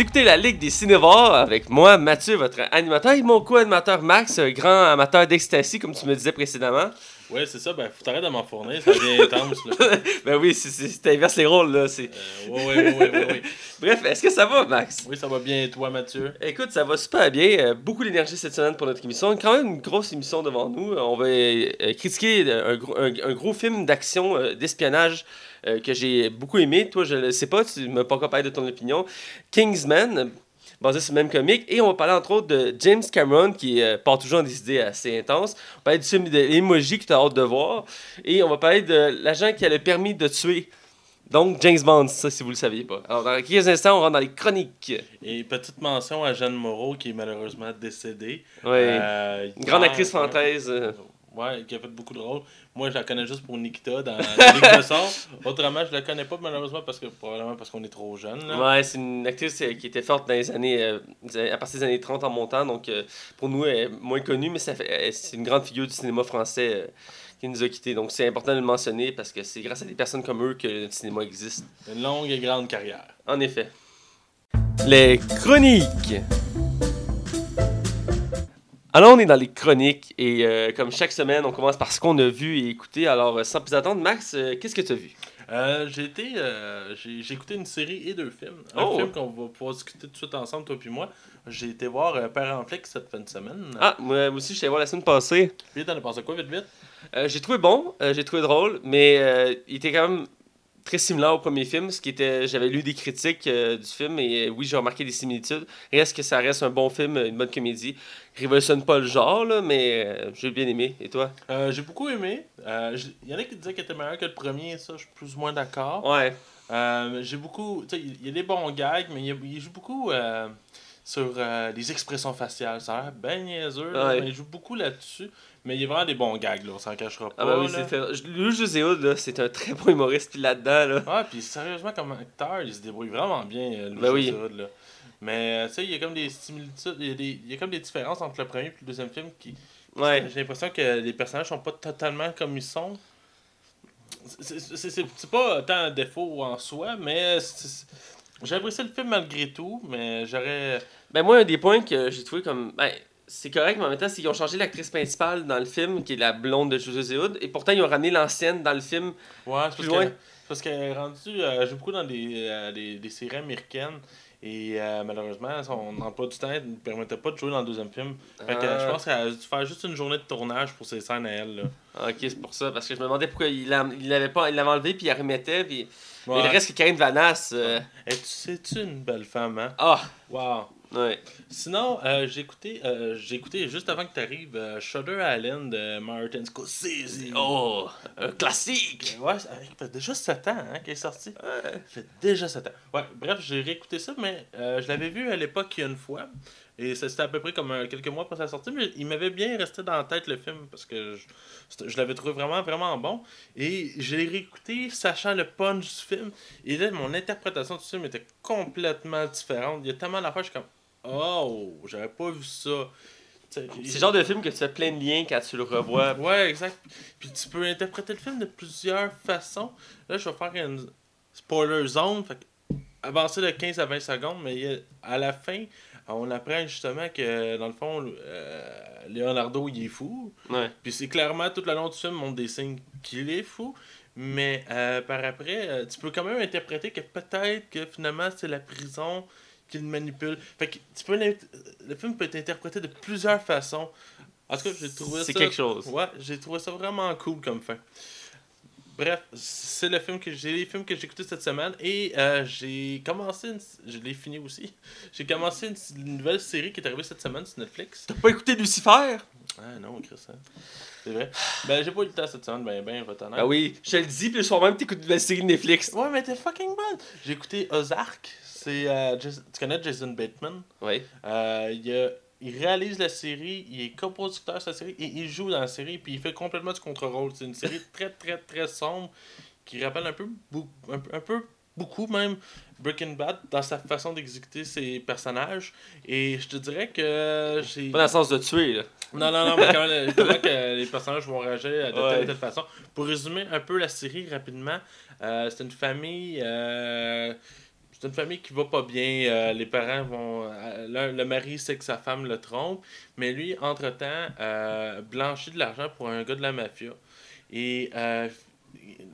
Écoutez la Ligue des Cinévores avec moi, Mathieu, votre animateur, et mon co-animateur Max, grand amateur d'ecstasy, comme tu me disais précédemment. Ouais, c'est ça, ben faut t'arrêter de m'en fournir, ça devient intense là. ben oui, c'est- inverse les rôles là. c'est- Euh, ouais, ouais, ouais, ouais, ouais. Bref, est-ce que ça va, Max? Oui, ça va bien, et toi, Mathieu? Écoute, ça va super bien. Euh, beaucoup d'énergie cette semaine pour notre émission. Quand même une grosse émission devant nous. On va euh, critiquer un, gros- un- un gros film d'action, euh, d'espionnage euh, que j'ai beaucoup aimé. Toi, je ne sais pas, tu m'as pas encore parlé de ton opinion. Kingsman, basé sur le même comique. Et on va parler entre autres de James Cameron qui euh, part toujours dans des idées assez intenses. On va parler du film de Emoji que tu as hâte de voir. Et on va parler de l'agent qui a le permis de tuer. Donc, James Bond, ça si vous le saviez pas. Alors, dans quelques instants, on rentre dans les chroniques. Et petite mention à Jeanne Moreau qui est malheureusement décédée. Ouais. Euh, Une grande actrice ouais. française. euh. Ouais, qui a fait beaucoup de rôles. Moi, je la connais juste pour Nikita dans Ligue de sort. Autrement, je la connais pas malheureusement parce que probablement parce qu'on est trop jeune. là. Ouais, c'est une actrice euh, qui était forte dans les années. euh, à partir des années 30 en montant. Donc, euh, pour nous, elle est moins connue, mais c'est une grande figure du cinéma français euh, qui nous a quittés. Donc, c'est important de le mentionner parce que c'est grâce à des personnes comme eux que le cinéma existe. Une longue et grande carrière. En effet. Les chroniques. Alors, on est dans les chroniques et euh, comme chaque semaine, on commence par ce qu'on a vu et écouté. Alors, euh, sans plus attendre, Max, euh, qu'est-ce que tu as vu? Euh, j'ai été, j'ai j'ai écouté une série et deux films. Un Oh. film qu'on va pouvoir discuter tout de suite ensemble, toi puis moi. J'ai été voir Père en flic cette fin de semaine. Ah, moi aussi, je suis allé voir la semaine passée. Puis t'en as pensé quoi, vite, vite? J'ai trouvé bon, j'ai trouvé drôle, mais il était quand même très similaire au premier film. Ce qui était, j'avais lu des critiques euh, du film et euh, oui, j'ai remarqué des similitudes. Reste que ça reste un bon film, une bonne comédie. Révolutionne pas le genre, là, mais euh, j'ai bien aimé. Et toi? Euh, j'ai beaucoup aimé. Euh, Il y en a qui disaient qu'il était meilleur que le premier, ça, je suis plus ou moins d'accord. Ouais. Euh, j'ai beaucoup. Tu sais, il y a des bons gags, mais il, joue beaucoup euh, sur euh, les expressions faciales. Ça a l'air bien niaiseux, là, mais il joue beaucoup là-dessus. Mais il y a vraiment des bons gags, là, on s'en cachera pas. Ah bah oui, Louis José là, c'est un très bon humoriste. Puis là-dedans, là. Ouais, puis sérieusement, comme acteur, il se débrouille vraiment bien, euh, Louis Ben oui. Hood, là. Mais, euh, tu sais, il y a comme des similitudes, il y, a des, il y a comme des différences entre le premier et le deuxième film qui. Ouais. J'ai l'impression que les personnages sont pas totalement comme ils sont. C'est- C'est c'est- c'est pas tant un défaut en soi, mais c'est- c'est- j'ai apprécié le film malgré tout, mais j'aurais. Ben moi, un des points que j'ai trouvé comme... Ben, c'est correct, mais en même temps, c'est qu'ils ont changé l'actrice principale dans le film, qui est la blonde de José Hood, et pourtant, ils ont ramené l'ancienne dans le film. Ouais, c'est Plus parce loin. que- c'est parce qu'elle est rendue. euh, joue beaucoup dans des, euh, des, des séries américaines. Et euh, malheureusement, son emploi du temps ne permettait pas de jouer dans le deuxième film. Fait que, Ah. je pense qu'elle a dû faire juste une journée de tournage pour ses scènes à elle. Là. Ah, Ok, c'est pour ça, parce que je me demandais pourquoi il l'a- il l'avait pas, il l'avait enlevé, puis il la remettait, puis... Mais Ouais. le reste, que Karine Vanasse... euh, sais-tu une belle femme, hein? Ah, Wow. Ouais. Sinon, euh, j'ai écouté, euh, j'ai écouté juste avant que tu arrives Shutter Island de Martin Scorsese. Oh, un classique! Ouais, ça fait déjà 7 ans hein, qu'il est sorti. Ouais. Ça fait déjà 7 ans. Ouais, bref, j'ai réécouté ça, mais euh, je l'avais vu à l'époque une fois. Et c'était à peu près comme euh, quelques mois après sa sortie, mais il m'avait bien resté dans la tête le film parce que je, je l'avais trouvé vraiment, vraiment bon. Et je l'ai réécouté sachant le punch du film. Et là, mon interprétation du film était complètement différente. Il y a tellement d'affaires, je suis comme Oh, j'avais pas vu ça. C'est le genre de film que tu fais plein de liens quand tu le revois. Ouais, exact. Puis tu peux interpréter le film de plusieurs façons. Là, je vais faire une spoiler zone. Fait avancer de 15 à 20 secondes, mais à la fin, on apprend justement que, dans le fond, euh, Leonardo, il est fou. Ouais. Puis c'est clairement, tout le long du film, montre des signes qu'il est fou. Mais euh, par après, euh, tu peux quand même interpréter que peut-être que finalement, c'est la prison qui le manipule. Fait que tu peux le film peut être interprété de plusieurs façons. En tout cas, j'ai trouvé ça... C'est quelque chose. Ouais, j'ai trouvé ça vraiment cool comme fin. Bref, c'est le film que j'ai les films que j'ai écouté cette semaine et euh, j'ai commencé une, je l'ai fini aussi. J'ai commencé une, une nouvelle série qui est arrivée cette semaine sur Netflix. T'as pas écouté Lucifer? Ah non, Chris. hein. C'est vrai. Ben j'ai pas eu le temps cette semaine, ben ben, va t'en Ah oui, je te le dis, puis le soir même, t'écoutes la série de Netflix. Ouais, mais t'es fucking bonne. J'ai écouté Ozark. C'est euh, tu connais Jason Bateman? Ouais. Euh, il, a- il réalise la série, il est coproducteur de la série et il joue dans la série puis il fait complètement du contre-rôle. C'est une série très très très sombre qui rappelle un peu, un, peu- un peu beaucoup même Breaking Bad dans sa façon d'exécuter ses personnages et je te dirais que j'ai Pas dans le sens de tuer, là. non, non, non, mais quand même, comment que les personnages vont réagir de telle Ouais. ou telle façon. Pour résumer un peu la série rapidement, euh, c'est une famille. euh, c'est une famille qui va pas bien. euh, les parents vont. euh, le mari sait que sa femme le trompe, mais lui, entre-temps, euh, blanchit de l'argent pour un gars de la mafia. Et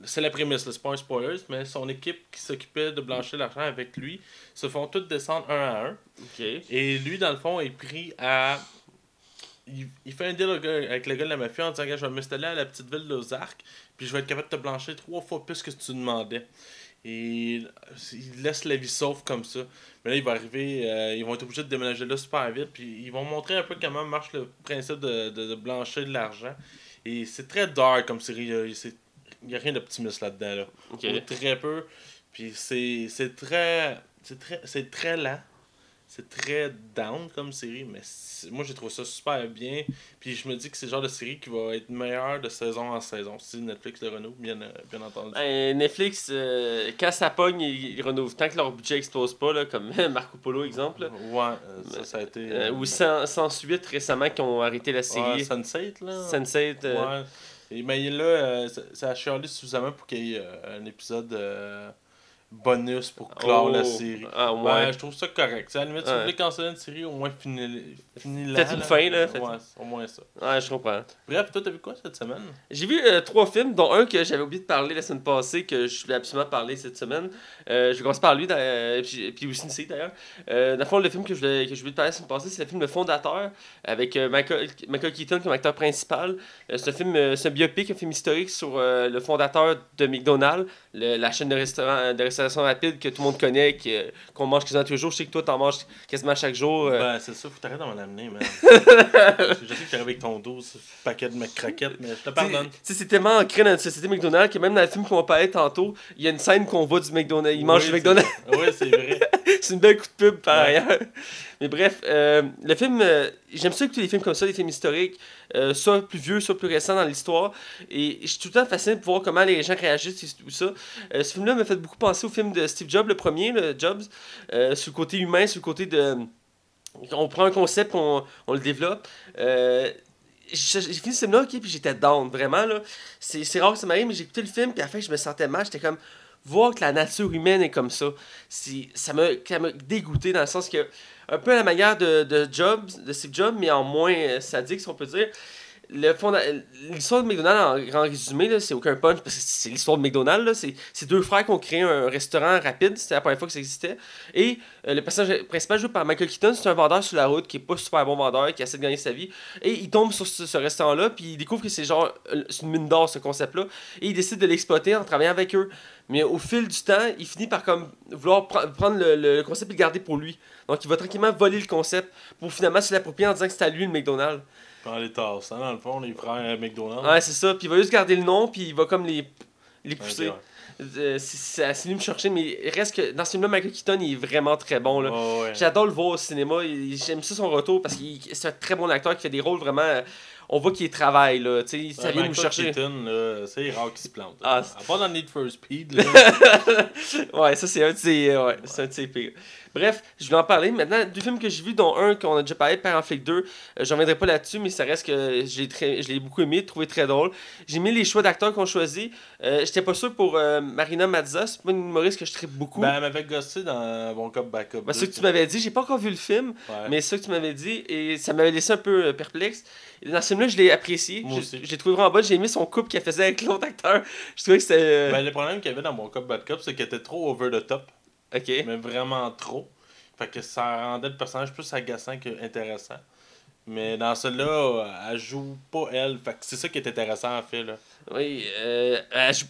c'est la prémisse, c'est pas un spoiler, mais son équipe qui s'occupait de blanchir l'argent avec lui se font toutes descendre un à un. Et lui, dans le fond, est pris à. Il, il fait un deal avec le gars de la mafia en disant Je vais m'installer à la petite ville d'Ozark, puis je vais être capable de te blanchir trois fois plus que tu demandais. Et il laisse la vie sauve comme ça. Mais là, il va arriver, euh, ils vont être obligés de déménager là super vite, puis ils vont montrer un peu comment marche le principe de, de, de blanchir de l'argent. Et c'est très dark comme série. Il n'y a rien d'optimiste là-dedans. Là. Ok. Ou très peu. Puis c'est très. C'est très, c'est très lent. C'est très down comme série, mais moi j'ai trouvé ça super bien. Puis je me dis que c'est le genre de série qui va être meilleure de saison en saison. Si Netflix le renouvelle, bien, euh, bien entendu. Euh, Netflix, euh, quand ça pogne, ils, ils renouvelent. Tant que leur budget explose pas, là, comme Marco Polo, exemple. Ouais, euh, ça, ça a été. Euh, ou sans, sans suite récemment qui ont arrêté la ouais, série. Sunset, là. Sunset. euh, Ouais. Et, mais là, euh, ça, ça a chialé suffisamment pour qu'il y ait euh, un épisode euh, bonus pour clore oh, la série. Ah, ouais. Je trouve ça correct. À la limite, si vous voulez canceller une série, au moins finir fini Faites une fin, là, Ouais, au moins ça. Ouais, je comprends. Bref, toi, t'as vu quoi cette semaine? J'ai vu euh, trois films, dont un que j'avais oublié de parler la semaine passée, que je voulais absolument parler cette semaine. Euh, je vais commencer par lui, euh, puis, puis aussi Nisei, d'ailleurs. Euh, dans le fond, le film que je voulais, que je voulais te parler la semaine passée, c'est le film Le Fondateur, avec Michael, Michael Keaton comme acteur principal. C'est un film, c'est un biopic, un film historique sur le fondateur de McDonald's, le- la chaîne de, restaurant, de restauration rapide que tout le monde connaît, qu'on mange quasiment tous les jours. Je sais que toi, t'en manges quasiment chaque jour. euh. Ben, c'est ça, faut que t'arrêtes de m'en amener, man. Je sais que t'arrives avec ton dos, ce paquet de McCraquettes, mais je te pardonne. Tu sais, c'est tellement ancré dans la société McDonald's que même dans le film qu'on va parler tantôt, il y a une scène qu'on voit du McDonald's. Il mange Oui, du McDonald's. Oui, c'est vrai. c'est une belle coup de pub par Ouais. ailleurs. Mais bref, euh, le film, euh, j'aime ça écouter des films comme ça, des films historiques, euh, soit plus vieux, soit plus récents dans l'histoire. Et je suis tout le temps fasciné de voir comment les gens réagissent et tout ça. Euh, ce film-là m'a fait beaucoup penser au film de Steve Jobs, le premier, le Jobs, sur le côté humain, sur le côté de. On prend un concept, on, on le développe. J'ai fini ce film-là, ok, puis j'étais down, vraiment, là. C'est rare que ça m'arrive, mais j'ai écouté le film, puis à la fin, je me sentais mal, j'étais comme, voir que la nature humaine est comme ça, ça m'a dégoûté dans le sens que, un peu à la manière de, de Jobs, de Steve Jobs, mais en moins euh, sadique, si on peut dire. L'histoire de McDonald's, en grand résumé, c'est aucun punch, parce que c'est l'histoire de McDonald's. C'est deux frères qui ont créé un restaurant rapide, c'était la première fois que ça existait. Et euh, le personnage principal joué par Michael Keaton, c'est un vendeur sur la route qui est pas super bon vendeur, qui essaie de gagner sa vie. Et il tombe sur ce, restaurant-là, puis il découvre que c'est genre euh, une mine d'or ce concept-là. Et il décide de l'exploiter en travaillant avec eux. Mais au fil du temps, il finit par vouloir pre- prendre le, le concept et le garder pour lui. Donc il va tranquillement voler le concept pour finalement se l'approprier en disant que c'est lui le McDonald's. Dans les tasses, hein, dans le fond, les frères McDonald's. Ouais, c'est ça. Puis il va juste garder le nom, puis il va comme les, les pousser. ouais. Euh, c'est- venu me chercher, mais il reste que dans ce film-là, Michael Keaton, il est vraiment très bon. Là. Ouais, ouais. J'adore le voir au cinéma. Il- J'aime ça son retour parce que c'est un très bon acteur qui fait des rôles vraiment. euh, On voit qu'il travaille, là. Tu sais, ça Ouais, vient nous chercher. Keaton, c'est rare qu'il se plante. Ah, à part dans Need for Speed, là. ouais, ça c'est un de ses, euh, ouais, c'est un de ses pires. Bref, je voulais en parler. Maintenant, deux films que j'ai vus, dont un qu'on a déjà parlé, Père en flic 2. Euh, J'en reviendrai pas là-dessus, mais ça reste que je l'ai très- je l'ai beaucoup aimé, trouvé très drôle. J'ai mis les choix d'acteurs qu'on choisit. Euh, J'étais pas sûr pour euh, Marina Mazza, c'est pas une humoriste que je tripe beaucoup. ben, elle m'avait gossé dans Bon Cop Backup. Ben, ce que tu m'avais dit, j'ai pas encore vu le film, Ouais. mais ce que tu m'avais dit, et ça m'avait laissé un peu euh, perplexe. Dans ce film-là, je l'ai apprécié. Moi aussi. J'ai trouvé vraiment bon. J'ai aimé son couple qu'elle faisait avec l'autre acteur. Je trouvais que c'était. euh, Ben, le problème qu'il y avait dans Bon Cop Bad Cop, c'est qu'elle était trop over the top. Ok. mais vraiment trop. Fait que ça rendait le personnage plus agaçant que intéressant. Mais dans celui-là, elle joue pas elle. Fait que c'est ça qui est intéressant en fait là. Oui, euh, elle joue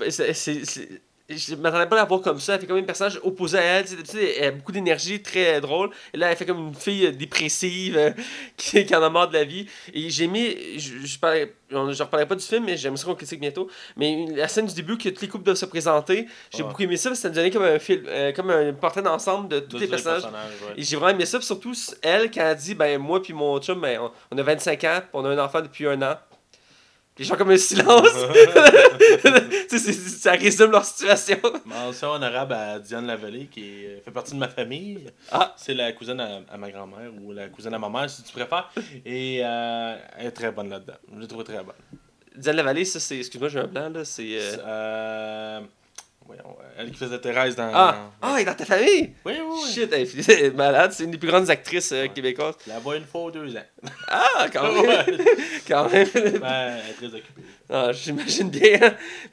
je m'attendais pas à la voir comme ça. Elle fait comme un personnage opposé à elle. Tu sais, d'habitude, elle a beaucoup d'énergie, très drôle. Et là, elle fait comme une fille dépressive euh, qui, qui en a marre de la vie. Et j'ai mis. Je, je, parlais, on- je reparlerai pas du film, mais j'aimerais qu'on critique bientôt. Mais la scène du début que toutes les couples doivent se présenter, j'ai Ouais. beaucoup aimé ça parce que ça nous donnait comme un film, euh, comme un portrait d'ensemble de tous les tous personnages. ouais. Et j'ai vraiment aimé ça, puis surtout elle, quand elle dit, ben moi puis mon chum, ben, on, on a 25 ans, on a un enfant depuis un an. Les gens comme un silence. Tu sais, c'est- c'est- ça résume leur situation. Mention honorable à Diane Lavallée qui est- fait partie de ma famille. Ah. C'est la cousine à, à ma grand-mère ou la cousine à ma mère si tu préfères. Et euh, elle est très bonne là-dedans. Je l'ai trouvée très bonne. Diane Lavallée, ça c'est. Excuse-moi, j'ai un blanc là, c'est. euh, Euh, elle qui faisait Thérèse dans. Ah, ah, et dans ta famille? Oui, oui, oui. Shit, elle est malade. C'est une des plus grandes actrices euh, Ouais. québécoises. Je la vois une fois ou deux ans. Ah, quand même. Ouais. quand même. Ben, elle est très occupée. Ah, J'imagine bien.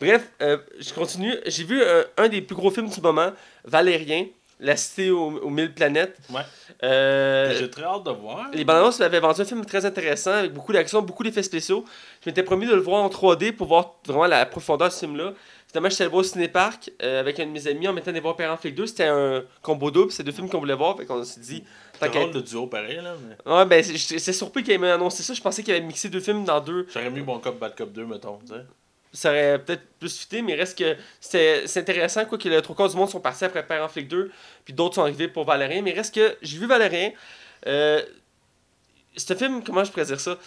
Bref, euh, je continue. J'ai vu euh, un des plus gros films du moment, Valérien, La cité aux, aux mille planètes. Ouais. Euh, J'ai très hâte de voir. les bandes annonces m'avaient vendu un film très intéressant avec beaucoup d'action, beaucoup d'effets spéciaux. Je m'étais promis de le voir en 3D pour voir vraiment la profondeur de ce film-là. Finalement, je suis allé voir au Cinépark euh, avec un de mes amis en mettant des voir Père en Flic 2. C'était un combo double, c'est deux films qu'on voulait voir. Fait qu'on s'est dit. C'est drôle le duo pareil, là. Mais... Ouais, ben, c'est- j'étais surpris qu'il ait annoncé ça. Je pensais qu'il avait mixé deux films dans deux. J'aurais mis Bon Cop, Bad Cop 2, mettons. Ça aurait peut-être plus fité, mais reste que c'est intéressant quoi que le trois quarts du monde sont partis après Père en Flic 2, puis d'autres sont arrivés pour Valérien, mais reste que j'ai vu Valérien. Euh, ce film, comment je pourrais dire ça?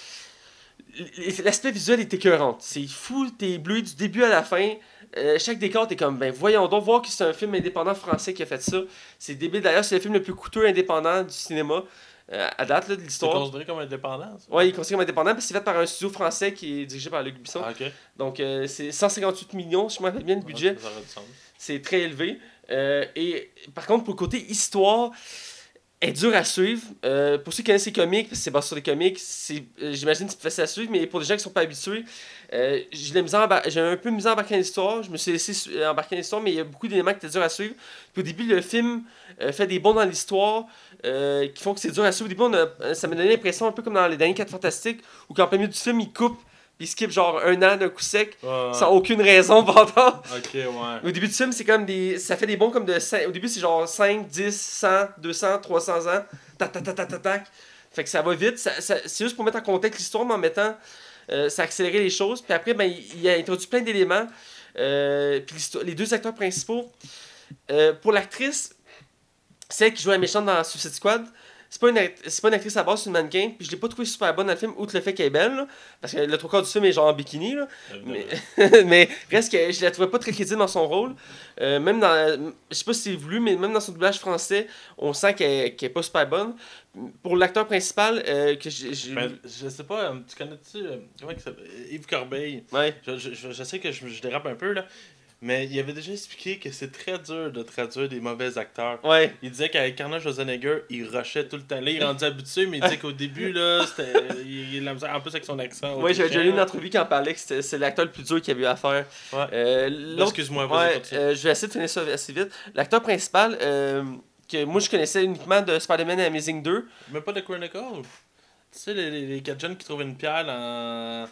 L'aspect visuel est écœurant. C'est fou, t'es ébloui du début à la fin. Euh, chaque décor, t'es comme, ben voyons donc, voir que c'est un film indépendant français qui a fait ça. C'est débile. D'ailleurs, c'est le film le plus coûteux indépendant du cinéma euh, à date là, de l'histoire. considéré comme indépendant? Ouais, il est considéré comme indépendant parce que c'est fait par un studio français qui est dirigé par Luc Bisson. Ah, ok. Donc, euh, c'est 158 millions, je me rappelle bien le budget. Aurait du sens. C'est très élevé. Euh, et par contre, pour le côté histoire, est dur à suivre. Euh, pour ceux qui connaissent les comics, c'est basé sur les comics, c'est, euh, j'imagine que c'est facile à suivre, mais pour des gens qui sont pas habitués, euh, j'ai, un peu misère à embarquer dans l'histoire. Je me suis laissé embarquer dans l'histoire, mais il y a beaucoup d'éléments qui étaient durs à suivre. Puis au début, le film fait des bons dans l'histoire qui font que c'est dur à suivre. Au début, on a- ça m'a donné l'impression, un peu comme dans les derniers 4 Fantastiques, où qu'en plein du film, il coupe, puis il skip genre un an d'un coup sec, sans aucune raison pendant. Ok, ouais. Au début du film, c'est comme des. Ça fait des bons comme de. cin- Au début, c'est genre 5, 10, 100, 200, 300 ans. Tac, tac, tac, tac, tac. Fait que ça va vite. Ça, ça- c'est juste pour mettre en contexte l'histoire, mais en mettant. euh, ça a accéléré les choses. Puis après, ben, il, il a introduit plein d'éléments. Euh, puis les deux acteurs principaux. euh, pour l'actrice, celle qui joue la méchante dans Suicide Squad, c'est pas, une c'est pas une actrice à base, c'est une mannequin. Puis je l'ai pas trouvé super bonne dans le film, outre le fait qu'elle est belle. là, parce que le trois quarts du film est genre en bikini. Là. Mais, mais reste que je la trouvais pas très crédible dans son rôle. Euh, même dans. Je sais pas si c'est voulu, mais même dans son doublage français, on sent qu'elle qu'elle est pas super bonne. Pour l'acteur principal, euh, que j'ai. Ben, je sais pas, euh, tu connais-tu. comment il s'appelle Yves Corbeil? Ouais. Je, je, je- je sais que je, je dérape un peu, là. Mais il avait déjà expliqué que c'est très dur de traduire des mauvais acteurs. Ouais. Il disait qu'avec Arnold Schwarzenegger, il rushait tout le temps. Là, il rendu habitué, mais il disait qu'au début, là, c'était. Il, en plus avec son accent. Ouais, j'ai déjà lu une entrevue qui en parlait que c'était- c'est l'acteur le plus dur qu'il a eu à faire. Ouais. Euh, Excuse-moi, vas-y, Ouais, euh, je vais essayer de finir ça assez vite. L'acteur principal, euh, que moi je connaissais uniquement de Spider-Man Amazing 2. Même pas de Chronicle? Tu sais, les, les, les quatre jeunes qui trouvent une pierre dans.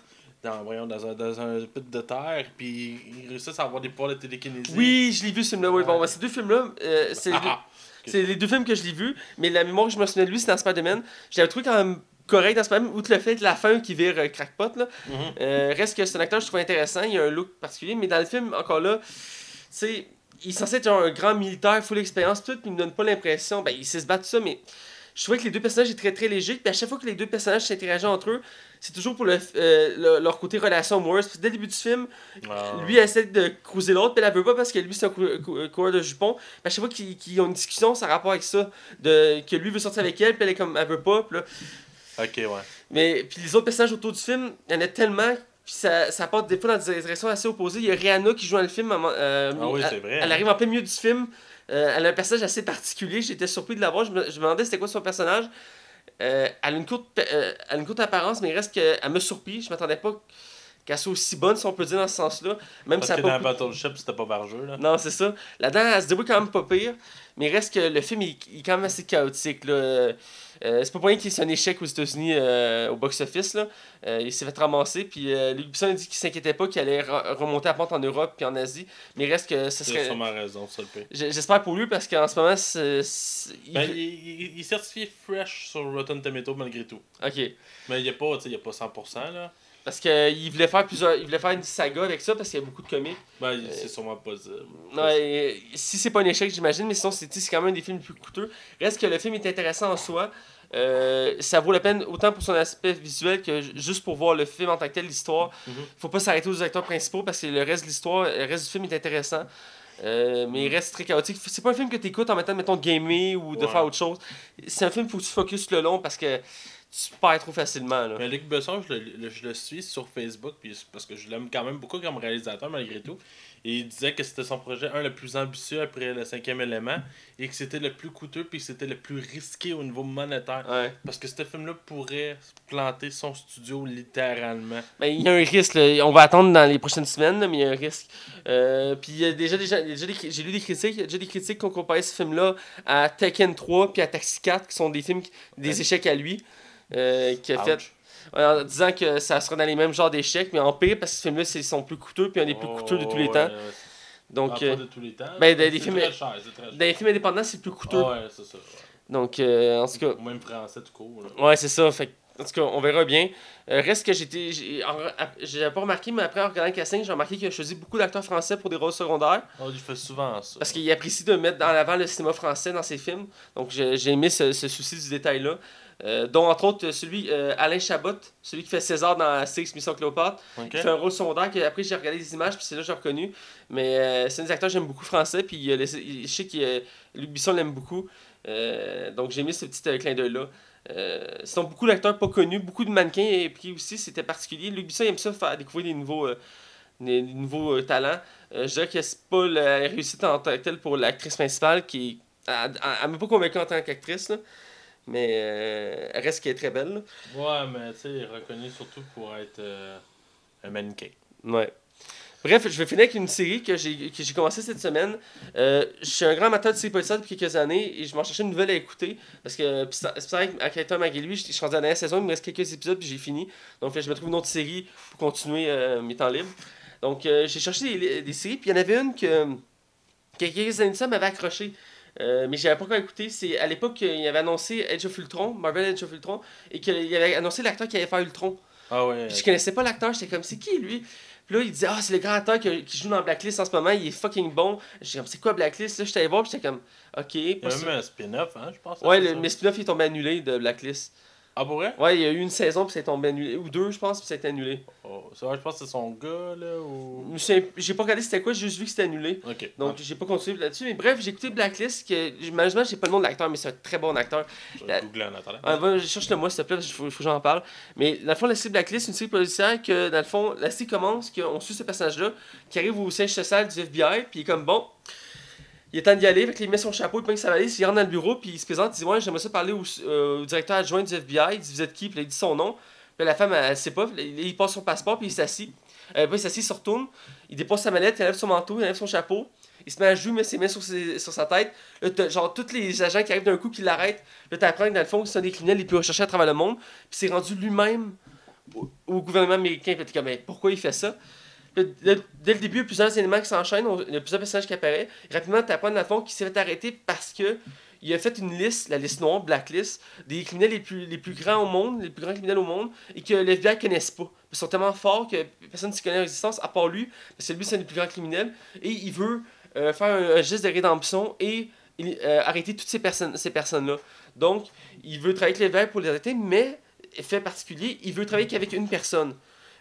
Dans, voyons, dans, un, dans un pit de terre, puis ils réussissent à avoir des pouvoirs de télékinésie. Oui, je l'ai vu ce film-là. Oui, bon, ben, ces deux films-là, euh, c'est les, Ah, deux- ah. c'est les deux films que je l'ai vus, mais la mémoire que je me souviens de lui, c'est dans Spider-Man. Je l'avais trouvé quand même correct dans Spider-Man, outre le fait de la fin qui vire euh, crackpot. Là. Mhm. Euh, reste que c'est un acteur que je trouve intéressant, il a un look particulier, mais dans le film, encore là, sais, il est censé être un grand militaire, full expérience, tout, puis il me donne pas l'impression, ben il sait se battre tout ça, mais je trouvais que les deux personnages étaient très très légers, puis à chaque fois que les deux personnages s'interagissent entre eux, c'est toujours pour le, euh, le- leur côté relation amoureuse. Puis dès le début du film, Ah. lui essaie de cruiser l'autre, puis elle veut pas parce que lui c'est un cou- cou- coureur de jupons. Puis à chaque fois qu'ils ont une discussion, ça a rapport avec ça, de, que lui veut sortir avec elle, puis elle est comme, elle veut pas, puis là, Ok, ouais. mais puis les autres personnages autour du film, il y en a tellement, puis ça, ça part des fois dans des directions assez opposées. Il y a Rihanna qui joue dans le film. euh, Ah oui, c'est vrai, Elle hein. arrive en plein milieu du film. Euh, elle a un personnage assez particulier. J'étais surpris de la voir. Je me, je me demandais c'était quoi son personnage. Euh, elle, a une courte, euh, elle a une courte apparence, mais il reste qu'elle me surpris. Je m'attendais pas qu'elle soit aussi bonne, si on peut dire dans ce sens-là. Même si Parce ça que dans pas Battleship, c'était pas vargeux, là. non, c'est ça. Là-dedans, elle se débrouille quand même pas pire. Mais il reste que le film il, il est quand même assez chaotique. Là. Euh, c'est pas pour rien qu'il c'est un échec aux États-Unis euh, au box-office. Là. Euh, il s'est fait ramasser. Puis euh, Luc Besson a dit qu'il s'inquiétait pas qu'il allait re- remonter à pente en Europe puis en Asie. Mais il reste que ce serait. sûrement raison, ça le J'espère pour lui parce qu'en ce moment, Ben, il, il, il est certifié fresh sur Rotten Tomato malgré tout. Ok. Mais il n'y a pas, y a pas 100%, là. Parce qu'il voulait faire plusieurs. Il voulait faire une saga avec ça parce qu'il y a beaucoup de comics. Ben, il- c'est sûrement possible. Ouais, si c'est pas un échec, j'imagine, mais sinon, c'est quand même un des films les plus coûteux. Reste que le film est intéressant en soi. Euh, ça vaut la peine autant pour son aspect visuel que ju- juste pour voir le film en tant que tel, l'histoire. Mhm. Faut pas s'arrêter aux acteurs principaux parce que le reste de l'histoire, le reste du film est intéressant. Euh, mais il reste très chaotique. C'est pas un film que tu écoutes en mettant, mettons, de gamer ou de Ouais. faire autre chose. C'est un film où tu focuses le long parce que tu perds trop facilement. Là. Mais Luc Besson, je le, je le suis sur Facebook puis parce que je l'aime quand même beaucoup comme réalisateur malgré tout. Et il disait que c'était son projet, un, le plus ambitieux après le cinquième élément, et que c'était le plus coûteux, puis que c'était le plus risqué au niveau monétaire. Ouais. Parce que ce film-là pourrait planter son studio littéralement. Ben, il y a un risque, là. on va attendre dans les prochaines semaines, là, mais il y a un risque. Euh, puis il y a déjà, déjà, j'ai lu des critiques, il y a déjà des critiques qui ont comparé ce film-là à Tekken 3 puis à Taxi 4, qui sont des films, qui- des Ouais. échecs à lui, euh, qui a fait, en disant que ça sera dans les mêmes genres d'échecs, mais en pire, parce que ce film-là, c'est son plus coûteux, puis un des plus coûteux de tous les Oh, temps. ouais. Donc, Ah, euh, pas de tous les temps. ben, des- des films- très cher, c'est très cher. dans les films indépendants, c'est le plus coûteux. Ah ouais, c'est ça. ouais. Donc, euh, en tout cas, Même français tout court. là. Ouais, c'est ça. Fait, en tout cas, on verra bien. Euh, reste que j'étais. J'avais pas remarqué, mais après, en regardant le casting, j'ai remarqué qu'il a choisi beaucoup d'acteurs français pour des rôles secondaires. Oh, il fait souvent ça. Parce qu'il apprécie de mettre en avant le cinéma français dans ses films. Donc, j'ai aimé ce, ce souci du détail-là. Euh, dont, entre autres, celui euh, Alain Chabot, celui qui fait César dans Six Mission Cléopâtre. Ok. Il fait un rôle secondaire que après j'ai regardé des images puis c'est là que j'ai reconnu. Mais euh, c'est un des acteurs que j'aime beaucoup français puis je sais que Luc Bisson l'aime beaucoup. Donc j'ai mis ce petit clin d'œil là. Euh, sinon beaucoup d'acteurs pas connus, beaucoup de mannequins et puis aussi c'était particulier. Luc Bisson aime ça faire découvrir des nouveaux des, des nouveaux talents. Je dirais que c'est pas la réussite en tant que telle pour l'actrice principale qui elle, elle- elle m'a pas convaincu en tant qu'actrice là. Mais euh, elle reste qu'elle est très belle. Ouais, mais tu sais, reconnu surtout pour être euh, un mannequin. Ouais. Bref, je vais finir avec une série que j'ai que j'ai commencé cette semaine. Euh, je suis un grand amateur de séries policières depuis quelques années et je m'en cherchais une nouvelle à écouter. Parce que c'est pareil avec Tom lui, je je suis rendu à la dernière saison, il me reste quelques épisodes puis j'ai fini. Donc je me trouve une autre série pour continuer euh, mes temps libres. Donc euh, j'ai cherché des, des séries, puis il y en avait une que, que quelques années de ça m'avait accroché. Euh, mais j'avais pas encore écouté. C'est à l'époque qu'il avait annoncé Edge of Ultron, Marvel Edge of Ultron, et qu'il avait annoncé l'acteur qui allait faire Ultron. Ah ouais. Puis je connaissais pas l'acteur, j'étais comme, c'est qui lui? Puis là, il disait, ah, c'est le grand acteur qui joue dans Blacklist en ce moment, il est fucking bon. J'étais comme, c'est quoi Blacklist? Là, j'étais allé voir, puis j'étais comme, ok. Il y a même un spin-off, hein, je pense. Ouais, le, mais spin-off, il est tombé annulé de Blacklist. Ah, pour vrai? Ouais, il y a eu une saison, puis ça est tombé annulé. Ou deux, je pense, puis ça a été annulé. Oh, ça, je pense que c'est son gars, là, ou... J'ai pas regardé c'était quoi, j'ai juste vu que c'était annulé. Ok. Donc, j'ai pas continué là-dessus. Mais bref, j'ai écouté Blacklist, que malheureusement, j'ai pas le nom de l'acteur, mais c'est un très bon acteur. je la- vais googler en attendant. Ah, va, cherche-le moi, s'il te plaît, qu'il faut, faut que j'en parle. Mais dans le fond, la série Blacklist, c'est une série policière que, dans le fond, la série commence, qu'on suit ce personnage-là, qui arrive au siège social du FBI, puis il est comme bon. Il est temps d'y aller, fait qu'il met son chapeau, il prend sa valise, il rentre dans le bureau, puis il se présente, il dit Ouais, j'aimerais ça parler au, euh, directeur adjoint du FBI. Il dit Vous êtes qui? Puis il dit son nom. Puis la femme, elle, elle sait pas, il passe son passeport, puis il s'assit. Euh, puis il s'assit, il se retourne, il dépose sa mallette, il enlève son manteau, il enlève son chapeau. Il se met à jouer, il met ses mains sur, sa tête. Là, genre tous les agents qui arrivent d'un coup qui l'arrêtent. Là, t'apprends que dans le fond, c'est un des criminels les plus recherchés à travers le monde. Puis c'est rendu lui-même au, gouvernement américain. Puis comme, mais pourquoi il fait ça? Dès le début, il y a plusieurs éléments qui s'enchaînent. Il y a plusieurs personnages qui apparaissent. Rapidement, t'apprends dans le fond qu'il s'est fait arrêter parce que il a fait une liste, la liste noire, blacklist, des criminels les plus, les plus grands au monde, les plus grands criminels au monde, et que le FBI ne connaissent pas. Ils sont tellement forts que personne ne connaît leur existence, à part lui, parce que lui, c'est un des plus grands criminels, et il veut euh, faire un, geste de rédemption et euh, arrêter toutes ces personnes ces personnes-là. Donc, il veut travailler avec le FBI pour les arrêter, mais, fait particulier, il veut travailler qu'avec une personne.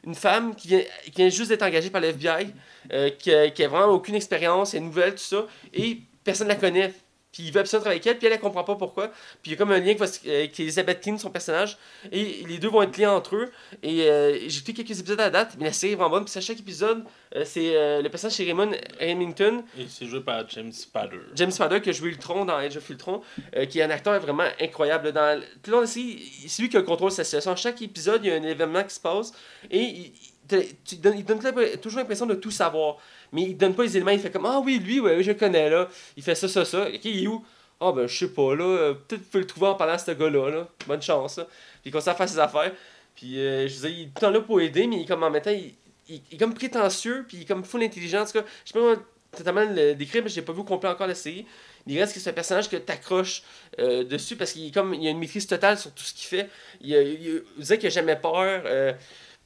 Une femme qui vient, juste d'être engagée par le FBI, euh, qui, a, qui a vraiment aucune expérience, elle est nouvelle, tout ça, et personne ne la connaît. Puis il veut absolument travailler avec elle, puis elle, elle comprend pas pourquoi. Puis il y a comme un lien avec Elizabeth King, son personnage, et les deux vont être liés entre eux. Et euh, j'ai écouté quelques épisodes à la date, mais la série est vraiment bonne. Puis à chaque épisode, euh, c'est euh, le personnage chez Raymond Remington, Et c'est joué par James Spader. James Spader qui a joué Ultron dans Age of Ultron, qui est un acteur vraiment incroyable. Dans, tout le long de la série, c'est lui qui contrôle sa situation. À chaque épisode, il y a un événement qui se passe et il, il te- tu donnes- il donne toujours l'impression de tout savoir. Mais il donne pas les éléments, il fait comme Ah oui, lui, ouais, je connais là. Il fait ça, ça, ça. Il est où? Ah ben, je sais pas là. Euh, Peut-être que tu peux le trouver en parlant à ce gars-là. Là. Bonne chance. Là. Puis il commence à faire ses affaires. Puis euh, je dire, il est tout le temps là pour aider, mais il comme en même temps, il, il- il est comme prétentieux, puis il est comme full intelligent. En tout je sais pas totalement le décrire, mais j'ai pas vu complet encore la série. Il reste que c'est un personnage que t'accroches euh, dessus parce qu'il comme il a une maîtrise totale sur tout ce qu'il fait. Il, il, vous savez qu'il a jamais peur. euh,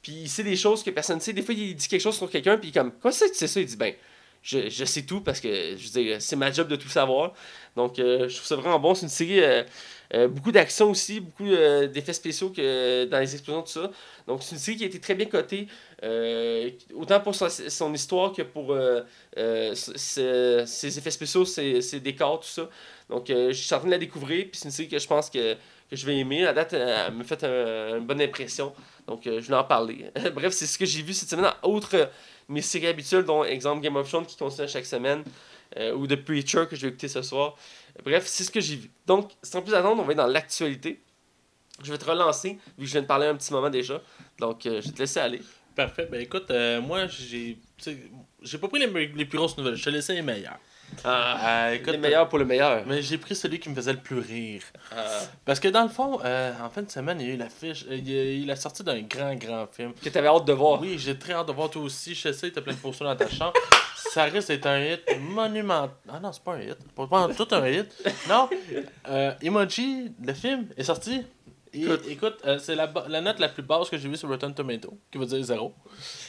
puis il sait des choses que personne ne sait. Des fois, il dit quelque chose sur quelqu'un, puis comme, que tu sais ça? Il dit, ben, je, je sais tout parce que, je veux dire, c'est ma job de tout savoir. Donc, euh, je trouve ça vraiment bon. C'est une série euh, Euh, beaucoup d'action aussi, beaucoup d'effets spéciaux que dans les explosions, tout ça. Donc, c'est une série qui a été très bien cotée, autant pour son, son histoire que pour ses, effets spéciaux, ses, ses décors, tout ça. Donc, je suis en train de la découvrir, puis c'est une série que je pense que, que je vais aimer. À date, elle m'a fait un- une bonne impression, donc euh, je voulais en parler. Bref, c'est ce que j'ai vu cette semaine, outre euh, mes séries habituelles, dont exemple Game of Thrones qui continue chaque semaine, euh, ou The Preacher que je vais écouter ce soir. Bref, c'est ce que j'ai vu. Donc, sans plus attendre, on va être dans l'actualité. Je vais te relancer, vu que je viens de parler un petit moment déjà. Donc, euh, je vais te laisser aller. Parfait. Ben écoute, euh, moi, j'ai. J'ai pas pris les, les plus grosses nouvelles, je te laissais les meilleures. Ah, Euh, écoute, le meilleur pour le meilleur. Mais j'ai pris celui qui me faisait le plus rire. Ah. Parce que dans le fond, euh, en fin de semaine, il y a eu l'affiche, euh, il y a eu la sortie d'un grand, grand film. que t'avais hâte de voir. Oui, j'ai très hâte de voir toi aussi. Je sais, t'as plein de posters dans ta chambre. Ça risque d'être un hit monumental. Ah non, c'est pas un hit. Pas pas tout un hit. Non. Euh, Emoji, le film, est sorti. Et, Écoute. écoute, euh, c'est la, note la plus basse que j'ai vue sur Rotten Tomato, qui veut dire zéro.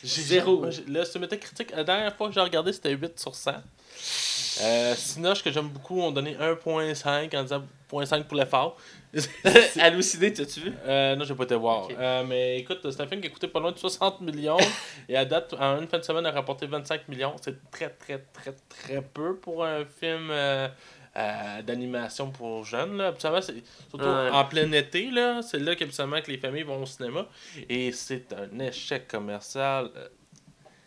Zéro. Le sur Metacritic, la dernière fois que j'ai regardé, c'était 8 sur 100. Euh, Sinoche, que j'aime beaucoup, ont donné 1.5 en disant 0.5 pour l'effort. Halluciné, t'as-tu vu? Euh, non, j'ai pas été voir. Euh, mais écoute, c'est un film qui a coûté pas loin de 60 millions. et à date, en une fin de semaine, a rapporté 25 millions. C'est très, très, très, très peu pour un film euh, euh, d'animation pour jeunes. Là. Surtout Ouais. en plein été. là C'est là qu'habituellement que les familles vont au cinéma. Et c'est un échec commercial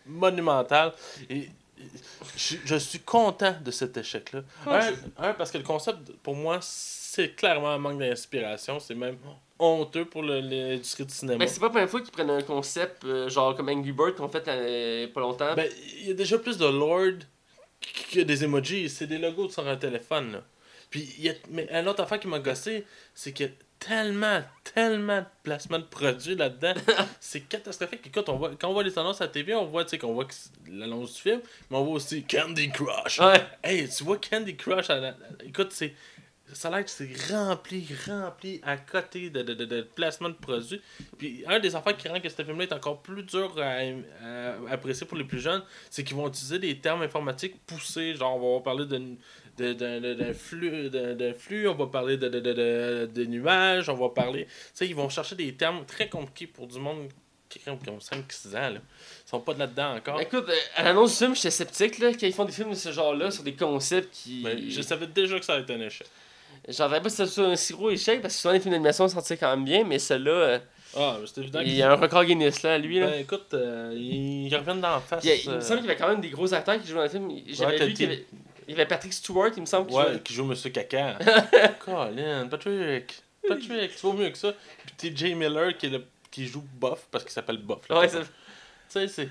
monumental. Et je, je suis content de cet échec-là. Ouais, un, un, parce que le concept, pour moi, c'est clairement un manque d'inspiration. C'est même honteux pour le- l'industrie du cinéma. Ben, c'est pas la première fois qu'ils prennent un concept euh, genre comme Angry Bird qu'on fait euh, pas longtemps. Ben, il y a déjà plus de Lord que des emojis. C'est des logos sur un téléphone, là. Puis, il y a... mais une autre affaire qui m'a gossé, c'est qu'il y a tellement, tellement de placements de produits là-dedans. c'est catastrophique. Écoute, on voit, quand on voit les annonces à la TV, on voit, tu sais, qu'on voit l'annonce du film, mais on voit aussi Candy Crush. ouais. Hey, tu vois Candy Crush, à la- écoute, c'est. Ça a l'air que c'est rempli, rempli à côté de, de, de, de placements de produits. Puis un des affaires qui rend que ce film-là est encore plus dur à, à apprécier pour les plus jeunes, c'est qu'ils vont utiliser des termes informatiques poussés. Genre, on va parler de- d'un flux, flux, on va parler de, de, de, de, nuages, on va parler. Tu sais, ils vont chercher des termes très compliqués pour du monde qui, ont 5-6 ans. Là. Ils sont pas là-dedans encore. Écoute, euh, à l'annonce du film, j'étais sceptique là, quand ils font des films de ce genre-là sur des concepts qui. Mais Ben, je savais déjà que ça allait être un échec. J'entendais pas que c'était un si gros échec parce que souvent les films d'animation sortaient quand même bien, mais celui-là, euh, Ah, mais c'est évident il y a un record Guinness là, lui. Là. Ben écoute, euh, ils ils reviennent d'en face. Il, il me semble qu'il y avait quand même des gros acteurs qui jouaient dans le film. J'avais Ouais, vu qu'il y avait, il y avait Patrick Stewart, il me semble. Qui Ouais, jouait- qui joue Monsieur Caca. Colin, Patrick. Patrick, tu vaux mieux que ça. Puis TJ Miller qui, est le, qui joue Buff parce qu'il s'appelle Buff. là. Ouais, tu sais, c'est.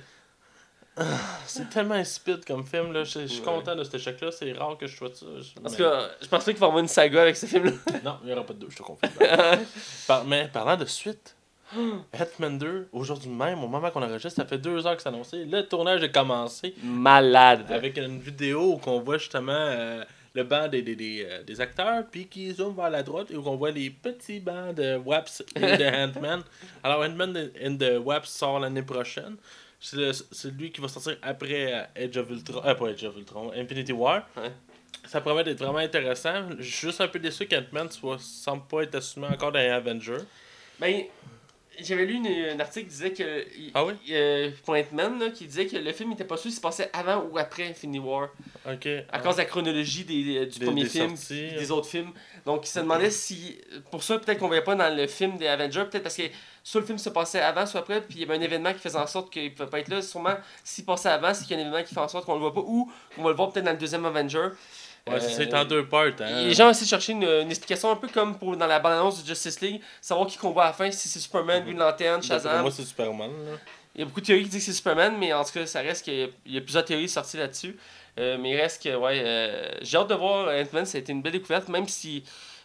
Ah, C'est tellement insipide comme film, là. Je suis Ouais. content de cet échec-là. C'est rare que je sois ça. Je- Parce que euh, je pense pas qu'il va y avoir une saga avec ce film-là. Non, il n'y aura pas de deux, je te confirme. Par- mais parlant de suite, Hitman 2, aujourd'hui même, au moment qu'on enregistre, ça fait deux heures que c'est annoncé. Le tournage est commencé. Malade. avec une vidéo où on voit justement euh, le banc des, des, des, euh, des acteurs, puis qui zoome vers la droite et où on voit les petits bancs de Waps et de Ant-Man. Alors, Ant-Man and the Waps sort l'année prochaine. C'est lui qui va sortir après euh, Edge of Ultron. Euh, pas Edge of Ultron, Infinity War. Ça promet d'être vraiment intéressant. Je suis juste un peu déçu qu'Ant-Man soit semble pas être assumé encore dans les Avengers. Ben, j'avais lu une- un article qui disait que. Ah oui? euh, pour Ant-Man, là, qui disait que le film était pas sûr s'il se passait avant ou après Infinity War. Ok. À cause de la chronologie des, du Des- premier des film sorties. puis des autres films. Donc, il se demandait si. Pour ça, peut-être qu'on voyait pas dans le film des Avengers, peut-être parce que soit le film se passait avant, soit après, puis il y avait un événement qui faisait en sorte qu'il pouvait pas être là. Sûrement, s'il passait avant, c'est qu'il y a un événement qui fait en sorte qu'on le voit pas, ou qu'on va le voir peut-être dans le deuxième Avenger. Ouais, c'est- c'est en deux parts. Hein. Les gens ont essayé de chercher une, une explication un peu comme pour, dans la bande-annonce de Justice League, savoir qui voit à la fin, si c'est Superman, Green Lantern, D'après Shazam. Moi, c'est Superman. Là. Il y a beaucoup de théories qui disent que c'est Superman, mais en tout cas, ça reste qu'il y a plusieurs théories sorties là-dessus. Euh, mais il reste que, ouais, euh, j'ai hâte de voir Ant-Man, ça a été une belle découverte, même si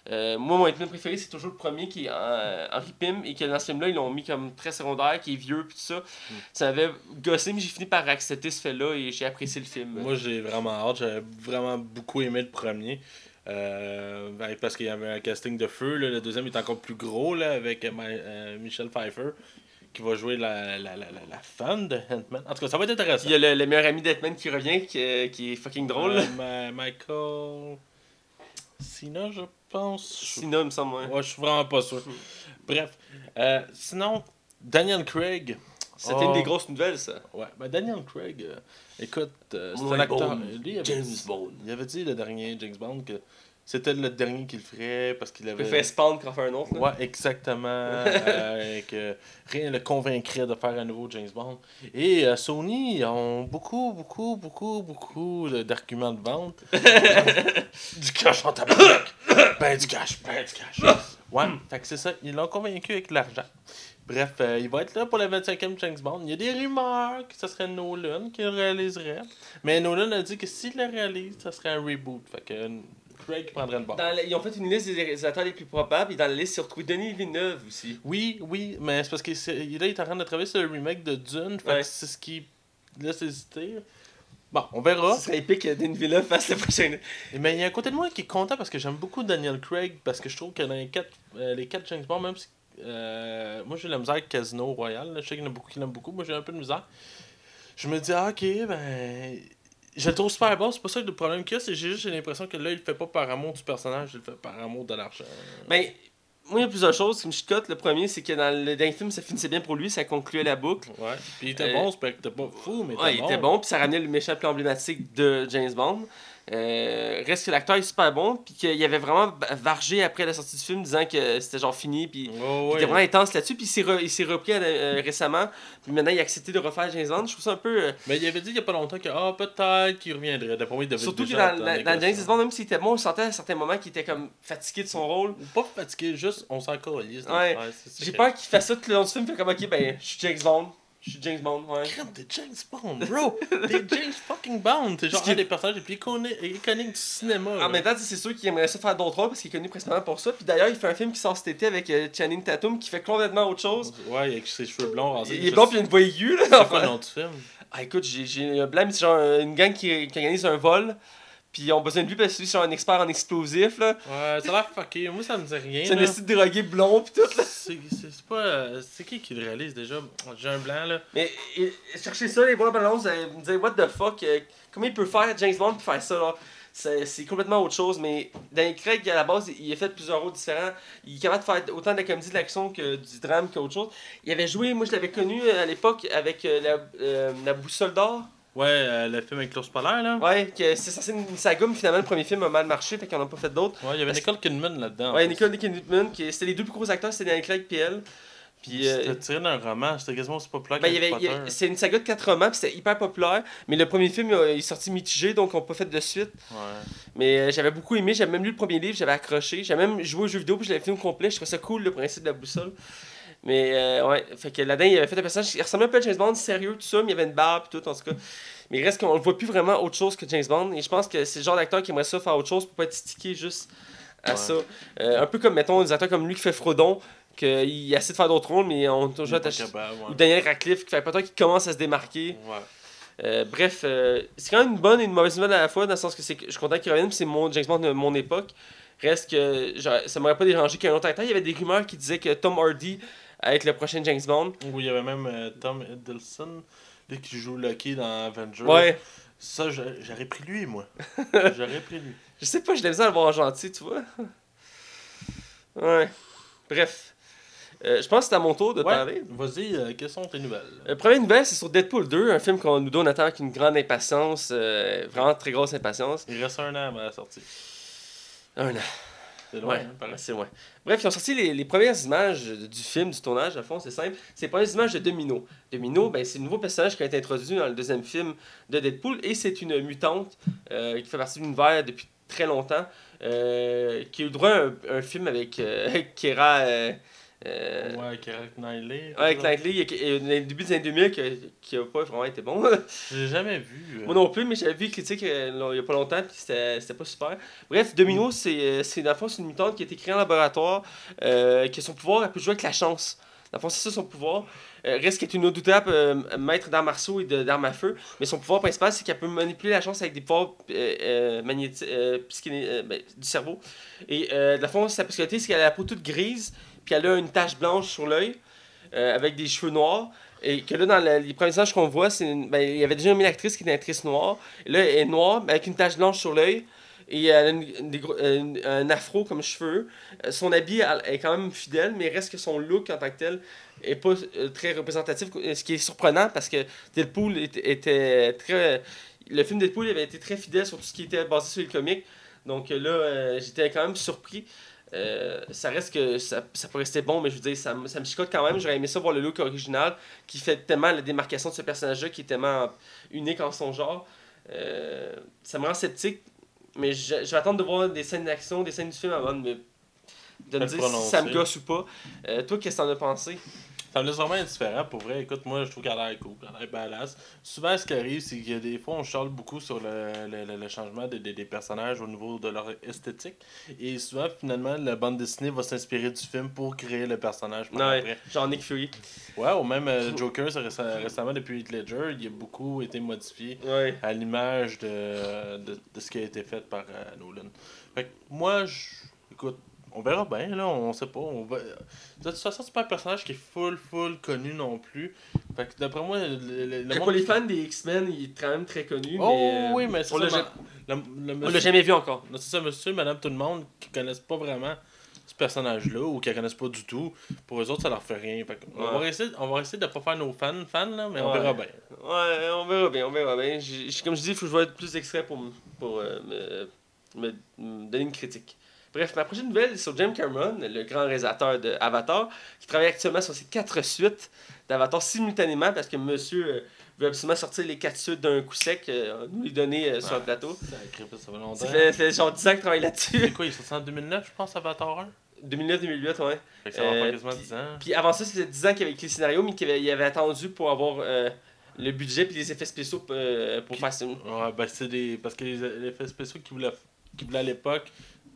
euh, moi, mon Ant-Man préféré, c'est toujours le premier qui est en- Henry Pym, et que dans ce film-là, ils l'ont mis comme très secondaire, qui est vieux, puis tout ça. Ça m'avait gossé, mais j'ai fini par accepter ce fait-là, et j'ai apprécié le film. Moi, j'ai vraiment hâte. J'avais vraiment beaucoup aimé le premier. Euh, parce qu'il y avait un casting de feu. là. Le deuxième est encore plus gros là, avec euh, euh, Michelle Pfeiffer qui va jouer la, la, la, la, femme de Ant-Man. En tout cas, ça va être intéressant. il y a le, le meilleur ami d'Ant-Man qui revient, qui, qui est fucking drôle. Euh, Michael. Cena, je pense. Il me semble, ouais. Je suis vraiment pas sûr. Bref. Euh, sinon, Daniel Craig. C'était une Oh. des grosses nouvelles, ça. Ouais, ben Daniel Craig, euh, écoute, euh, c'est un acteur. Bond, Lui, il avait James dit- Bond. Il avait dit le dernier James Bond que c'était le dernier qu'il ferait parce qu'il Il avait. fait Spawn qu'en fait un autre. là. Ouais, exactement. euh, que rien ne le convaincrait de faire un nouveau James Bond. Et euh, Sony ont beaucoup, beaucoup, beaucoup, beaucoup d'arguments de vente. du cash en tabarnak. ben du cash, ben du cash. Ouais, fait que c'est ça. Ils l'ont convaincu avec l'argent. Bref, euh, il va être là pour le 25e James Bond. Il y a des rumeurs que ce serait Nolan qui le réaliserait. Mais Nolan a dit que s'il le réalise, ce serait un reboot. Fait que Craig prendrait le bord. Dans la- ils ont fait une liste des réalisateurs les plus probables et dans la liste, ils ont retrouvé Denis Villeneuve aussi. Oui, oui, mais c'est parce que là, il est en train de travailler sur le remake de Dune. Ouais. c'est ce qui laisse hésiter. Bon, on verra. Ce serait épique que Denis Villeneuve fasse le prochain. Mais il y a un côté de moi qui est content parce que j'aime beaucoup Daniel Craig. Parce que je trouve que dans les quatre, euh, les quatre James Bond, même si. euh, moi j'ai la misère avec Casino Royale. là. Je sais qu'il y en a beaucoup qui l'aiment beaucoup. Moi j'ai un peu de misère. Je me dis, ah, ok, ben. Je le trouve super bon. C'est pas ça que le problème qu'il y a. C'est juste j'ai l'impression que là, il le fait pas par amour du personnage, il le fait par amour de l'argent. Ben, moi, il y a plusieurs choses qui me chicotent. Le premier, c'est que dans le dernier film, ça finissait bien pour lui, ça concluait la boucle. Ouais. Puis il était Euh, bon, c'est pas que t'es pas fou, mais Ouais, il était bon, puis ça ramenait le méchant plus emblématique de James Bond. Euh, reste que l'acteur est super bon, puis qu'il avait vraiment vargé après la sortie du film, disant que c'était genre fini, puis il était vraiment intense là-dessus, puis il s'est re- repris euh, récemment, puis maintenant il a accepté de refaire James Bond. Je trouve ça un peu. euh, Mais il avait dit il y a pas longtemps que ah peut-être qu'il reviendrait. D'après il devait surtout que dans, dans- dans James. Bond, même s'il était bon, on sentait à certains moments qu'il était comme fatigué de son rôle. Pas fatigué, juste on s'en. Ouais. J'ai peur qu'il fasse ça tout le long du film, fait comme ok, ben je suis James Bond, je suis James Bond, ouais. Crème, t'es James Bond, bro! t'es James fucking Bond! T'es genre un des personnages les plus iconi- iconiques du cinéma. En même temps, c'est sûr qu'il aimerait ça faire d'autres rôles parce qu'il est connu principalement pour ça. Puis d'ailleurs, il fait un film qui sort cet été avec euh, Channing Tatum qui fait complètement autre chose. Ouais, avec ses cheveux blonds rasés. Il est sais- puis il a une voix aiguë. Là, C'est quoi le nom du film? Ah, écoute, j'ai- un blanc, mais c'est genre euh, une gang qui, qui organise un vol. Puis ils ont besoin de lui parce que lui, c'est un expert en explosifs. là. Ouais, ça a l'air fucké. Moi, ça me dit rien. C'est un esti de drogué blond, puis tout. Là. C'est pas. euh, C'est qui qui le réalise déjà? J'ai un blanc là. Mais et, chercher ça, les la balance, vous me dire, what the fuck, euh, comment il peut faire James Bond puis faire ça là? C'est complètement autre chose, mais Daniel Craig, à la base, il a fait plusieurs rôles différents. Il est capable de faire autant de la comédie, de l'action que du drame qu'autre chose. Il avait joué, moi je l'avais connu euh, à l'époque avec euh, la, euh, la Boussole d'Or. Ouais, euh, le film avec l'ours polaire là. Ouais, que c'est censé être une saga, mais finalement le premier film a mal marché, fait qu'on en a pas fait d'autres. Ouais, il y avait Nicole Kidman là-dedans. Ouais. Nicole Kidman, qui c'était les deux plus gros acteurs, c'était Daniel Craig et elle. Puis, euh, C'était tiré d'un roman, c'était quasiment aussi populaire Ben, il y que c'est une saga de quatre romans, puis c'était hyper populaire. Mais le premier film, euh, il est sorti mitigé, donc on n'a pas fait de suite. Ouais. Mais euh, j'avais beaucoup aimé, j'avais même lu le premier livre, j'avais accroché. J'avais même joué aux jeux vidéo, puis je l'avais fini au complet. Je trouvais ça cool, le principe de la boussole. Mais euh, ouais, fait que là-dedans, il avait fait un personnage qui ressemblait un peu à James Bond, sérieux, tout ça, mais il y avait une barbe, puis tout, en tout cas. Mais il reste qu'on ne voit plus vraiment autre chose que James Bond. Et je pense que c'est le genre d'acteur qui aimerait ça faire autre chose pour pas être stické juste à Ouais. ça. Euh, un peu comme, mettons, des acteurs comme lui qui fait Frodon, qu'il essaie de faire d'autres rôles, mais on est toujours attaché. Ou Daniel Radcliffe qui fait pas qui commence à se démarquer. Ouais. Euh, bref, euh, c'est quand même une bonne et une mauvaise nouvelle à la fois, dans le sens que c'est que je suis content qu'il revienne, c'est mon James Bond de mon époque. Reste que genre, ça m'aurait pas dérangé qu'un autre acteur. Il y avait des rumeurs qui disaient que Tom Hardy être le prochain James Bond. Où il y avait même euh, Tom Hiddleston, lui qui joue Lucky dans Avengers. Ouais, Ça, j'a- j'aurais pris lui, moi. j'aurais pris lui. je sais pas, j'ai de la misère à le voir en gentil, tu vois. Ouais. Bref. Euh, je pense que c'est à mon tour de Ouais, parler. vas-y, euh, quelles sont tes nouvelles? Euh, première nouvelle, c'est sur Deadpool 2, un film qu'on nous donne attend avec une grande impatience, vraiment très grosse impatience. Il reste un an à la sortie. Un an. C'est loin, Ouais, hein, loin. Bref, ils ont sorti les, les premières images du film, du tournage, à fond, c'est simple. C'est les premières images de Domino. Domino, ben, c'est le nouveau personnage qui a été introduit dans le deuxième film de Deadpool et c'est une mutante euh, qui fait partie de l'univers depuis très longtemps, euh, qui a eu droit à un, un film avec euh, Kera. Euh, Ouais, Kerak Knightley. ouais, avec Knightley, il y a- début des années 2000, qui, qui a pas vraiment été bon. J'ai jamais vu. euh, Moi non plus, mais j'avais vu les critiques euh, il y a pas longtemps, puis c'était pas super. Bref, Domino, c'est euh, c'est dans le fond, c'est une mutante qui a été créée en laboratoire, qui a son pouvoir, elle peut jouer avec la chance. Dans le fond, c'est ça son pouvoir. Reste qu'elle est une redoutable maître d'armes marceaux et d'armes à feu, mais son pouvoir principal, c'est qu'elle peut manipuler la chance avec des pouvoirs magnéti- psyché- euh, ben, du cerveau. Et dans le fond, sa particularité, c'est qu'elle a la peau toute grise, puis elle a une tache blanche sur l'œil, euh, avec des cheveux noirs. Et que là, dans les premiers images qu'on voit, c'est ben, il y avait déjà une actrice qui était une actrice noire. Là, elle est noire, mais avec une tache blanche sur l'œil. Et elle a des euh, un afro comme cheveux. Euh, Son habit est quand même fidèle, mais reste que son look en tant que tel est pas très représentatif. Ce qui est surprenant parce que Deadpool était, était très. Le film Deadpool avait été très fidèle sur tout ce qui était basé sur les comics. Donc là, j'étais quand même surpris. Euh, ça reste que ça, ça pourrait rester bon, mais je veux dire, ça, me- ça me chicote quand même. J'aurais aimé ça voir le look original qui fait tellement la démarcation de ce personnage-là qui est tellement unique en son genre. Euh, ça me rend sceptique, mais je, je vais attendre de voir des scènes d'action, des scènes du film avant de me, de me dire si ça me gosse ou pas. Euh, toi, qu'est-ce que t'en as pensé? Ça me laisse vraiment indifférent. Pour vrai, écoute, moi, je trouve qu'elle a l'air cool, elle a l'air badass. Souvent, ce qui arrive, c'est que des fois, on charle beaucoup sur le, le, le- le changement des, des, des personnages au niveau de leur esthétique. Et souvent, finalement, la bande dessinée va s'inspirer du film pour créer le personnage par Ouais, après. genre Nick Fury. Ouais, ou même euh, Joker, récem- récemment, depuis Heath Ledger, il a beaucoup été modifié Ouais. à l'image de, de, de ce qui a été fait par euh, Nolan. Fait que moi, je, écoute, on verra bien, là, on sait pas. On va... De toute façon, c'est pas un personnage qui est full, full connu non plus. Fait que d'après moi, le, le, le Mais monde pour les fans des X-Men, il est quand même très connu. Oh mais, euh, oui, mais c'est on l'a ça, jamais- monsieur- vu encore. C'est ça, monsieur, madame, tout le monde qui connaissent pas vraiment ce personnage-là ou qui la connaissent pas du tout. Pour eux autres, ça leur fait rien. Fait on, Ouais. va essayer, on va essayer de pas faire nos fans, fans là, mais on verra bien. Ouais, on verra bien, on verra bien. J'ai- comme je dis, il faut que je vois plus d'extraits pour, pour euh, me, me- me donner une critique. Bref, ma prochaine nouvelle est sur James Cameron, le grand réalisateur de Avatar, qui travaille actuellement sur ses quatre suites d'Avatar simultanément parce que monsieur euh, veut absolument sortir les quatre suites d'un coup sec, euh, nous les donner euh, sur un Ah, plateau. Ça, fait longtemps. Ça fait, ça fait genre 10 ans qu'il travaille là-dessus. C'est quoi, il est sorti en 2009, je pense, Avatar 1 2009-2008, ouais. Fait que ça va Euh, faire quasiment puis- 10 ans. Puis avant ça, c'était 10 ans qu'il avait écrit le scénario, mais qu'il avait, il avait attendu pour avoir le budget puis les effets spéciaux pour Puis- faire ça. Ouais, ben c'est des. Parce que les, les effets spéciaux qu'ils voulaient, qu'ils voulaient à l'époque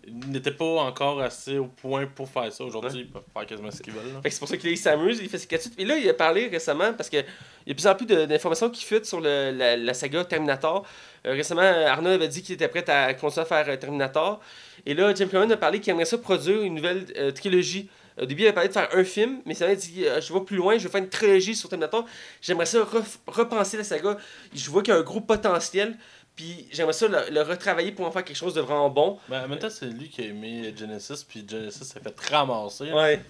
n'étaient pas encore assez au point pour faire ça. Aujourd'hui, ils peuvent faire quasiment ce qu'ils veulent. là. Fait que c'est pour ça qu'il s'amuse, il fait ses suites. Et là, il a parlé récemment, parce qu'il y a de plus en plus d'informations qui fuitent sur le- la, la saga Terminator. Euh, récemment, Arnaud avait dit qu'il était prêt à continuer à faire euh, Terminator. Et là, James Cameron a parlé qu'il aimerait ça produire une nouvelle euh, trilogie. Au début, il avait parlé de faire un film, mais ça a dit euh, Je vais plus loin, je vais faire une trilogie sur Terminator. J'aimerais ça repenser la saga. Je vois qu'il y a un gros potentiel. Puis j'aimerais ça le, le retravailler pour en faire quelque chose de vraiment bon. Ben, en même temps, c'est lui qui a aimé Genesis, puis Genesis s'est fait ramasser. Ouais.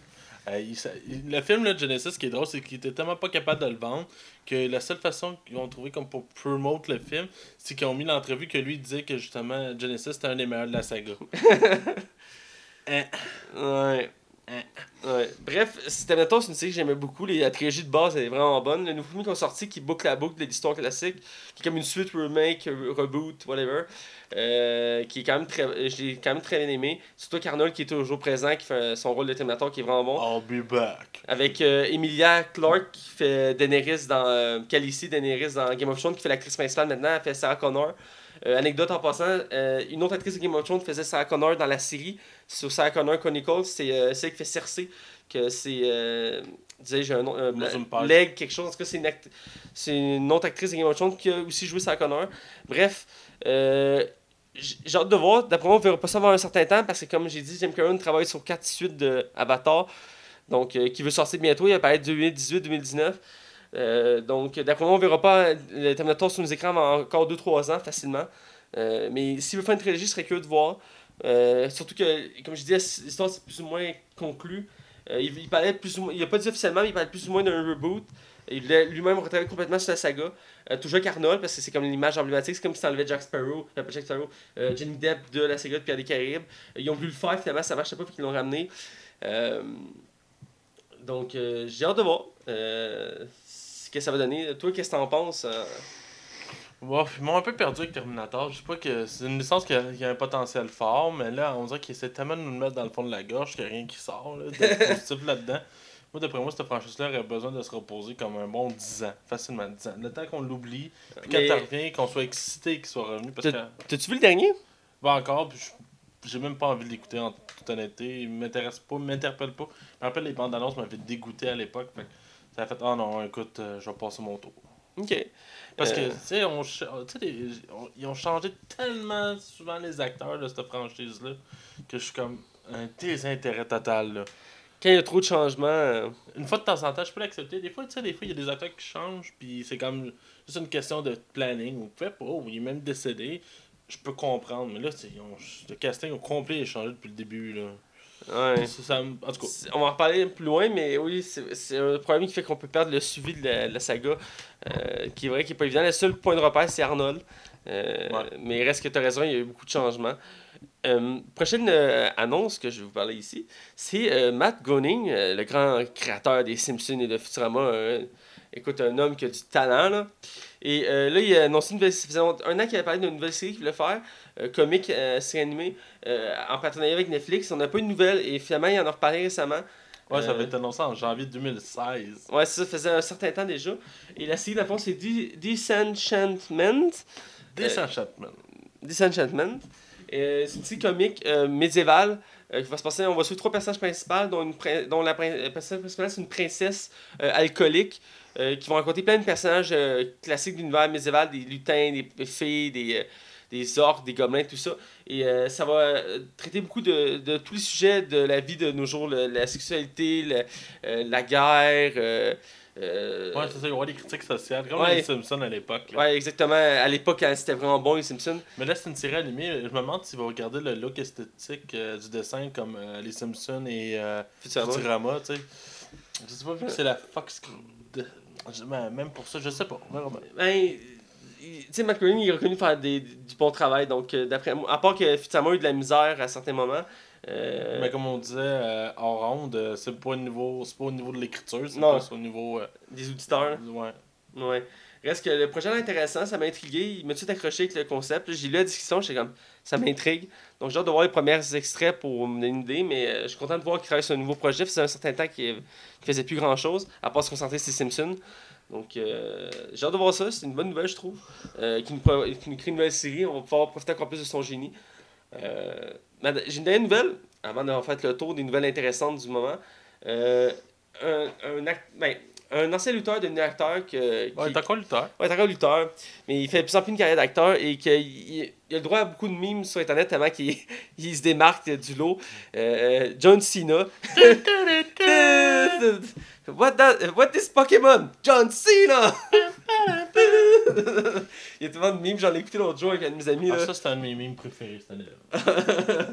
Euh, il s'a- il- le film là, Genesis, ce qui est drôle, c'est qu'il était tellement pas capable de le vendre que la seule façon qu'ils ont trouvé comme pour promote le film, c'est qu'ils ont mis l'entrevue que lui disait que justement Genesis c'était un des meilleurs de la saga. Hein? Ouais. Ouais. Bref, c'est Terminator, c'est une série que j'aimais beaucoup. Les, la trilogie de base, elle est vraiment bonne. Le nouveau film qui est sorti, qui boucle la boucle de l'histoire classique, qui est comme une suite, remake, re- reboot, whatever. euh, qui est quand même très. J'ai quand même très bien aimé. Surtout qu'Arnold qui est toujours présent, qui fait son rôle de Terminator qui est vraiment bon. I'll be back. Avec euh, Emilia Clarke qui fait Daenerys dans. Euh, Khaleesi Daenerys dans Game of Thrones, qui fait l'actrice principale maintenant, elle fait Sarah Connor. Euh, anecdote en passant, euh, une autre actrice de Game of Thrones faisait Sarah Connor dans la série sur Sarah Connor Chronicles, c'est euh, celle qui fait Cersei, que c'est. Euh, disais j'ai un nom. Euh. Leg, quelque chose. En tout cas, c'est une, act- c'est une autre actrice de Game of Thrones qui a aussi joué Sarah Connor. Bref, euh, j'ai hâte de voir. D'après moi, on ne verra pas ça avant un certain temps parce que, comme j'ai dit, James Cameron travaille sur quatre suites de Avatar. Donc, euh, qui veut sortir bientôt. Il de 2018-2019. Euh, donc, d'après moi, on verra pas le Terminator sur nos écrans avant encore 2-3 ans facilement. Euh, mais s'il veut faire une trilogie, je serais curieux de voir. Euh, surtout que, comme je disais, l'histoire c'est plus ou moins conclue. Euh, il, il parlait plus ou moins, il a pas dit officiellement, mais il parlait plus ou moins d'un reboot. Il voulait lui-même retravailler complètement sur la saga. Euh, toujours avec Arnold, parce que c'est comme l'image emblématique. C'est comme si t'enlevais Jack Sparrow, Jack Sparrow, Johnny Depp de la saga de Pierre des Caraïbes. Ils ont voulu le faire, finalement, ça marchait pas, puis ils l'ont ramené. Donc, j'ai hâte de voir ce que ça va donner. Toi, qu'est-ce que t'en penses Bon, ils m'ont un peu perdu avec Terminator. Je sais pas que c'est une licence qui a, qui a un potentiel fort, mais là, on dirait qu'ils essaient tellement de nous le mettre dans le fond de la gorge qu'il n'y a rien qui sort là, de positif là-dedans. Moi, d'après moi, cette franchise-là aurait besoin de se reposer comme un bon 10 ans, facilement 10 ans. Le temps qu'on l'oublie, puis quand Mais- tu reviens, qu'on soit excité qu'il soit revenu, parce que, T'as-tu vu le dernier? Va encore, puis je- j'ai même pas envie de l'écouter en toute honnêteté. Il m'intéresse pas, il m'interpelle pas. Je me rappelle, les bandes annonces m'avaient dégoûté à l'époque. Ça a fait, ah non, écoute, euh, je vais passer mon tour. Ok. Parce Euh, que, tu sais, on, cha- tu sais, on- ils ont changé tellement souvent les acteurs de cette franchise-là que je suis comme un désintérêt total. Là. Quand il y a trop de changements. euh, Une fois de temps en temps, je peux l'accepter. Des fois, tu sais, des fois, il y a des acteurs qui changent, puis c'est comme juste une question de planning. Ou fait pas, ou il est même décédé. je peux comprendre. Mais là, ont- le casting au complet est changé depuis le début. Là. Ouais. Ça- ça me- en tout cas, On va en reparler plus loin, mais oui, c'est c'est un problème qui fait qu'on peut perdre le suivi de la, de la saga, euh, qui est vrai qui est pas évident. Le seul point de repère, c'est Arnold. Euh, Ouais. Mais il reste que tu as raison, il y a eu beaucoup de changements. Euh, prochaine euh, annonce que je vais vous parler ici, c'est euh, Matt Groening, euh, le grand créateur des Simpsons et de Futurama. euh, écoute, un homme qui a du talent. Là. Et euh, là, il a annoncé une nouvelle faisait un an qu'il avait parlé d'une nouvelle série qu'il voulait faire, euh, comique, euh, série animée, euh, en partenariat avec Netflix. On n'a pas eu de nouvelles et finalement, il en a reparlé récemment. ouais, ça Euh, avait été annoncé en janvier 2016. Ouais, ça faisait un certain temps déjà. Et la série, d'abord, c'est Dis- Disenchantment. Disenchantment. Disenchantment. Euh, c'est une série comique euh, médiévale euh, qui va se passer. On va suivre trois personnages principaux, dont, une dont la prin- le personnage principal, c'est une princesse euh, alcoolique euh, qui vont raconter plein de personnages euh, classiques de l'univers médiéval des lutins, des fées, des, euh, des orques, des gobelins, tout ça. Et euh, ça va euh, traiter beaucoup de, de tous les sujets de la vie de nos jours le- la sexualité, le- euh, la guerre. euh, Ouais, c'est ça, il y aura des critiques sociales, comme Ouais. les Simpsons à l'époque. Ouais, exactement. À l'époque, quand c'était vraiment bon, les Simpsons. Mais là, c'est une série animée. Je me demande s'ils vont regarder le look esthétique du dessin comme les Simpsons et Futurama. Futurama, tu sais. Je sais pas, vu que c'est la Fox. de- ben, Même pour ça, je sais pas. Ben, tu sais, Matt Groening, il est reconnu faire des, du bon travail. Donc, euh, d'après moi, à part que Futurama a eu de la misère à certains moments. euh, Mais comme on disait euh, en ronde, euh, c'est pas au niveau, pas au niveau de l'écriture, c'est au niveau. des auditeurs. ouais. Ouais. Reste que le projet est intéressant, ça m'a intrigué. Il m'a tout accroché avec le concept. J'ai lu la discussion, j'étais comme, ça m'intrigue. Donc j'ai hâte de voir les premiers extraits pour me donner une idée, mais euh, je suis content de voir qu'il travaille sur un nouveau projet. Ça faisait un certain temps qu'il qu'il faisait plus grand chose, à part se concentrer sur les Simpsons. Donc euh, j'ai hâte de voir ça, c'est une bonne nouvelle, je trouve. Euh, qui, nous qui nous crée une nouvelle série, on va pouvoir profiter encore plus de son génie. Euh, j'ai une dernière nouvelle, avant d'avoir fait le tour des nouvelles intéressantes du moment. Euh, un, un, act- ben, un ancien lutteur devenu acteur que, qui, Ouais, t'es encore lutteur. Ouais, il est encore lutteur, mais il fait de plus en plus une carrière d'acteur et qu'il il, il a le droit à beaucoup de mimes sur Internet tellement qu'il il se démarque du lot. Euh, John Cena. what, that, what is Pokémon? John Cena! il y a tellement de mimes, j'en ai écouté l'autre jour avec un de mes amis. Ah, là. ça, c'est un de mes mimes préférés cette année-là.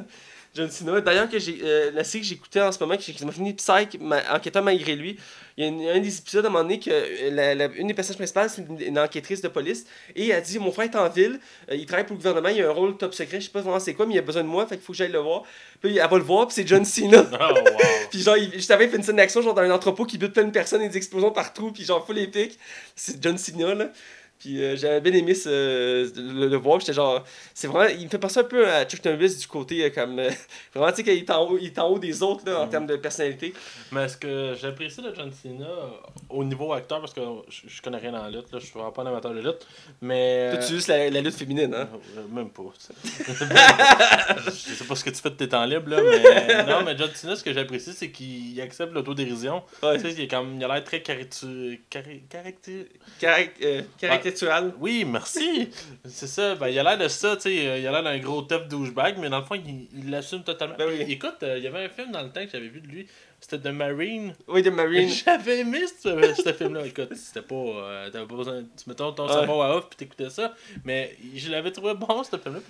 John Cena. D'ailleurs, que j'ai euh, la série que j'écoutais en ce moment, que j'ai quasiment fini Psych, ma- enquêteur malgré lui, il y a une- un des épisodes à un moment donné que euh, la, la- une des personnages principales, c'est une, une enquêtrice de police, et elle dit Mon frère est en ville, euh, il travaille pour le gouvernement, il a un rôle top secret, je sais pas vraiment c'est quoi, mais il a besoin de moi, fait qu'il faut que j'aille le voir. Puis elle va le voir, puis c'est John Cena. Oh, wow. Puis genre, il, juste avant, il fait une scène d'action, genre dans un entrepôt qui bute plein de personnes et des explosions partout, puis genre full épique. C'est John Cena, là. Puis euh, j'avais bien aimé ce- le, le voir, j'étais genre, c'est vraiment, il me fait penser un peu à Chuck Norris du côté, euh, comme, euh, vraiment, tu sais, qu'il est en haut, il est en haut des autres, là, en Mhm. termes de personnalité. Mais ce que j'apprécie de John Cena au niveau acteur, parce que je, je connais rien dans la lutte, là, je suis vraiment pas un amateur de lutte, mais. Toi, tu juste la, la lutte féminine, hein? Même pas. je sais pas ce que tu fais de tes temps libres, là, mais. Non, mais John Cena, ce que j'apprécie, c'est qu'il accepte l'autodérision. Ouais. Tu sais, il, est comme, il a l'air très caritu... cari... caracté- Caract- euh, Oui, merci! C'est ça, ben, il a l'air de ça, tu sais, euh, il a l'air d'un gros tough douchebag, mais dans le fond, il l'assume totalement. Ben oui. Écoute, euh, il y avait un film dans le temps que j'avais vu de lui, c'était The Marine. Oui, de Marine. J'avais aimé ce, ce film-là. Écoute, c'était pas. euh, T'avais pas besoin. Tu mettons ton cerveau à off puis t'écoutais ça. Mais je l'avais trouvé bon, ce film-là.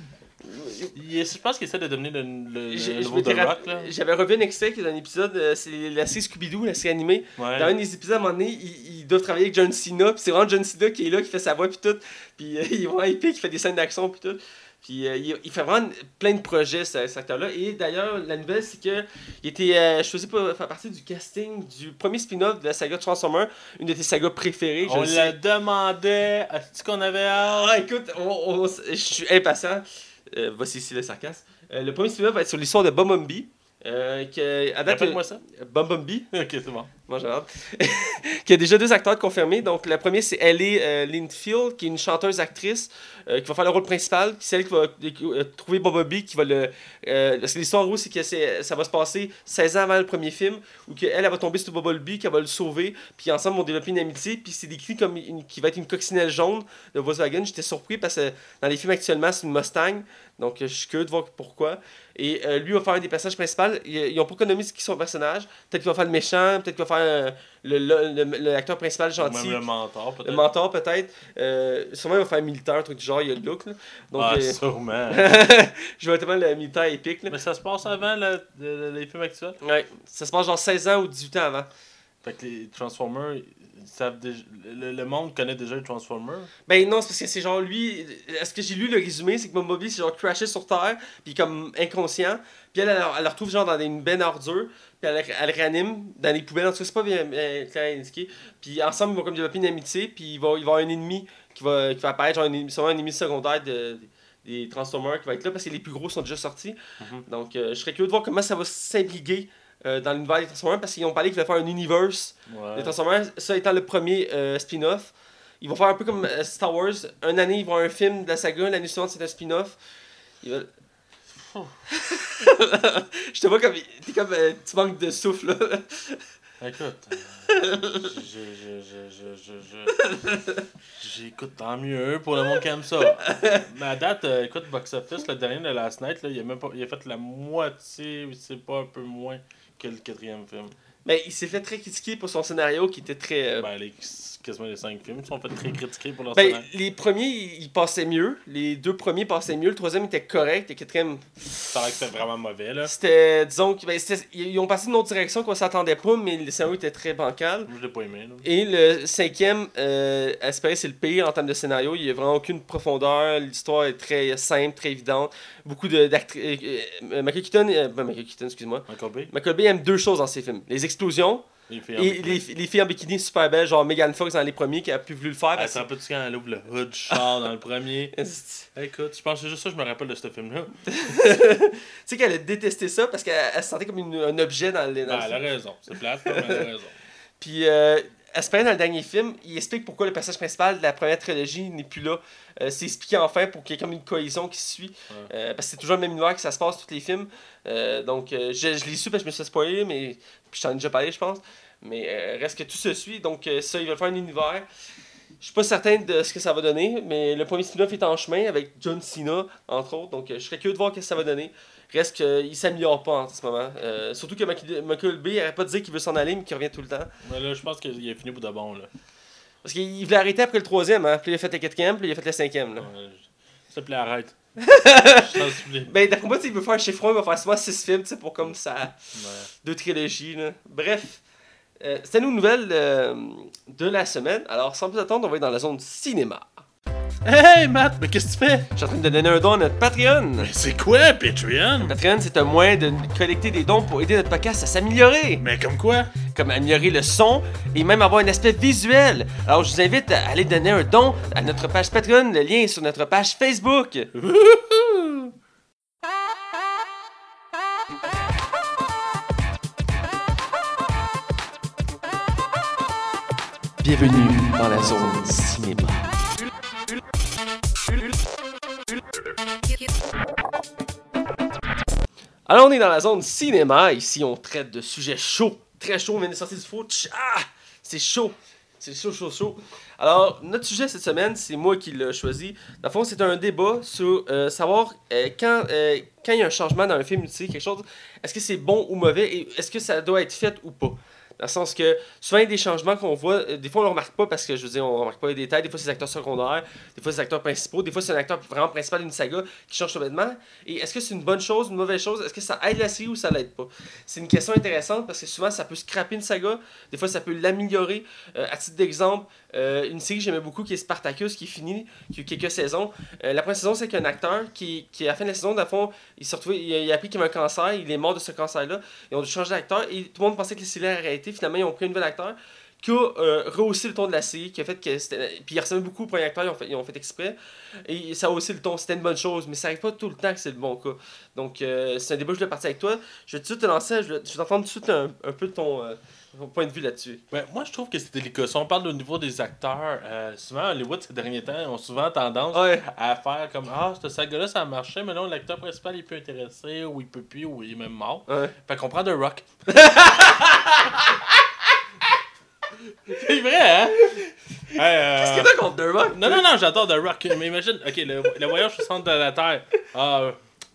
Il- Je pense qu'il essaie de devenir le, le, nouveau The Rock. J'avais revu un extrait qui est dans un épisode, euh, c'est la série Scooby-Doo, la série animée. Ouais. Dans un des épisodes, à un moment donné, ils, ils doivent travailler avec John Cena, puis c'est vraiment John Cena qui est là, qui fait sa voix, puis tout. Puis euh, il est vraiment épique, il fait des scènes d'action, puis tout. Puis euh, il, il fait vraiment plein de projets, ce- cet acteur-là. Et d'ailleurs, la nouvelle, c'est que il était euh, choisi pour faire partie du casting du premier spin-off de la saga Transformer, une de tes sagas préférées. je On le le demandait. Est-ce qu'on avait hâte? Ah, écoute, on- on- je suis impatient. Euh, voici ici le sarcasme. Euh, le premier spin-off va être sur l'histoire de Bumblebee. Euh, que, à date, Répète-moi ça. Bumblebee. Ok, c'est bon. Moi, j'ai hâte. qui a déjà deux acteurs confirmés. Donc, la première, c'est Ellie euh, Linfield, qui est une chanteuse-actrice, euh, qui va faire le rôle principal, c'est elle qui va euh, trouver Bumblebee, qui va le... L'histoire, en gros, c'est que ça va se passer 16 ans avant le premier film, où elle va tomber sur Bumblebee, qu'elle va le sauver, puis ensemble, vont développer une amitié, puis c'est décrit comme une, qui va être une coccinelle jaune de Volkswagen. J'étais surpris parce que dans les films actuellement, c'est une Mustang. Donc, je suis curieux de voir pourquoi. Et lui va faire un des personnages principaux. Ils ils ont pas économisé qui sont personnages. Peut-être qu'il va faire le méchant, peut-être qu'il va faire faire euh, le- l'acteur principal gentil. Même le mentor, peut-être. Le mentor, peut-être. Euh, sûrement, il va faire militaire, un truc du genre, il y a le look. Là. Donc, ah, euh, sûrement. je vois tellement le militaire épique. Là. Mais ça se passe avant le- le- les films actuels? Ouais, ça se passe genre 16 ans ou 18 ans avant. Fait que les Transformers, ils savent déjà- le, le monde connaît déjà les Transformers. Ben non, c'est parce que c'est genre lui. Est-ce que j'ai lu le résumé C'est que Bumblebee, c'est genre crashé sur Terre, puis comme inconscient. Puis elle, elle, elle le retrouve genre dans une benne à ordures, puis elle, elle le réanime dans les poubelles. En tout cas, c'est pas bien, clair indiqué. Puis ensemble, ils vont comme développer une amitié, puis il va, il va y avoir un ennemi qui va, qui va apparaître, genre un ennemi, sûrement un ennemi secondaire de, des Transformers qui va être là, parce que les plus gros sont déjà sortis. Mhm. Donc euh, je serais curieux de voir comment ça va s'impliquer. Euh, dans l'univers des Transformers parce qu'ils ont parlé qu'ils voulaient faire un universe Ouais. les Transformers, ça étant le premier euh, spin-off. Ils vont faire un peu comme euh, Star Wars. Une année, ils vont avoir un film de la saga, l'année suivante, c'est un spin-off. Ils veulent- je te vois comme. T'es comme. euh, tu manques de souffle, là. Écoute, j'écoute tant mieux pour le monde qui aime ça. Mais à date, euh, écoute, Box Office, le dernier de Last Night, là, il, a même pas, il a fait la moitié, c'est pas un peu moins que le quatrième film? Mais il s'est fait très critiquer pour son scénario qui était très. euh, Ben, les, quasiment les cinq films sont fait très critiqués pour leur ben, scénario. les premiers, ils passaient mieux. Les deux premiers passaient mieux. Le troisième était correct. Le quatrième, Ça que c'était vraiment mauvais, là. c'était. Disons ben, ils ont passé une autre direction qu'on s'attendait pas, mais le scénario était très bancal. Je l'ai pas aimé, là. Et le cinquième, euh, espérer c'est le pire en termes de scénario. Il n'y a vraiment aucune profondeur. L'histoire est très simple, très évidente. Beaucoup de- d'actrices. Euh, euh, Michael Keaton, euh, ben, Michael Keaton, excuse-moi. Michael Bay, Michael Bay aime deux choses dans ses films les explosions les filles et bikini. les, les filles en bikini super belles, genre Megan Fox dans les premiers qui a plus voulu le faire. Ah, parce c'est un peu quand elle ouvre le hood char dans le premier. tu Écoute, je pense que c'est juste ça que je me rappelle de ce film-là. sais qu'elle a détesté ça parce qu'elle elle se sentait comme une- un objet dans le. dans le Ah, elle a raison. C'est plate, mais elle a raison. Puis, euh, Aspect, dans le dernier film, il explique pourquoi le personnage principal de la première trilogie n'est plus là. Euh, c'est expliqué enfin pour qu'il y ait comme une cohésion qui se suit. Ouais. Euh, parce que c'est toujours le même univers que ça se passe tous les films. Euh, donc, je, je l'ai su parce que je me suis spoiler, mais puis je t'en ai déjà parlé, je pense. Mais reste que tout se suit. Donc, ça, ils veulent faire un univers. Je suis pas certain de ce que ça va donner, mais le premier spin-off est en chemin avec John Cena, entre autres. Donc, je serais curieux de voir ce que ça va donner. Reste qu'il s'améliore pas en ce moment. Euh, surtout que Michael Michael Bay arrête pas de dire qu'il veut s'en aller, mais qu'il revient tout le temps. Mais là, je pense qu'il a fini pour de bon, là. Parce qu'il voulait arrêter après le troisième, hein. Puis il a fait le quatrième, puis il a fait le cinquième, là. Ouais, S'il te plaît, arrête. Ben, d'après moi, il veut faire un chiffron, il va faire souvent six films, tu sais, pour comme ça. Ouais. Deux trilogies, là. Bref. Euh, C'était nos nouvelles euh, de la semaine. Alors, sans plus attendre, on va être dans la zone cinéma. Hey, Matt, mais qu'est-ce que tu fais? Je suis en train de donner un don à notre Patreon. Mais c'est quoi, Patreon? Patreon, c'est un moyen de collecter des dons pour aider notre podcast à s'améliorer. Mais comme quoi? Comme améliorer le son et même avoir un aspect visuel. Alors, je vous invite à aller donner un don à notre page Patreon. Le lien est sur notre page Facebook. Wouhou! Bienvenue dans la zone cinéma. Alors, on est dans la zone cinéma. Ici, on traite de sujets chauds. Très chauds. On vient de sortir du Ah! C'est chaud. C'est chaud, chaud, chaud. Alors, notre sujet cette semaine, c'est moi qui l'ai choisi. Dans le fond, c'est un débat sur euh, savoir euh, quand, euh, quand il y a un changement dans un film, tu sais, quelque chose, est-ce que c'est bon ou mauvais et est-ce que ça doit être fait ou pas? Dans le sens que souvent, il y a des changements qu'on voit, euh, des fois, on ne remarque pas parce que, je veux dire, on ne remarque pas les détails. Des fois, c'est des acteurs secondaires, des fois, c'est des acteurs principaux, des fois, c'est un acteur vraiment principal d'une saga qui change complètement. Et est-ce que c'est une bonne chose, une mauvaise chose? Est-ce que ça aide la série ou ça l'aide pas? C'est une question intéressante parce que souvent, ça peut scraper une saga, des fois, ça peut l'améliorer. Euh, à titre d'exemple, euh, une série que j'aimais beaucoup qui est Spartacus, qui est finie, qui a eu quelques saisons. Euh, la première saison, c'est qu'un acteur qui, qui, à la fin de la saison, fond, il s'est il a, appris qu'il avait un cancer, il est mort de ce cancer-là. Ils ont dû changer d'acteur et tout le monde pensait que la série allait arrêter. Finalement, ils ont pris un nouvel acteur qui a euh, rehaussé le ton de la série, qui a fait que. Puis il ressemblait beaucoup au premier acteur, ils ont fait, ils ont fait exprès. Et ça a haussé le ton, c'était une bonne chose, mais ça arrive pas tout le temps que c'est le bon cas. Donc euh, c'est un débat que je voulais partir avec toi. Je vais tout de suite te lancer, je vais, t'entendre tout de suite un, un peu ton, ton point de vue là-dessus. Ben, moi, je trouve que c'est délicat. Si on parle au niveau des acteurs, euh, souvent, Hollywood, ces derniers temps, ont souvent tendance Ouais. à faire comme Ah, cette saga-là, ça a marché, mais là, l'acteur principal, il peut intéresser, ou il peut plus, ou il est même mort. Ouais. Fait qu'on prend The Rock. c'est vrai, hein? Hey, euh, Qu'est-ce que t'as contre The Rock Non, non, non, j'adore The Rock. Mais imagine, ok, le, le voyage au centre de la Terre. Ah, euh,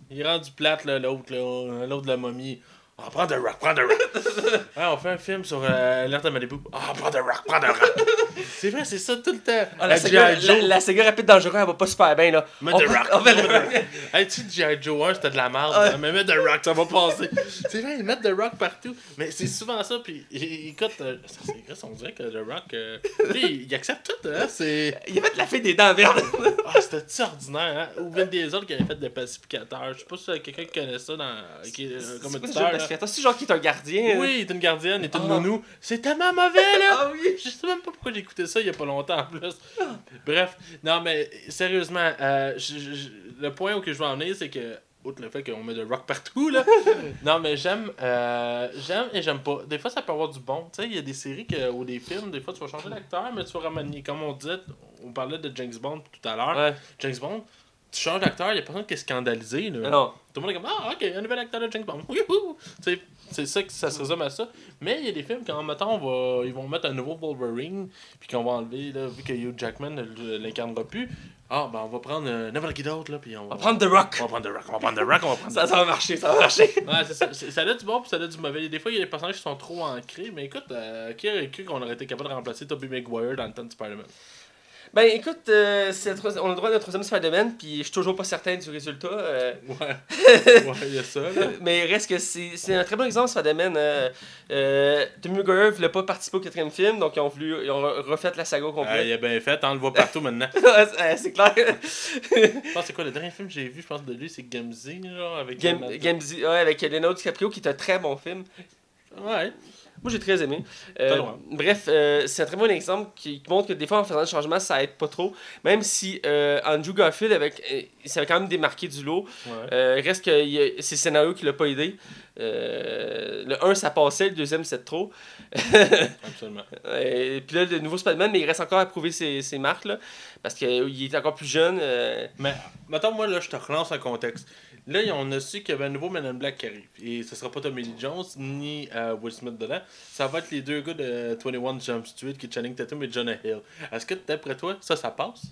il est rendu plate, là, l'autre, là, l'autre de la momie. Ah, prends The Rock, prends The Rock. ouais, on fait un film sur euh, l'Alerte à Malibu. Ah, prends The Rock, prends The Rock. c'est vrai, c'est ça tout le temps. Ah, la, saga, G.I. la, la rapide dangereux, elle va pas super bien, là. Mets On The peut- Rock. on fait The Rock. hey, tu sais, G.I. Joe 1, c'était de la merde. Ouais. Mais mets The Rock, ça va passer. c'est vrai, ils mettent The Rock partout. Mais c'est souvent ça. Puis écoute, euh, ça, c'est vrai, on dirait que The Rock, euh, lui, il accepte tout. Hein, c'est... Il a fait la fée des dents vertes. Ah, c'était ordinaire. Hein? Ou Vin Diesel qui avait fait des pacificateurs. Je sais pas si quelqu'un qui connaît ça dans... qui est, euh, comme auditeur, de C'est genre qui est un gardien. Oui, il est une gardienne, il est une Ah. nounou. C'est tellement mauvais, là! Ah oui. Je sais même pas pourquoi j'ai écouté ça il y a pas longtemps en plus. Bref, non mais sérieusement, euh, je- je- je- le point où que je veux en venir, c'est que, outre le fait qu'on met de rock partout, là, non mais j'aime euh, j'aime et j'aime pas. Des fois ça peut avoir du bon. Tu sais, il y a des séries que, ou des films, des fois tu vas changer d'acteur, mais tu vas ramener, comme on disait, on parlait de James Bond tout à l'heure. Ouais. James Bond, tu changes d'acteur, il y a personne qui est scandalisé. Là. Non. Tout le monde est comme Ah, ok, un nouvel acteur de James Bond. Youhou! C'est ça que ça se résume à ça. Mais il y a des films quand mettons, on va, ils vont mettre un nouveau Wolverine, puis qu'on va enlever, là, vu que Hugh Jackman ne l'incarnera plus. Ah, ben on va prendre euh, n'importe qui d'autre, là, puis on On va, va prendre The Rock. on va prendre The Rock, on va prendre The Rock, on va prendre Ça, ça va marcher, ça va marcher. Ouais, c'est ça. Ça a du bon puis ça a du mauvais. Des fois, il y a des personnages qui sont trop ancrés, mais écoute, euh, qui aurait cru qu'on aurait été capable de remplacer Tobey Maguire dans le temps de Spider-Man? Ben écoute, euh, c'est on a le droit d'un troisième Spider-Man, puis je suis toujours pas certain du résultat. euh, Ouais. ouais, il y a ça, là. mais reste que c'est un très bon exemple, Spider-Man. Euh, euh, Tommy Maguire voulait pas participer au quatrième film, donc ils ont, voulu, ils ont re- refait la saga au Ah, il a bien fait, hein, on le voit partout maintenant. C'est clair. Je pense que c'est quoi le dernier film que j'ai vu, je pense de lui, c'est Gamzee, genre, avec. Gamzee- ouais, avec Leonardo DiCaprio, qui est un très bon film. Ouais. Moi, j'ai très aimé. Euh, bref, euh, c'est un très bon exemple qui, qui montre que des fois, en faisant le changement, ça aide pas trop. Même si euh, Andrew Garfield, avec, il s'avait quand même démarqué du lot. Ouais. Euh, reste que c'est scénario qui l'a pas aidé. Euh, le 1, ça passait, le deuxième, c'était trop. Absolument. Euh, puis là, le nouveau Spider-Man, mais il reste encore à prouver ses, ses marques, là, parce qu'il est encore plus jeune. euh, Mais, mettons, moi, là, je te relance un contexte. Là, on a su qu'il y avait un nouveau Men in Black qui arrive. Et ce sera pas Tommy Lee Jones ni euh, Will Smith dedans. Ça va être les deux gars de 21 Jump Street qui est Channing Tatum et Jonah Hill. Est-ce que, d'après toi, ça, ça passe?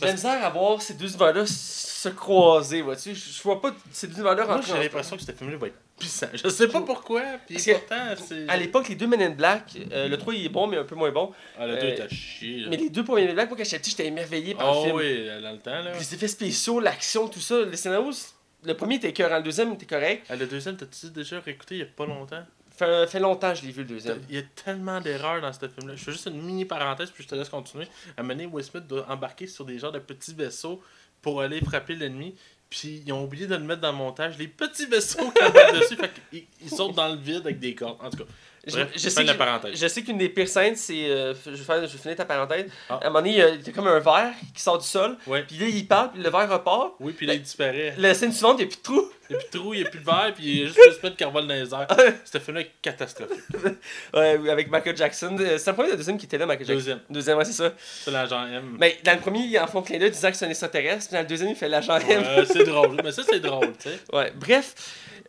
J'ai la misère à voir ces deux univers-là se croiser, vois-tu? Je vois pas ces deux univers-là Moi, j'ai l'impression que ce film-là va être puissant. Je sais pas pourquoi. Puis pourtant, c'est. À l'époque, les deux Men in Black, euh, le 3 il est bon, mais un peu moins bon. Ah, le 2 euh, à chier. là. Mais les deux premiers Men in Black, moi quand j'étais petit, j'étais émerveillé par le Oh film. oui, dans le temps, là. Les effets spéciaux, l'action, tout ça. Le scénario, c- le premier était écœurant, le deuxième était correct. Ah, le deuxième, t'as-tu déjà réécouté il y a pas longtemps? Fait, fait longtemps que je l'ai vu le deuxième. Il y a tellement d'erreurs dans ce film-là. Je fais juste une mini parenthèse, puis je te laisse continuer. À donné, Will Smith doit embarquer sur des genres de petits vaisseaux pour aller frapper l'ennemi. Puis ils ont oublié de le mettre dans le montage. Les petits vaisseaux qui dessus, fait qu'ils ils sautent dans le vide avec des cordes. En tout cas, Je, sais de la que, parenthèse. je sais qu'une des pires scènes, c'est. euh, je, vais finir ta parenthèse. Ah. À un moment donné, il y a- comme un verre qui sort du sol. Ouais. Puis là, il parle, puis le verre repart. Oui, puis là, il disparaît. La scène suivante, il n'y a plus de trou. Il n'y a plus de trou, il n'y a plus de verre, puis il y a juste Will Smith qui envole dans les airs. Ce film-là catastrophique. Ouais, oui, avec Michael Jackson. Euh, C'est le premier ou le deuxième qui était là, Michael Jackson Deuxième, Deuxième, ouais, c'est ça. c'est l'agent M. Mais dans le premier, il en font clin d'œil disant que c'est un extraterrestre. Puis dans le deuxième, il fait l'agent M. Ouais, c'est drôle. Mais ça, c'est drôle, tu sais. Ouais, bref,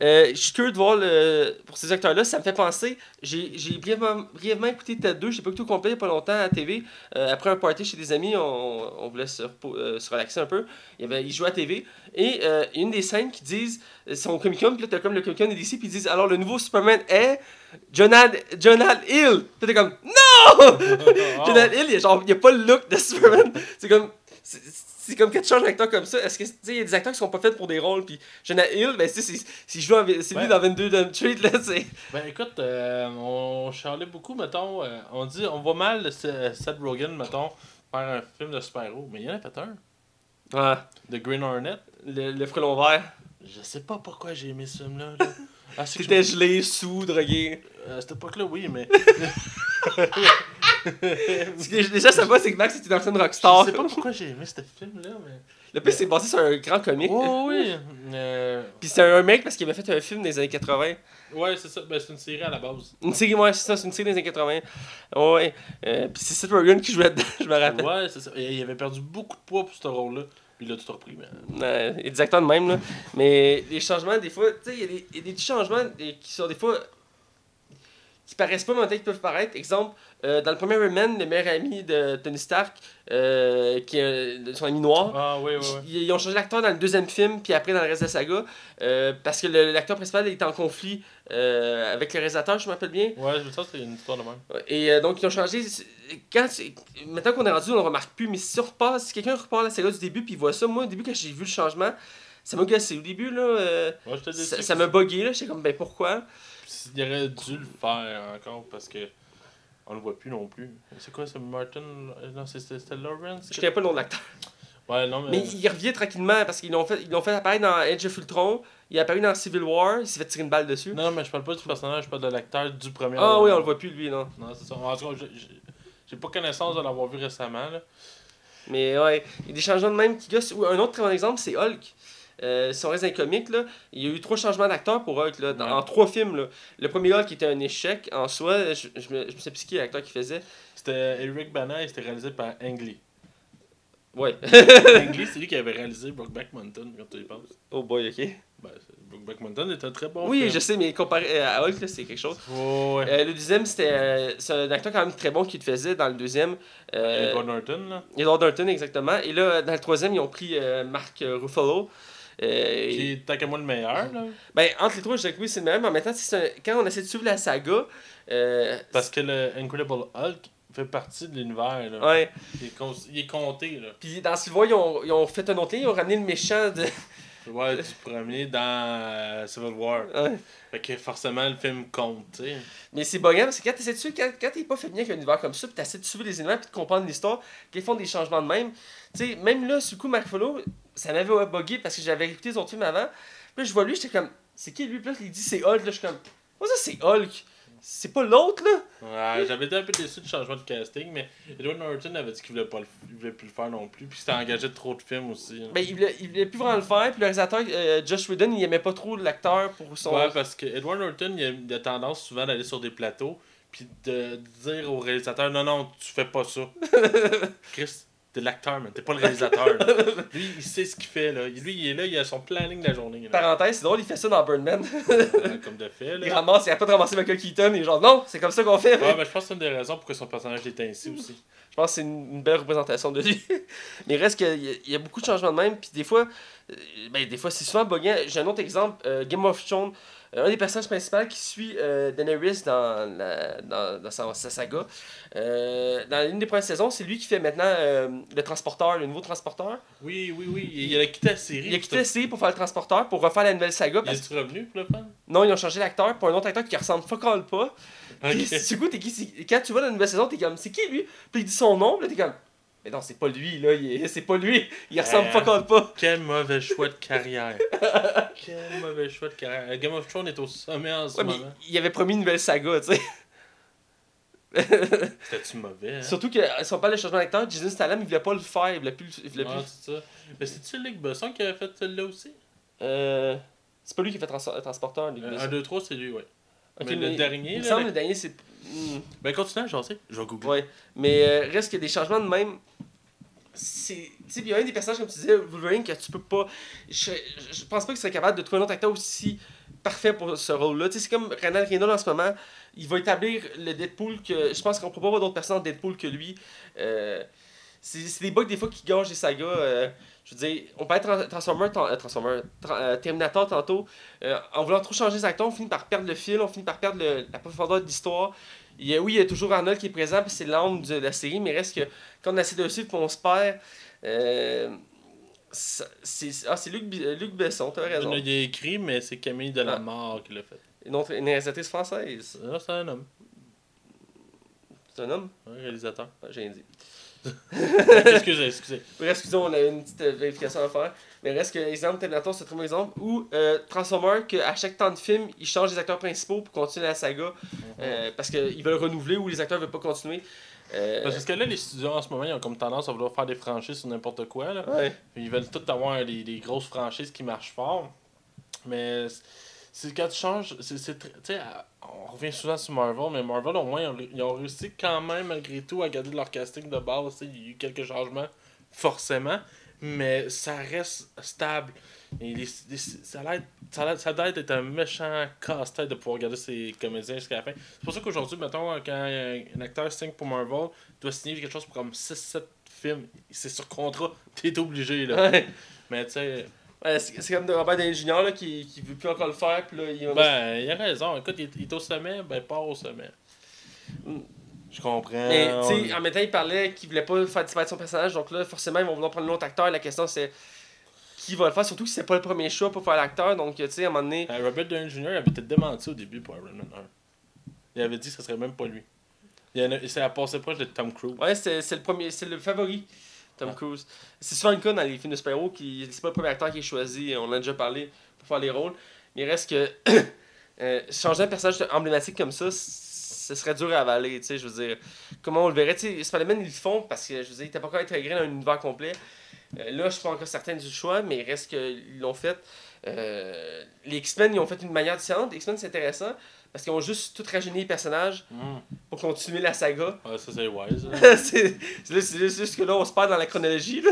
euh, je suis curieux de voir le... pour ces acteurs-là. Ça me fait penser. J'ai brièvement, brièvement écouté Ted 2. J'ai pas écouté au complet il y a pas longtemps à la TV. Euh, après un party chez des amis, on, on voulait se, euh, se relaxer un peu. Il, avait, il jouait à la TV. Et euh, une des scènes qui disent euh, son Comic Con. Puis là, t'as comme le Comic Con d'ici. Puis ils disent alors le nouveau Superman est Jonathan, Jonathan Hill. Puis t'es comme non Jonathan Hill, il genre, il a pas le look de Superman. C'est comme. c'est- C'est comme quand tu changes un acteur comme ça. Est-ce que, tu sais, il y a des acteurs qui sont pas faits pour des rôles. Puis Jonathan Hill, ben, c'est- s'il joue c'est lui dans 22 Jump Street, là, c'est. Ben écoute, euh, on charlait beaucoup, mettons. euh, on dit, on voit mal Seth Rogen, mettons, faire un film de super-héros. Mais il y en a fait un. Ouais. De Green Hornet. Le, le frelon vert. Je sais pas pourquoi j'ai aimé ce film-là. là. Ah, T'étais je- gelé, sous, drogué. euh, à cette époque-là, oui, mais. Déjà, ça va, c'est que Max était dans une je rockstar. sais pas pourquoi j'ai aimé ce film-là, mais. Le plus, c'est basé sur un grand comique. Oh oui! Euh, Puis c'est un mec parce qu'il avait fait un film les années 80. ouais, c'est ça. Ben, c'est une série à la base. Une série, ouais, c'est ça, c'est une série des années 80. Ouais. Euh, puis c'est Seth Rogen qui jouait dedans, je me rappelle. Ouais, c'est ça. Et il avait perdu beaucoup de poids pour ce rôle-là. Puis il a tout repris, mais. Euh, il des acteurs de même, là. Mais les changements, des fois, tu sais, il y, des- y a des petits changements des- qui sont des fois. Qui paraissent pas, mais peut-être peuvent paraître. Exemple, euh, dans le premier Iron Man, le meilleur ami de Tony Stark, euh, qui est son ami noir, Ah, oui, oui, oui. ils, ont changé l'acteur dans le deuxième film, puis après dans le reste de la saga, euh, parce que l'acteur principal est en conflit euh, avec le réalisateur, je me rappelle bien. Ouais, je ça, c'est une histoire de même. Et donc, ils ont changé. Quand, maintenant qu'on est rendu, on le remarque plus, mais si on repart, si quelqu'un repart la saga du début, puis il voit ça, moi, au début, quand j'ai vu le changement, ça m'a gossé. Au début, là, Ouais, ça m'a bugué, là. J'étais comme, ben pourquoi? Il aurait dû le faire encore parce que on le voit plus non plus. C'est quoi, c'est Martin? Non, c'est- c'était Lawrence? Je connais pas le nom de l'acteur. Ouais, non, mais. Mais il revient tranquillement parce qu'ils l'ont fait, ils l'ont fait apparaître dans Edge of Ultron, il est apparu dans Civil War, il s'est fait tirer une balle dessus. Non, mais je parle pas du personnage, je parle de l'acteur du premier. Ah oui, on le voit plus, lui, non. Non, c'est ça. En tout cas, j'ai- pas connaissance de l'avoir vu récemment. Là. Mais ouais, il y a des changements de même qui gossent. Ou Un autre très bon exemple, c'est Hulk. Euh, dans les comics, là, il y a eu trois changements d'acteurs pour Hulk, là, dans- Ouais. en trois films. Là. Le premier Hulk était un échec en soi, je, je, me, je me sais plus qui est l'acteur qui faisait. C'était Eric Bana et c'était réalisé par Ang Lee. Ouais. Ang Lee, c'est lui qui avait réalisé Brokeback Mountain, quand tu y penses. oh boy, ok. Ben, Brokeback Mountain est un très bon oui, film. je sais, mais comparé à Hulk, c'est quelque chose. Ouais. Euh, le deuxième, c'était euh, c'est un acteur quand même très bon qui le faisait dans le deuxième. Euh, Edward Norton, là. Edward Norton, exactement. Et là, dans le troisième, ils ont pris Mark Ruffalo. Euh, Qui est tant qu'à moi le meilleur, là. Ben, entre les trois, je dirais que oui, c'est le meilleur, mais en même temps, un- quand on essaie de suivre la saga, euh, Parce que le Incredible Hulk fait partie de l'univers, là. ouais. Il, est con- il est compté, là. Puis dans War, ils ont, ils ont fait un autre lien, ils ont ramené le méchant de. Ouais, du premier dans euh, Civil War. Ouais. Fait que forcément, le film compte, tu sais. Mais c'est buggant parce que quand t'essaies de quand, quand t'es pas familier avec un univers comme ça, puis t'essaies de suivre les univers puis de comprendre l'histoire, qu'ils font des changements de même. Tu sais, même là, sur le coup, Mark Ruffalo, ça m'avait bugué parce que j'avais écouté autres films avant. Puis là, je vois lui, j'étais comme, c'est qui lui? Puis là, il dit c'est Hulk, là, je suis comme, moi ça c'est Hulk. C'est pas l'autre, là? Ouais, j'avais été un peu déçu du changement de casting, mais Edward Norton avait dit qu'il voulait, pas le, il voulait plus le faire non plus, puis s'était engagé de trop de films aussi. hein. Ben, il voulait, il voulait plus vraiment le faire, puis le réalisateur, euh, Josh Whedon, il aimait pas trop l'acteur pour son. Ouais, parce que Edward Norton, il a, il a tendance souvent d'aller sur des plateaux, puis de dire au réalisateur Non, non, tu fais pas ça. Chris, t'es l'acteur, mais t'es pas le réalisateur. Lui, il sait ce qu'il fait, là. Lui, il est là, il a son planning de la journée. Là. Parenthèse, c'est drôle, il fait ça dans Birdman. Comme de fait, il ramasse, il a pas de ramasser Michael Keaton, et genre, non, c'est comme ça qu'on fait. Ouais, mais je pense que c'est une des raisons pourquoi son personnage est ainsi aussi. Je pense que c'est une, une belle représentation de lui. Mais il reste qu'il y, a- il y a beaucoup de changements de même. Puis des fois, euh, ben, des fois c'est souvent buguant. J'ai un autre exemple euh, Game of Thrones. Euh, un des personnages principaux qui suit euh, Daenerys dans, la, dans, dans sa, sa saga. Euh, dans l'une des premières saisons, c'est lui qui fait maintenant le transporteur, le nouveau transporteur. Oui, oui, oui. Il, il a quitté la série. Il a quitté la série pour faire le transporteur, pour refaire la nouvelle saga. Il Parce... est revenu pour le faire? Non, ils ont changé l'acteur pour un autre acteur qui ressemble fuck all pas. Puis, du coup, t'es qui, quand tu vois la nouvelle saison, t'es comme, c'est qui lui? Puis il dit son nom, là t'es comme, mais non, c'est pas lui, là, c'est pas lui, il ressemble Euh. fuck all pas. Quel mauvais choix de carrière. Quel mauvais choix de carrière. Game of Thrones est au sommet en ce Ouais, moment. il avait promis une nouvelle saga, tu sais. C'était-tu mauvais, hein? Surtout que si on parle de changement d'acteur, Jason Statham, il voulait pas le faire, il voulait plus. le- Il voulait plus... c'est ça. Mais c'est-tu Luc Besson qui avait fait celle-là aussi? Euh, c'est pas lui qui fait trans- transporteur, lui. Euh, 1, 2, 3, c'est lui, ouais. Ok, mais le dernier, Il me semble le- le dernier, c'est. Hmm. Ben continue, j'en sais. Je vais googler. Ouais, mais euh, reste qu'il y a des changements de même. C'est. Tu sais, il y a un des personnages, comme tu disais, Wolverine, que tu peux pas. Je, je- pense pas qu'il serait capable de trouver un autre acteur aussi parfait pour ce rôle-là. Tu sais, c'est comme Randall Reynolds en ce moment. Il va établir le Deadpool que. Je pense qu'on peut pas avoir d'autres personnes en Deadpool que lui. Euh, c'est des bugs des fois qui gâchent des sagas. euh, je veux dire, on parlait de Tran- Transformer, euh, Transformer Tra- euh, Terminator tantôt. Euh, en voulant trop changer les acteurs, on finit par perdre le fil, on finit par perdre le- la profondeur de l'histoire. Il y a, oui, il y a toujours Arnold qui est présent, puis c'est l'âme de la série, mais reste que quand on essaie de suivre, puis on se perd. euh, c'est ah, c'est Luc, euh, Luc Besson, t'as raison. Il a écrit, mais c'est Camille Ah. Delamare qui l'a fait. Une, autre, une réalisatrice française. Ah, c'est un homme. C'est un homme? Un réalisateur. Ah, J'ai rien dit. Excusez, excusez. Bref, excusez, on a une petite euh, vérification à faire. Mais reste que l'exemple Terminator, c'est un très bon exemple. Ou euh, Transformer, qu'à chaque temps de film, ils changent les acteurs principaux pour continuer la saga. euh, parce qu'ils veulent renouveler ou les acteurs veulent pas continuer. Euh, Parce que là, les studios en ce moment, ils ont comme tendance à vouloir faire des franchises sur n'importe quoi. Là. ouais. Ils veulent tout avoir des, des grosses franchises qui marchent fort. Mais c'est- quand tu changes. c'est on revient souvent sur Marvel, mais Marvel, au moins, ils ont, réussi quand même, malgré tout, à garder leur casting de base. Il y a eu quelques changements, forcément. Mais ça reste stable. Et les- les- ça, a ça, a l'air- ça doit être un méchant casse-tête de pouvoir regarder ces comédiens jusqu'à la fin. C'est pour ça qu'aujourd'hui, mettons, quand un, acteur signe pour Marvel, il doit signer quelque chose pour comme 6-7 films. C'est sur contrat, t'es obligé, là. Ouais. Mais tu sais, c'est c'est comme de Robert Downey Jr. Là, qui, qui veut plus encore le faire. Puis là, il va- ben, il a raison. Écoute, il, il est au sommet, ben, pas au sommet. Mm. Je comprends. Mais tu sais, en même temps, il parlait qu'il voulait pas faire disparaître son personnage. Donc là, forcément, ils vont vouloir prendre un autre acteur. La question, c'est qui va le faire. Surtout que c'est pas le premier choix pour faire l'acteur. Donc, tu sais, à un moment donné. Euh, Robert Downey Jr. avait été démenti au début pour Iron Man 1. Il avait dit que ce serait même pas lui. Il en a- c'est à passer proche de Tom Cruise. Ouais, c'est c'est le premier, c'est le favori, Tom Ouais. Cruise. C'est souvent le cas dans les films de super-héros qui c'est pas le premier acteur qui est choisi, on en a déjà parlé pour faire les rôles. Mais il reste que euh, changer un personnage emblématique comme ça, ce serait dur à avaler, tu sais, je veux dire. Comment on le verrait, tu sais, Spider-Man ils le font parce que je veux dire, il pas encore intégré dans un univers complet. Euh, là, je suis pas encore certain du choix, mais il reste qu'ils l'ont fait. Euh, les X-Men, ils ont fait une manière différente. Les X-Men, c'est intéressant parce qu'ils ont juste tout rajeuni les personnages Mm. pour continuer la saga. Ouais, ça c'est wise. là. c'est juste que là, on se perd dans la chronologie. Là.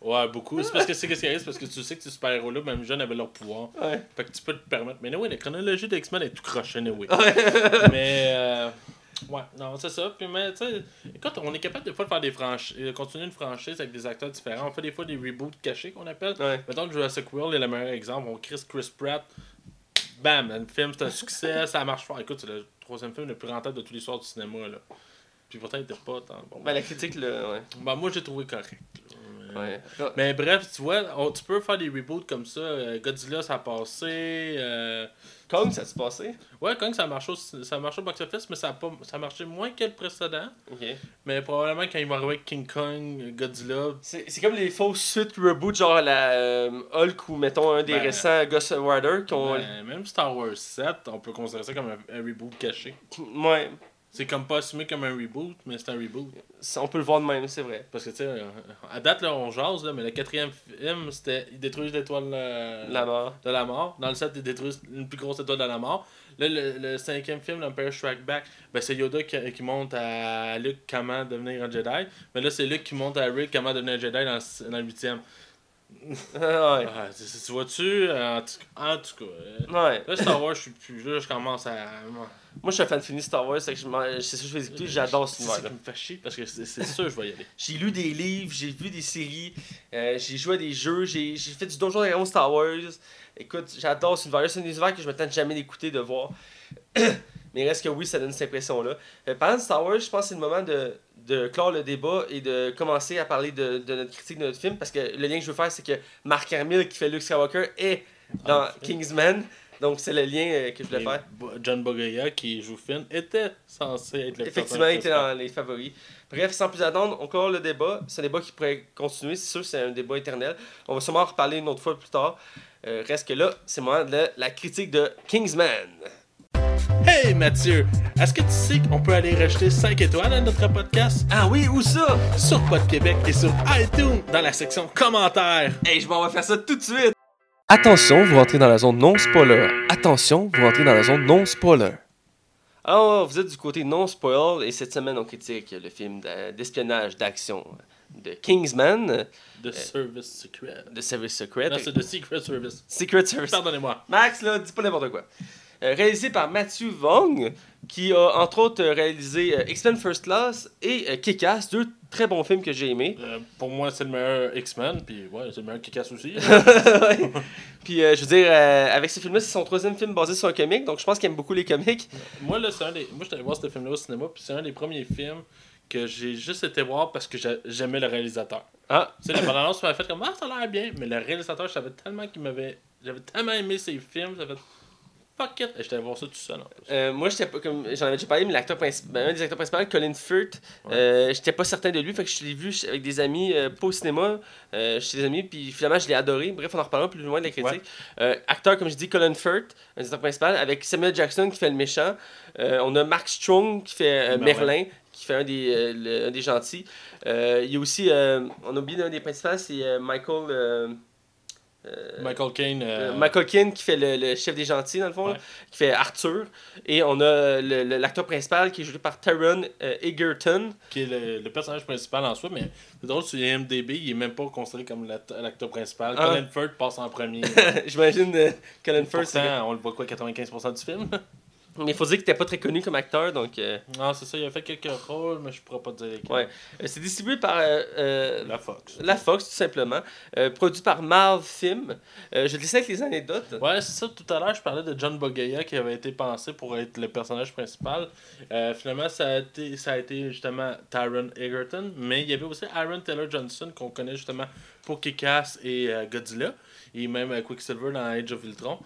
Ouais, beaucoup. C'est parce que c'est qu'est-ce qui arrive, c'est parce que tu sais que ces super-héros-là, même jeunes, avaient leur pouvoir. Ouais. Fait que tu peux te permettre. Mais oui, la chronologie d'X-Men est tout croche, anyway. Ouais. mais euh, ouais, non, c'est ça. Puis mais tu sais, écoute, on est capable des fois de faire des franchises, de continuer une franchise avec des acteurs différents. On fait des fois des reboots cachés qu'on appelle. Ouais. Mettons Jurassic World est le meilleur exemple. On crée Chris Pratt. Bam, le film c'est un succès, ça marche fort. Écoute, c'est le troisième film le plus rentable de tous les soirs du cinéma là. Puis pourtant il était pas tant bon. Ben, la critique, là, ouais. Ben, moi j'ai trouvé correct. là. Mais- ouais. mais bref, tu vois, on- tu peux faire des reboots comme ça. Euh, Godzilla, ça a passé. euh, Kong, ça s'est passé? Ouais, quand ça marche au, ça marche au box-office, mais ça a, pas, ça a marché moins que le précédent. Mais probablement quand ils vont arriver avec King Kong, Godzilla. C'est c'est comme les fausses suites reboot, genre la euh, Hulk ou mettons un des Ben, récents Ghost Rider qui ont. ben, même Star Wars 7, on peut considérer ça comme un, un reboot caché. Ouais, C'est comme pas assumé comme un reboot, mais c'est un reboot. on peut le voir de même, c'est vrai. Parce que tu sais, euh, à date, là, on jase, là, mais le quatrième film, c'était Ils détruisent l'étoile euh, La mort. de la mort. Dans le 7, ils détruisent une plus grosse étoile de la mort. Là, le, le cinquième film, l'Empire Strike Back, ben, c'est Yoda qui, qui montre à Luke comment devenir un Jedi. Mais là, c'est Luke qui montre à Rick comment devenir un Jedi dans, dans le huitième. Ah, ouais. Ah, tu, tu vois-tu, en tout, en tout cas. euh, Ouais. Là, Star Wars, je suis plus. Là, je commence à. Moi, je suis un fan fini Star Wars, c'est ça que je vais écouter, j'adore ce ça univers qui me fait chier parce que c'est sûr que je vais y aller. J'ai lu des livres, j'ai vu des séries, euh, j'ai joué à des jeux, j'ai fait du Donjon Dragon Star Wars. Écoute, j'adore ce univers. C'est un univers que je me tente jamais d'écouter, de voir. Mais reste que oui, ça donne cette impression-là. Euh, parlant de Star Wars, je pense que c'est le moment de, de clore le débat et de commencer à parler de, de notre critique de notre film. Parce que le lien que je veux faire, c'est que Mark Hamill, qui fait Luke Skywalker, est dans Ah, Kingsman. Donc c'est le lien euh, que je voulais Et faire. John Boyega, qui joue Finn, était censé être le Effectivement, il était dans les favoris. Bref, sans plus attendre, on clore le débat. C'est un débat qui pourrait continuer, c'est sûr, c'est un débat éternel. On va sûrement en reparler une autre fois plus tard. Euh, reste que là, c'est le moment de la critique de Kingsman. Hey Mathieu, est-ce que tu sais qu'on peut aller rajouter 5 étoiles à notre podcast? Ah oui, où ça? sur Pod Québec et sur iTunes dans la section commentaires? Hey, je m'en vais faire ça tout de suite! Attention, vous rentrez dans la zone non spoiler. Attention, vous rentrez dans la zone non spoiler. Alors, vous êtes du côté non spoil et cette semaine on critique le film d'espionnage d'action de Kingsman, The Service Secret. de Service Secret. Non, c'est The Secret Service. Secret Service. Pardonnez-moi. Max, là, dis pas n'importe quoi. Euh, réalisé par Matthew Vaughn, qui a entre autres euh, réalisé euh, X-Men First Class et Kick-Ass, deux très bons films que j'ai aimés. Euh, pour moi, c'est le meilleur X-Men, puis ouais, c'est le meilleur Kick-Ass aussi. Puis, euh, je veux dire, euh, avec ce film-là, c'est son troisième film basé sur un comic, donc je pense qu'il aime beaucoup les comics. moi, là, c'est un des... moi, j'étais allé voir ce film-là au cinéma, puis c'est un des premiers films que j'ai juste été voir parce que j'a- j'aimais le réalisateur. Ah, Tu sais, la bande-annonce m'a fait comme Ah, ça a l'air bien, mais le réalisateur, je savais tellement qu'il m'avait. J'avais tellement aimé ses films, ça fait. Fuck it! J'étais allé voir ça tout seul en plus. euh, moi, j'étais pas comme. J'en avais déjà parlé, mais l'acteur principal, ben, un des acteurs principaux, Colin Firth, Ouais. euh, j'étais pas certain de lui, fait que je l'ai vu avec des amis, euh, pas au cinéma, euh, chez des amis, puis finalement, je l'ai adoré. Bref, on en reparlera plus loin de la critique. Acteur, comme je dis, Colin Firth, un des acteurs principaux, avec Samuel Jackson qui fait le méchant. On a Mark Strong qui fait euh, Merlin. Qui fait un des, le- un des gentils. Il y a aussi, on a oublié un des principaux, c'est Michael. Euh, euh, Michael Caine. euh, Michael Caine qui fait le, le chef des gentils, dans le fond, là, qui fait Arthur. Et on a l'acteur principal qui est joué par Taron euh, Egerton. qui est le, le personnage principal en soi, mais c'est drôle, sur IMDB, il est même pas considéré comme l'act- l'acteur principal. Ah. Colin Firth passe en premier. J'imagine euh, Colin Firth. Pourtant, on le voit quoi, 95% du film? Mais il faut dire qu'il était pas très connu comme acteur, donc. euh, non, c'est ça, il a fait quelques rôles, mais je pourrais pas te dire lesquels. ouais. Euh, C'est distribué par euh, La Fox. la Fox, tout simplement. Produit par Marv Film. Je te laisse avec les anecdotes. Ouais, c'est ça. Tout à l'heure, je parlais de John Boyega qui avait été pensé pour être le personnage principal. Finalement, ça a, été, ça a été justement Tyron Egerton. Mais il y avait aussi Aaron Taylor Johnson qu'on connaît justement pour Kick-Ass et Godzilla. Et même Quicksilver dans Age of Ultron.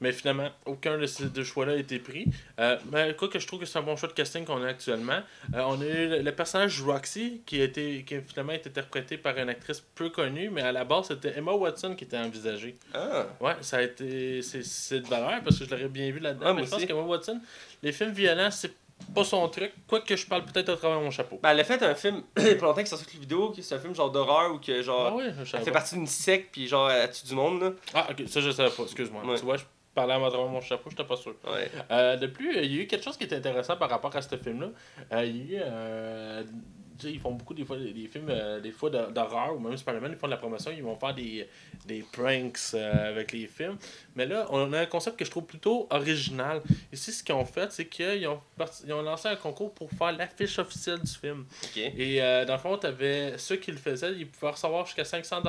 Mais finalement, aucun de ces deux choix-là a été pris. Euh, mais quoi que je trouve que c'est un bon choix de casting qu'on a actuellement. Euh, on a eu le, personnage Roxy qui a, été, qui a finalement été interprété par une actrice peu connue. Mais à la base, c'était Emma Watson qui était envisagée. Ah. Ouais, ça a été. C'est, de valeur parce que je l'aurais bien vu là-dedans. Ah, mais je pense qu'Emma Watson, les films violents, c'est pas son truc. Quoique je parle peut-être à travers mon chapeau. Ben, elle a fait un film, il y a pas longtemps qui est sorti vidéos, qui c'est un film genre d'horreur ou que genre. ah oui, je Elle fait partie d'une secte, puis genre, elle tue du monde, là. Ah, ok, ça je savais pas, excuse-moi. Ouais. Tu vois, je parlais à travers mon chapeau, j'étais pas sûr. Ouais. Euh, de plus, il y a eu quelque chose qui est intéressant par rapport à ce film-là. Euh, il y a eu. euh, ils font beaucoup des fois des, des films des fois d'hor- d'horreur ou même Spider-Man, ils font de la promotion, ils vont faire des, des pranks avec les films. Mais là, on a un concept que je trouve plutôt original. Ici, ce qu'ils ont fait, c'est qu'ils ont, ils ont lancé un concours pour faire l'affiche officielle du film. Et dans le fond, t'avais ceux qui le faisaient, ils pouvaient recevoir jusqu'à 500$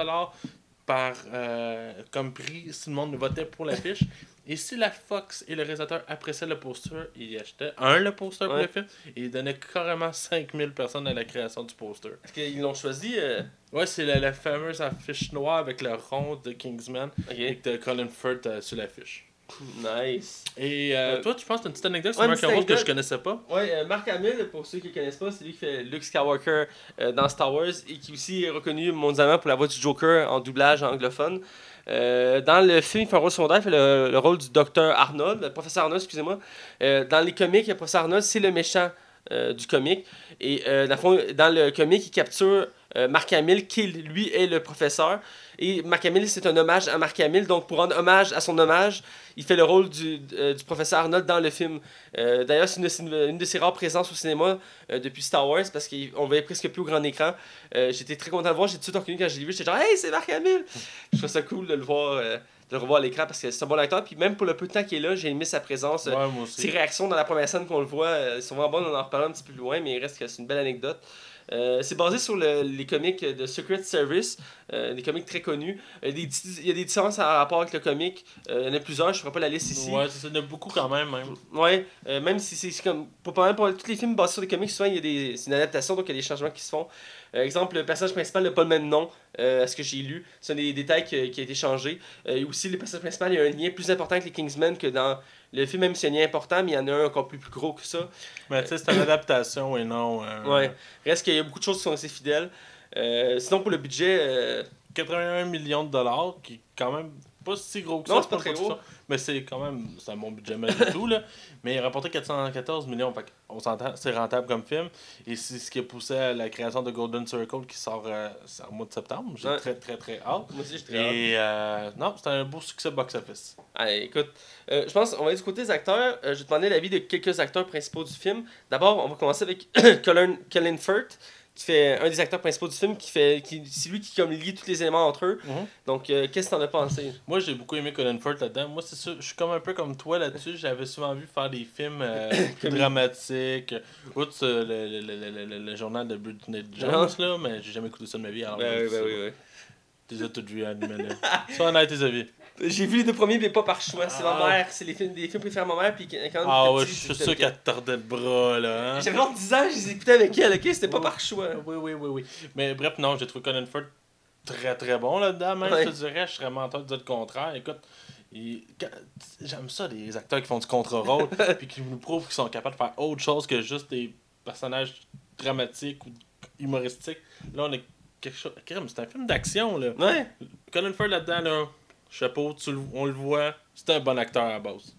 par euh, comme prix si le monde votait pour l'affiche. Et si la Fox et le réalisateur appréciaient le poster, ils achetaient un le poster pour le film et ils donnaient carrément 5000 personnes à la création du poster. Est-ce qu'ils l'ont choisi euh, Ouais, c'est la, la fameuse affiche noire avec le rond de Kingsman et Ok. que t'as Colin Firth euh, sur l'affiche. Nice. Et euh, Euh, toi, tu penses que une petite anecdote sur ouais, Mark Hamill que je connaissais pas? Ouais, euh, Mark Hamill, pour ceux qui ne connaissent pas, c'est lui qui fait Luke Skywalker euh, dans Star Wars et qui aussi est reconnu mondialement pour la voix du Joker en doublage anglophone. Dans le film, il fait un rôle secondaire, il fait le, le rôle du docteur Arnold, le professeur Arnold, excusez-moi. Dans les comics, le professeur Arnold, c'est le méchant du comic. Et dans, le fond, dans le comic, il capture Mark Hamill, qui lui est le professeur. Et Mark Hamill, c'est un hommage à Mark Hamill. Donc, pour rendre hommage à son hommage, il fait le rôle du, euh, du professeur Arnold dans le film. Euh, D'ailleurs, c'est une, une- de ses rares présences au cinéma euh, depuis Star Wars parce qu'on voyait presque plus au grand écran. J'étais très content de le voir. J'ai tout de suite reconnu quand je l'ai vu. J'étais genre, hey, c'est Mark Hamill! Je trouve ça cool de le voir, de le revoir à l'écran parce que c'est un bon acteur. Puis même pour le peu de temps qu'il est là, j'ai aimé sa présence. Ouais, moi aussi. ses réactions dans la première scène qu'on le voit sont vraiment bonnes, on en reparlera un petit peu plus loin, mais il reste que c'est une belle anecdote. Euh, c'est basé sur le- les comics de Secret Service, euh, des comics très connus. Euh, des il y a des différences en rapport avec le comic. Euh, il y en a plusieurs, je ne ferai pas la liste ici. Ouais, ça, il y en a beaucoup quand même. même. Ouais, même si c'est comme. Pour mal pour tous les films basés sur des comics, souvent il y a des. C'est une adaptation, donc il y a des changements qui se font. Euh, exemple, le personnage principal n'a pas le même nom euh, à ce que j'ai lu. C'est un des détails qui, qui a été changé. Euh, et aussi, le personnage principal, il y a un lien plus important avec les Kingsmen que dans le film, même s'il y a un lien important, mais il y en a un encore plus, plus gros que ça. Mais tu sais, c'est une adaptation et non. euh, Ouais. Reste qu'il y a beaucoup de choses qui sont assez fidèles. Euh, sinon, pour le budget, euh, 81 millions de dollars, qui est quand même pas si gros que ça. Non, c'est pas très production. Mais c'est quand même, c'est un bon budget malgré tout, là. Mais il a rapporté 414 millions, fait on s'entend, c'est rentable comme film. Et c'est ce qui a poussé à la création de Golden Circle qui sort, euh, au mois de septembre. J'ai Ouais. très, très, très hâte. moi aussi, je suis très hâte. Et euh, non, c'est un beau succès box-office. Allez, écoute, euh, je pense qu'on va aller du côté des acteurs. Je vais demander l'avis de quelques acteurs principaux du film. D'abord, on va commencer avec Colin, Colin Firth, qui fait un des acteurs principaux du film, qui fait, qui, c'est lui qui comme lie tous les éléments entre eux. Mhm. Donc, euh, qu'est-ce que t'en as pensé? Moi, j'ai beaucoup aimé Colin Firth là-dedans. Moi, c'est sûr, je suis comme un peu comme toi là-dessus. J'avais souvent vu faire des films euh, plus dramatiques. Outre euh, le, le, le, le, le- le journal de Britney Jones, là, mais j'ai jamais écouté ça de ma vie. Alors, Ben oui, ben ça. oui, oui. T'es as toutes vues, animé là. Sois honnête, tes avis. J'ai vu les deux premiers, mais pas par choix. C'est Ah. ma mère, c'est les films, des films préférés à ma mère. Puis quand Ah ouais, je suis sûr le qu'elle te tordait le bras, là. Hein? J'avais genre 10 ans, je les écoutais avec elle, ok? C'était pas par choix. Oui, oui, oui, oui. Mais bref, non, j'ai trouvé Colin Firth très très bon là-dedans. Même, je te dirais, je serais menteur de dire le contraire. Écoute, j'aime ça, des acteurs qui font du contre-rôle puis qui nous prouvent qu'ils sont capables de faire autre chose que juste des personnages dramatiques ou humoristiques. Là, on est quelque chose. C'est un film d'action, là. Ouais. Colin Firth là-dedans, là, chapeau, tu on le voit, c'est un bon acteur à base.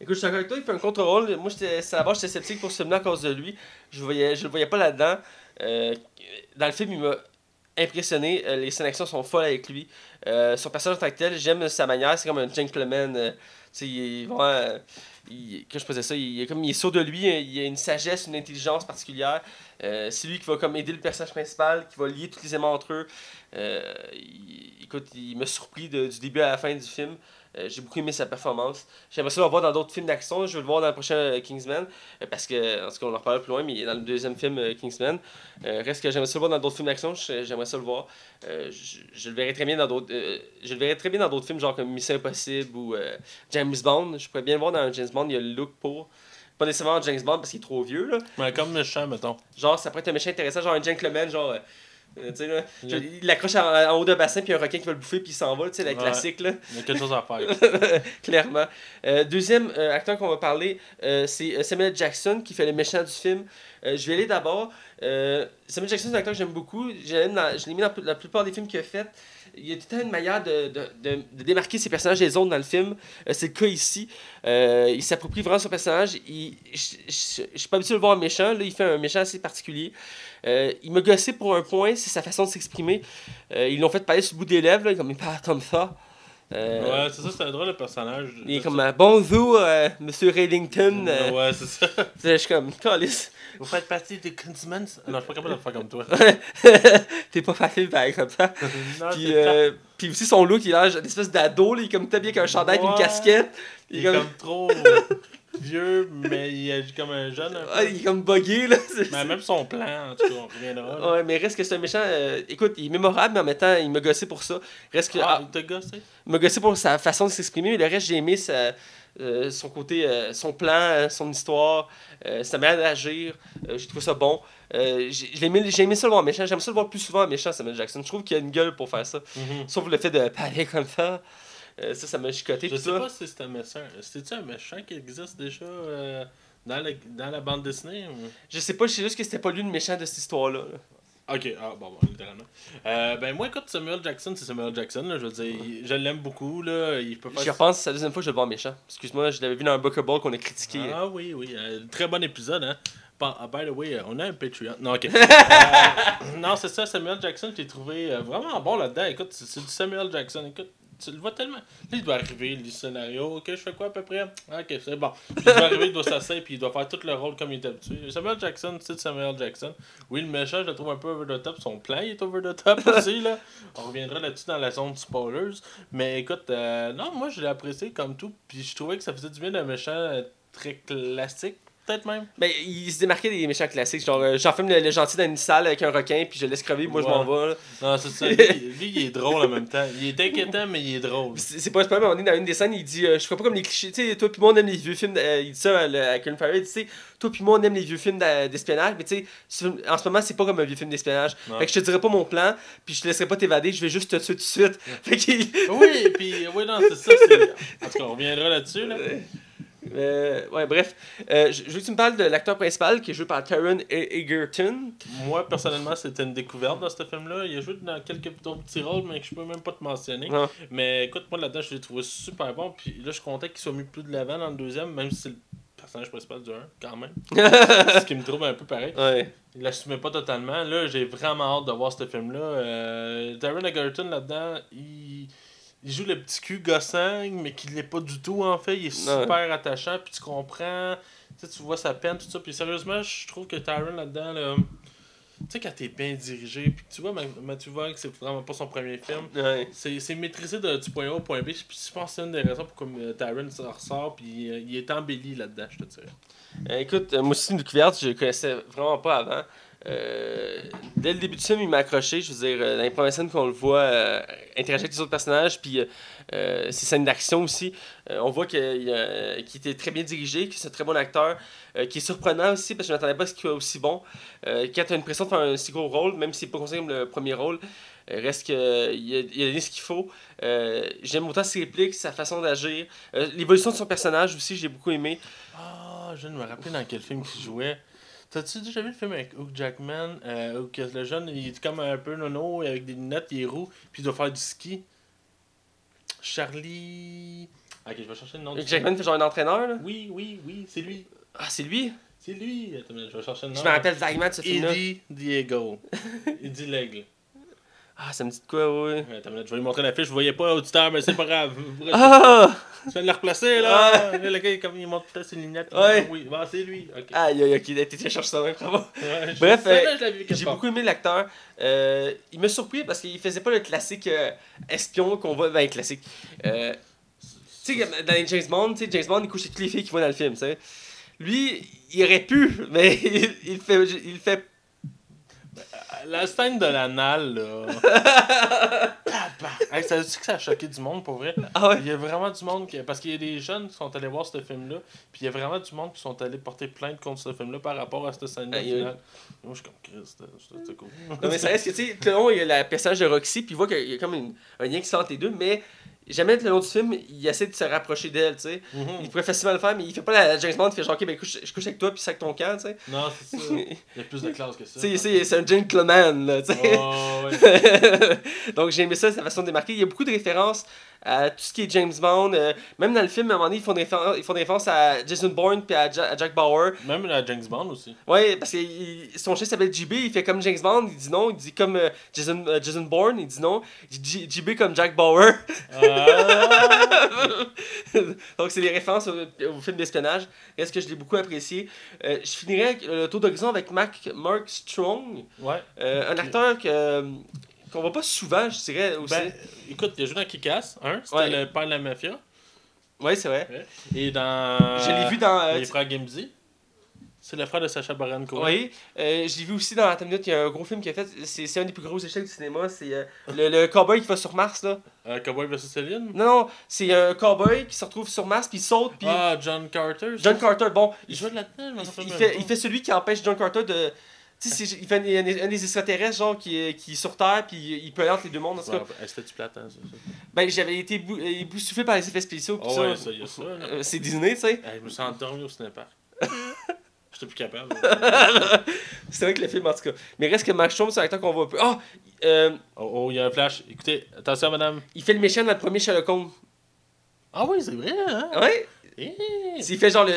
Écoute, je suis d'accord avec toi, il fait un contre-rôle. Moi, à la base, j'étais sceptique pour ce film à cause de lui. Je, voyais, je le voyais pas là-dedans. Euh, dans le film, il m'a impressionné. Euh, les scènes sont folles avec lui. Euh, son personnage en tant que tel, j'aime sa manière. C'est comme un gentleman. Il est vraiment. euh, je faisais ça, il est comme il sûr de lui, hein, il a une sagesse, une intelligence particulière. Euh, c'est lui qui va comme aider le personnage principal, qui va lier tous les aimants entre eux. Euh, il- écoute, il m'a surpris de- du début à la fin du film. Euh, j'ai beaucoup aimé sa performance. J'aimerais ça le voir dans d'autres films d'action. Je veux le voir dans le prochain euh, Kingsman. euh, parce que, en tout cas, on en reparlera plus loin, mais il est dans le deuxième film Kingsman. Reste que j'aimerais ça le voir dans d'autres films d'action. J'aimerais ça le voir. Je, je le verrais très bien dans d'autres. je le verrais très bien dans d'autres films, genre comme Mission Impossible ou James Bond. Je pourrais bien le voir dans un James Bond. Il y a le look pour. Pas nécessairement James Bond parce qu'il est trop vieux, là. Mais comme méchant, mettons. Genre, ça pourrait être un méchant intéressant, genre un gentleman, genre. Euh, tu sais, là, Il je- l'accroche en, en haut d'un bassin, puis un requin qui va le bouffer, puis il s'en va, tu sais, la Ouais. classique, là. Il y a quelque chose à faire. Clairement. Euh, deuxième euh, acteur qu'on va parler, euh, c'est Samuel Jackson qui fait le méchant du film. Je vais aller d'abord. Samuel Jackson, c'est un acteur que j'aime beaucoup. Je l'aime dans- je l'ai mis dans la plupart des films qu'il a fait. Il y a tout une manière de, de, de, démarquer ses personnages des autres dans le film. Euh, c'est le cas ici. Euh, il s'approprie vraiment son personnage. Je je- suis pas habitué de le voir méchant. Là, il fait un méchant assez particulier. Euh, il m'a gossé pour un point, c'est sa façon de s'exprimer. Ils l'ont fait parler sur le bout des lèvres, là, comme il parle comme ça. Euh, Ouais, c'est ça, c'est un drôle de personnage. il est comme sais- euh, Bonjour, euh, Monsieur Raylington. Euh, Ouais, c'est ça. Je suis comme Calice. Vous faites partie des Consumants. Non, je suis pas capable de le faire comme toi. T'es pas facile pareil comme ça. non, Puis, euh, puis aussi son look, il a l'air d'une espèce d'ado, il est comme habillé avec un chandail et une casquette. Il est comme, comme trop vieux, mais il agit comme un jeune. un peu. ah, il est comme buggé là. Mais même son plan, en tout cas, on reviendra. Ouais, mais reste que c'est un méchant. euh, écoute, il est mémorable, mais en même temps, il m'a gossé pour ça. Reste que. Ah, ah, il t'a gossé? il m'a gossé pour sa façon de s'exprimer, mais le reste, j'ai aimé sa, euh, son côté, euh, son plan, son histoire, sa manière d'agir. J'ai trouvé ça bon. Euh, j'ai aimé, ça le voir méchant. J'aime ça le voir plus souvent en méchant, Samuel Jackson. Je trouve qu'il a une gueule pour faire ça. Mhm. Sauf le fait de parler comme ça. Euh, ça, ça m'a chicoté. Je sais ça. pas si c'est un méchant. C'est-tu un méchant qui existe déjà euh, dans, la, dans la bande dessinée? ou- Je sais pas, je sais juste que c'était pas lui le méchant de cette histoire-là. là. Ok, ah, bon, bon, littéralement. Euh, ben, moi, écoute, Samuel Jackson, c'est Samuel Jackson, là, je veux dire, il- je l'aime beaucoup, là, il peut faire... repense, c'est la deuxième fois que je le vois en méchant. Excuse-moi, je l'avais vu dans un Ball qu'on a critiqué. Ah oui, oui, euh, très bon épisode, hein. By, ah, by the way, on a un Patreon. Non, ok. Euh, non, c'est ça, Samuel Jackson, j'ai trouvé euh, vraiment bon là-dedans. Écoute, c'est du Samuel Jackson. Écoute, tu le vois tellement. Là, il doit arriver, le scénario. Ok, je fais quoi à peu près? Ok, c'est bon. Puis il doit arriver, il doit s'asseoir, puis il doit faire tout le rôle comme il est habitué. Samuel Jackson, c'est Samuel Jackson. Oui, le méchant, je le trouve un peu over the top. Son plan, il est over the top aussi, là. On reviendra là-dessus dans la zone spoilers. Mais écoute, euh, non, moi, je l'ai apprécié comme tout. Puis je trouvais que ça faisait du bien d'un méchant euh, très classique, peut-être même. Ben, il se démarquait des méchants classiques. Genre, euh, j'enferme le, le gentil dans une salle avec un requin, puis je laisse crever, moi je m'en vais. là. Non, c'est ça. Lui, lui, il est drôle en même temps. Il est inquiétant, mais il est drôle. C'est pas un problème, on est dans une des scènes, il dit euh, Je ferai pas comme les clichés. Tu sais, toi puis moi on aime les vieux films. euh, il dit ça à, à Colin Farrell, il dit, tu sais, toi puis moi on aime les vieux films d'espionnage, mais tu sais, ce en ce moment c'est pas comme un vieux film d'espionnage. Fait que je te dirai pas mon plan, puis je te laisserai pas t'évader, je vais juste te tuer tout de suite. Fait qu'il. Oui, puis oui, non, c'est ça. c'est- En tout cas, on reviendra là-dessus. Là. Euh, ouais, bref. Euh, je je veux que tu me parles de l'acteur principal qui est joué par Taron E- Egerton. Moi, personnellement, c'était une découverte dans ce film-là. Il a joué dans quelques d'autres petits rôles, mais que je peux même pas te mentionner. Non. Mais écoute, moi là-dedans, je l'ai trouvé super bon. Puis là, je suis content qu'il soit mis plus de l'avant dans le deuxième, même si c'est le personnage principal du 1, quand même. Ce qui me trouve un peu pareil. Ouais. Il l'assumait pas totalement. Là, j'ai vraiment hâte de voir ce film-là. Euh, Darren Egerton, là-dedans, il... il joue le petit cul gossant, mais qui l'est pas du tout, en fait. Il est super attachant, puis tu comprends. Tu sais, tu vois sa peine, tout ça. Puis sérieusement, je trouve que Tyron, là-dedans, là, tu sais, quand t'es bien dirigé, puis tu vois, Ma- Matthew Vaughn, c'est vraiment pas son premier film. Ouais. C'est maîtrisé de, du point A au point B. Puis je pense que c'est une des raisons pourquoi euh, Tyron s'en ressort, puis euh, il est embelli là-dedans, je te dirais. Euh, écoute, euh, moi aussi, une découverte, je le connaissais vraiment pas avant. Euh, dès le début du film, il m'a accroché. Je veux dire, euh, dans les premières scènes qu'on le voit euh, interagir avec les autres personnages, puis euh, euh, scènes d'action aussi, on voit qu'il qu'il était très bien dirigé, que c'est un très bon acteur, qui est surprenant aussi, parce que je m'attendais pas à ce qu'il soit aussi bon. Quand tu as une pression de faire un si gros rôle, même si c'est pas considéré comme le premier rôle, reste qu'il a, il a donné ce qu'il faut. J'aime autant ses répliques, sa façon d'agir. L'évolution de son personnage aussi, j'ai beaucoup aimé. Ah, je de me rappeler dans quel film il jouait. T'as-tu déjà vu le film avec Hugh Jackman euh, où que le jeune il est comme un peu nono avec des lunettes, il est roux, puis il doit faire du ski? Charlie. Ok, je vais chercher le nom Jackman fait genre un entraîneur, là? film. Oui, oui, oui, c'est lui. Ah, c'est lui? C'est lui. Attends, je vais chercher le nom. Je me rappelle vaguement de ce film-là. Eddie Diego. Eddie L'Aigle. Ah, ça me dit de quoi, ouais. Attends je vais lui montrer l'affiche, je voyais pas auditeur, mais c'est pas grave. Ah! Tu viens de le replacer, là. Le gars, comme il montre peut-être ses lunettes. Ouais. Oui, bon, c'est lui. Ok. Aïe, aïe, ok, t'es cherché ça même, bravo. Ouais, Bref, euh, J'ai beaucoup aimé l'acteur. Euh, il m'a surpris parce qu'il faisait pas le classique euh, espion qu'on voit. Ben, classique. Euh, tu sais, dans les James Bond, James Bond, il couche avec toutes les filles qu'il voit dans le film, tu sais. Lui, il aurait pu, mais il, il fait. Il fait La scène de l'anal, là. Hey, ça dire que ça a choqué du monde, pour vrai? ah ouais? Il y a vraiment du monde qui. Parce qu'il y a des jeunes qui sont allés voir ce film-là, puis il y a vraiment du monde qui sont allés porter plainte contre ce film-là par rapport à cette scène-là. Aïe. finale. Moi, je suis comme Chris, c'était- c'était c'était cool. Non, mais ça reste que, tu sais, tout le long, il y a le personnage de Roxy, puis il voit qu'il y a comme une- un lien qui fait entre les deux, mais jamais le long du film, il essaie de se rapprocher d'elle, tu sais. Mhm. Il pourrait facilement le faire, mais il fait pas la James Bond, il fait genre, ok, ben, couche- je couche avec toi, puis sac ton camp, tu sais. Non, c'est ça. Il y a plus de classe que ça. Tu sais, c'est- c'est un gentleman, là, tu sais. Oh, ouais. Donc j'ai aimé ça, sa façon de démarquer. Il y a beaucoup de références à tout ce qui est James Bond. euh, même dans le film, à un moment donné, ils font des références, ils font des références à Jason Bourne puis à, Ja- à Jack Bauer. Même la James Bond aussi. Ouais, parce que il- son chef s'appelle JB, il fait comme James Bond, il dit non. Il dit comme euh, Jason, euh, Jason Bourne, il dit non. J- JB comme Jack Bauer. Ah. Donc c'est des références au, au film d'espionnage. Est-ce que je l'ai beaucoup apprécié. Je finirai le tour d'horizon avec Mac, Mark Strong, ouais. un acteur que qu'on voit pas souvent, je dirais aussi. Ben, écoute, il a joué dans Kick-Ass, hein, c'était Ouais. le père de la mafia. ouais, c'est vrai. Et dans. Je l'ai vu dans. euh, Les frères Gamzy. C'est le frère de Sacha Baron Cohen. Oui, euh, je l'ai vu aussi dans la minute, il y a un gros film qu'il a fait, c'est un des plus gros échecs du cinéma, c'est euh, le, le cowboy qui va sur Mars là. Euh, Cowboy vs. Céline? Non, non, c'est un cowboy qui se retrouve sur Mars puis il saute puis Ah, John Carter. John Carter, bon, Il il, jouait là-dedans, je m'en il- il fait, il fait celui qui empêche John Carter de... Tu sais, il fait un, un- un des extraterrestres genre qui, est- qui est sur Terre puis il peut aller entre les deux mondes. En tout cas, C'était-tu plate, hein, ça, ça? ben, j'avais été bou- éboussoufflé par les effets spéciaux ça. ouais, ça, y a ça. Euh, c'est Disney, tu sais. Je me suis endormi au cinépark. J'étais plus capable. C'est vrai que le film, en tout cas. Mais reste que Strong, c'est un acteur qu'on voit un peu. Ah! euh, Oh, oh, il y a un flash. Écoutez, attention, madame. il fait le méchant dans le premier Sherlock Holmes. Ah oui, c'est vrai, hein? Ouais? Eh. Il fait genre le,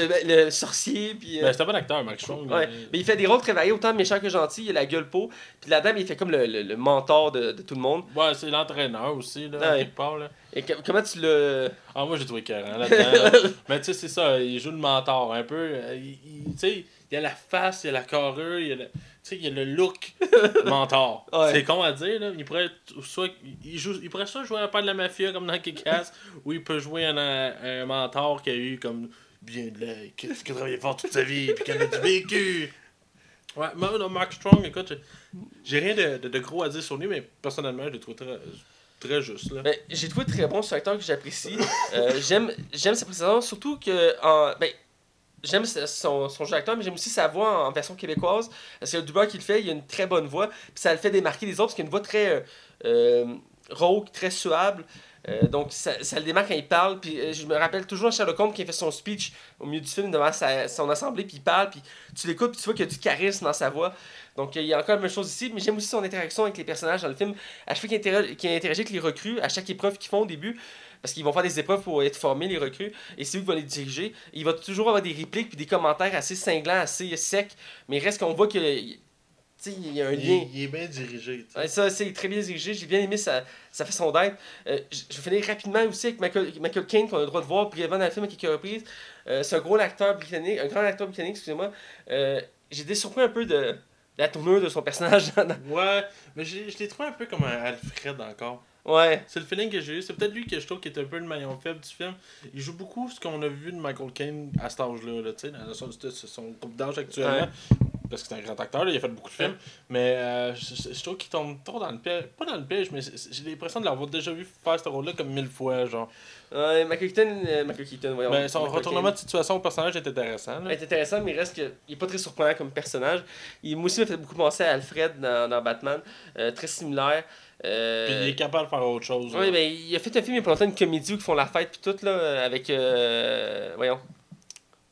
le sorcier, puis. euh, Ben, c'est un bon acteur, Max Strong. ouais. mais- Mais il fait des rôles très variés, autant méchant que gentil. Il a la gueule peau. Puis la dame, il fait comme le, le, le mentor de, de tout le monde. Ouais, c'est l'entraîneur aussi, là, Ouais. quelque part, là. Et que- comment tu le. Ah, moi, j'ai trouvé carré là-dedans. Mais tu sais, c'est ça, il joue le mentor un peu. euh, Il, il- tu sais, il y a la face, il y a la carrure, il y a le, tu sais, il y a le look mentor. Ouais. C'est con à dire, là. Il pourrait soit, il, joue, il pourrait soit jouer un père de la mafia comme dans Kick-Ass, ou il peut jouer un, un mentor qui a eu comme bien de la, qui, qui a travaillé fort toute sa vie, puis qui a du vécu. Ouais, moi, non, Mark Strong, écoute, j'ai- rien de, de, de gros à dire sur lui, mais personnellement, je l'ai trouvé très, très juste, là. Ben, j'ai trouvé très bon ce acteur que j'apprécie. Euh, j'aime, j'aime sa présentation, surtout que. En, ben, J'aime son, son jeu d'acteur, mais j'aime aussi sa voix en version québécoise. C'est le doubleur qui le fait, il a une très bonne voix. Puis ça le fait démarquer des autres, parce qu'il a une voix très euh, euh, rauque, très suave. Euh, donc ça, ça le démarque quand il parle. Puis euh, je me rappelle toujours Sherlock Holmes qui a fait son speech au milieu du film devant sa- son assemblée, puis il parle, puis tu l'écoutes, puis tu vois qu'il y a du charisme dans sa voix. Donc il y a encore la même chose ici, mais j'aime aussi son interaction avec les personnages dans le film. À chaque fois qu'il interagit avec les recrues, à chaque épreuve qu'ils font au début, parce qu'ils vont faire des épreuves pour être formés, les recrues, et c'est eux qui vont les diriger. Il va toujours avoir des répliques puis des commentaires assez cinglants, assez secs, mais reste qu'on voit que. il y a un lien. il est bien dirigé. Ouais, ça, c'est très bien dirigé. J'ai bien aimé sa, sa façon d'être. Euh, je je vais finir rapidement aussi avec Michael, Michael Caine, qu'on a le droit de voir brièvement dans le film à quelques reprises. Euh, c'est un gros acteur britannique, un grand acteur britannique, excusez-moi. Euh, J'ai été surpris un peu de, de la tournure de son personnage. Ouais, mais j'ai- je l'ai trouvé un peu comme un Alfred encore. Ouais. C'est le feeling que j'ai eu. C'est peut-être lui que je trouve qui est un peu le maillon faible du film. Il joue beaucoup ce qu'on a vu de Michael Caine à cet âge-là, là, tu sais, dans son, son groupe d'âge actuellement. Parce que c'est un grand acteur, là, il a fait beaucoup de films. Mais euh, je, trouve qu'il tombe trop dans le piège. Pas dans le piège, mais j'ai l'impression de l'avoir déjà vu faire ce rôle-là comme mille fois. genre. Ouais, Michael Keaton, euh, Michael Keaton, voyons. Ben, son Michael retournement de situation au personnage est intéressant. là. est intéressant, mais il reste que il est pas très surprenant comme personnage. Il, moi aussi, m'a fait beaucoup penser à Alfred dans, dans Batman. Euh, très similaire. Euh, Puis il est capable de faire autre chose. Oui, ben, il a fait un film il y a pas longtemps, une comédie où ils font la fête puis tout, là, avec. euh, voyons.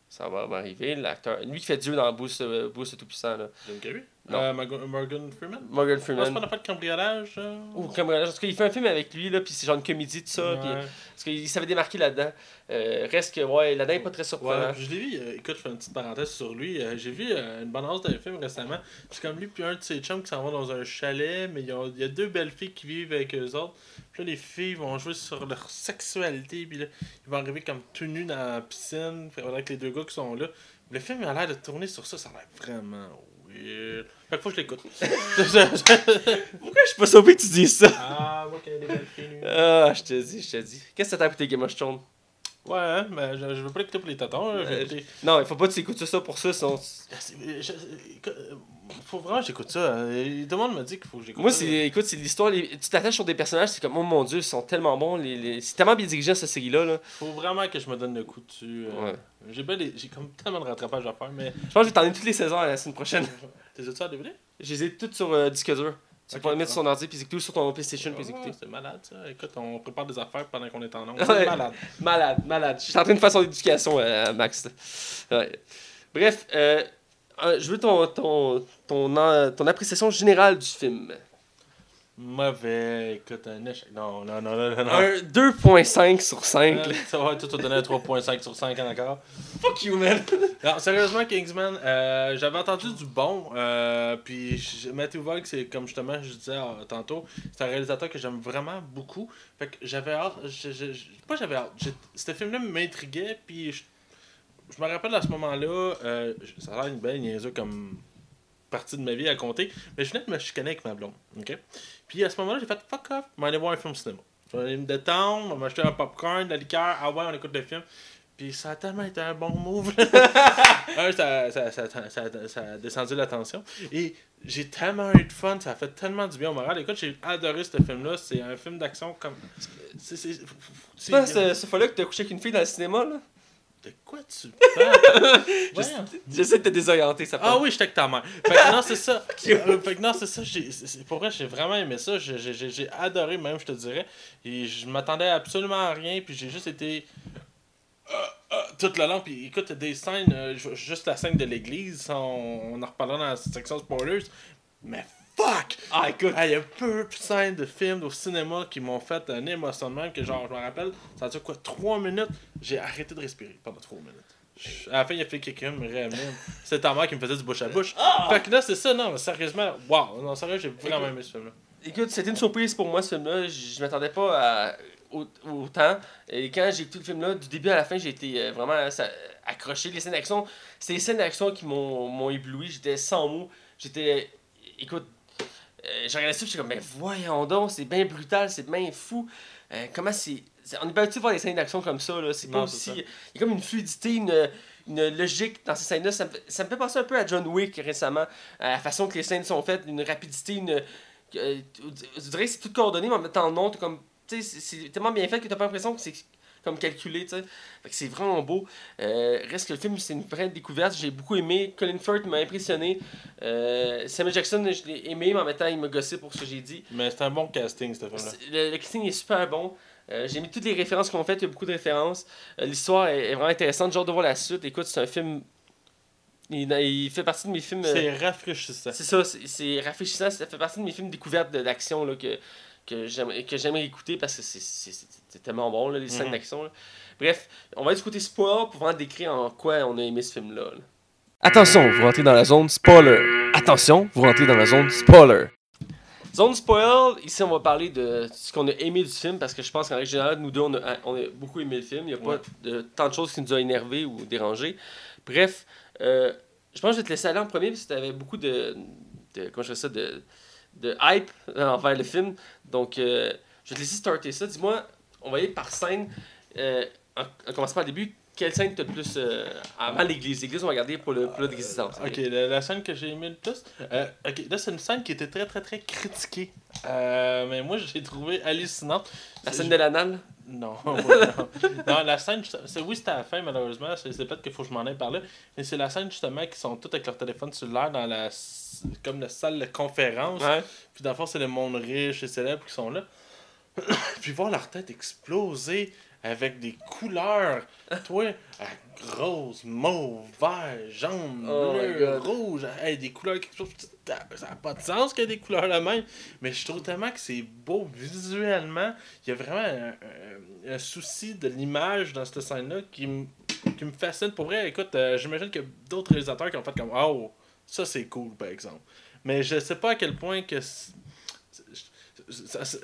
Ça va m'arriver, l'acteur. Lui qui fait Dieu dans Bruce, euh, Bruce le Tout-Puissant, là. Jim Carrey? Euh, Morgan Morgan Freeman? Morgan Freeman. pas une affaire de cambriolage euh? Ou cambriolage. En tout cas, il fait un film avec lui, là, puis c'est genre une comédie, tout ça. puis- Ouais. parce qu'il s'avait démarqué là-dedans. Euh, reste que, ouais, là-dedans, il n'est pas très surprenant. Ouais, je l'ai vu, euh, écoute, je fais une petite parenthèse sur lui. J'ai vu une bande-annonce d'un film récemment. C'est comme lui, puis un de ses chums qui s'en va dans un chalet, mais ils ont- il y a deux belles filles qui vivent avec eux autres. Puis là, les filles vont jouer sur leur sexualité, puis là, ils vont arriver comme tout nus dans la piscine, puis avec les deux gars qui sont là. Le film a l'air de tourner sur ça, ça a l'air vraiment weird. Fait que faut que je l'écoute. Pourquoi je suis pas sauvé que tu dises ça? ah, moi, qu'il y a des. Ah, je te dis, je te dis. Qu'est-ce que t'as écouté Game of Thrones? Ouais, hein, mais je, je veux pas l'écouter pour les tatons. vais Euh, écouter- Non, il faut pas que tu écoutes ça pour ça, sinon... Je- euh, Faut vraiment que j'écoute ça. hein. Tout le monde me dit qu'il faut que j'écoute Moi, ça. c'est, écoute, c'est l'histoire. les- Tu t'attaches sur des personnages, c'est comme, oh mon dieu, ils sont tellement bons. Les, les- C'est tellement bien dirigé, cette série-là. Là. Faut vraiment que je me donne le coup dessus. euh. Ouais. J'ai ben des- j'ai comme tellement de rattrapage à faire, mais. Je pense que je vais t'en toutes les saisons à la semaine prochaine. T'es ça à DVD? Je les ai toutes sur euh, disque dur. Tu Ok, peux mettre ton ordi, puis écouter ou sur ton PlayStation, puis Ah, écouter. c'est malade ça. Écoute, on prépare des affaires pendant qu'on est en onde. Ouais. C'est malade. Malade, malade. Je suis en train de faire son éducation, euh, Max. Ouais. Bref, euh, euh, je veux ton, ton, ton, ton appréciation générale du film. Mauvais, écoute, un échec. Non, non, non, non, non. non. Un 2.5 sur 5. Euh, Ça va, tout te donner un 3.5 sur 5 encore. Fuck you, man. Non, sérieusement, Kingsman, euh, j'avais entendu du bon. Euh, puis Matthew Vaughn, c'est comme justement je disais euh, tantôt, c'est un réalisateur que j'aime vraiment beaucoup. Fait que j'avais hâte. je- je- je- pas j'avais hâte. j'ai- Ce film-là m'intriguait. Puis je, je me rappelle à ce moment-là, euh, ça a l'air une belle niaiseux comme partie de ma vie à compter. Mais je venais de me chicaner avec ma blonde. ok? Puis à ce moment-là, j'ai fait fuck off, je vais aller voir un film cinéma. Je vais aller me détendre, on va m'acheter un popcorn, de la liqueur, ah ouais, on écoute le film. Puis ça a tellement été un bon move. un, ça, ça, ça, ça, ça- ça a descendu la tension. Et j'ai tellement eu de fun, ça a fait tellement du bien au moral. Écoute, j'ai adoré ce film-là. C'est un film d'action comme. C'est. pas ce, ce fois-là que t'as couché avec une fille dans le cinéma, là? De quoi tu parles? J'essaie de te désorienter, ça Ah oui, j'étais avec ta mère. Fait que non, c'est ça. Fait que non, c'est ça. c'est- Pour vrai, j'ai vraiment aimé ça. J'ai- adoré, même, je te dirais. Et je m'attendais absolument à rien. Puis j'ai juste été. euh, euh, toute la langue. Puis écoute, des scènes. euh, ju- juste la scène de l'église. On, on en reparlera dans la section spoilers. Mais fuck! Ah, écoute. Ah, Il y a peu de scènes de films au cinéma qui m'ont fait un émotion de même que genre, je me rappelle, ça a duré quoi, 3 minutes, j'ai arrêté de respirer pendant 3 minutes. Je- À la fin, il a fait quelqu'un me réanime. C'était ta mère qui me faisait du bouche à bouche. Fait que là, c'est ça, non, mais sérieusement, waouh, non, sérieux, j'ai vraiment aimé ce film-là. Écoute, c'était une surprise pour moi, ce film-là. Je, m'attendais pas à au- autant. Et quand j'ai écouté le film-là, du début à la fin, j'ai été euh, vraiment euh, accroché. Les scènes d'action, c'est les scènes d'action qui m'ont m'ont ébloui. J'étais sans mots. J'étais. Écoute, euh, j'ai regardé ça, j'étais comme, mais voyons donc, c'est bien brutal, c'est bien fou. Euh, comment c'est. On est pas habitué de voir des scènes d'action comme ça, là. C'est pas aussi. Il y a comme une fluidité, une, une logique dans ces scènes-là. Ça, me fait- ça me fait penser un peu à John Wick récemment. À la façon que les scènes sont faites, une rapidité, une. euh, je dirais que c'est tout coordonné, mais en même temps non, t'as comme. Tu sais, c'est- c'est tellement bien fait que t'as pas l'impression que c'est comme calculé, tu sais. C'est vraiment beau. Euh, reste que le film, c'est une vraie découverte. J'ai beaucoup aimé. Colin Firth m'a impressionné. Euh, Samuel Jackson, je l'ai aimé, mais en même temps, il m'a gossé pour ce que j'ai dit. Mais c'est un bon casting, ce film-là. Le, le casting est super bon. Euh, j'ai mis toutes les références qu'on fait, il y a beaucoup de références. L'histoire est, est vraiment intéressante. Hâte de voir la suite. Écoute, c'est un film. Il, il fait partie de mes films. euh, C'est rafraîchissant. c'est ça, c'est- rafraîchissant. Ça fait partie de mes films découvertes d'action là, que, que j'aimerais écouter parce que c'est- tellement bon, là, les scènes Mhm. d'action. Bref, on va aller du côté spoiler pour vraiment décrire en quoi on a aimé ce film-là. là. Attention, vous rentrez dans la zone spoiler. Attention, vous rentrez dans la zone spoiler. Zone spoiler, ici on va parler de ce qu'on a aimé du film parce que je pense qu'en règle générale, nous deux on a, on a beaucoup aimé le film. Il n'y a Ouais. pas de, tant de choses qui nous ont énervé ou dérangé. Bref, euh, je pense que je vais te laisser aller en premier parce que tu avais beaucoup de, de. Comment je fais ça de, de hype envers le film. Donc, euh, je vais te laisser starter ça. Dis-moi, on va y aller par scène. Euh, en, en commençant par le début, quelle scène t'as le plus. euh, avant l'église? L'église, on va regarder pour le plat d'existence. Ok, la, la scène que j'ai aimé le plus. euh, ok, là, c'est une scène qui était très, très, très critiquée. Euh, mais moi, j'ai trouvé hallucinante. La scène de la nalle? Non, non. Non, la scène, c'est oui, c'était à la fin, malheureusement. C'est peut-être qu'il faut que je m'en aille par là. Mais c'est la scène, justement, qui sont tous avec leur téléphone cellulaire dans la. comme la salle de conférence. Ouais. Puis, dans le fond, c'est le monde riche et célèbre qui sont là. Puis, voir leur tête exploser avec des couleurs. Toi, rose, mauve, vert, jaune, Oh bleu, rouge. Hey, des couleurs qui ça n'a pas de sens qu'il y ait des couleurs la même. Mais je trouve tellement que c'est beau visuellement. Il y a vraiment un, un- un souci de l'image dans cette scène-là qui me qui me fascine. Pour vrai, écoute, euh, j'imagine a d'autres réalisateurs qui ont fait comme Oh, ça c'est cool par exemple. Mais je sais pas à quel point que. c'est- c'est- ça- c'est-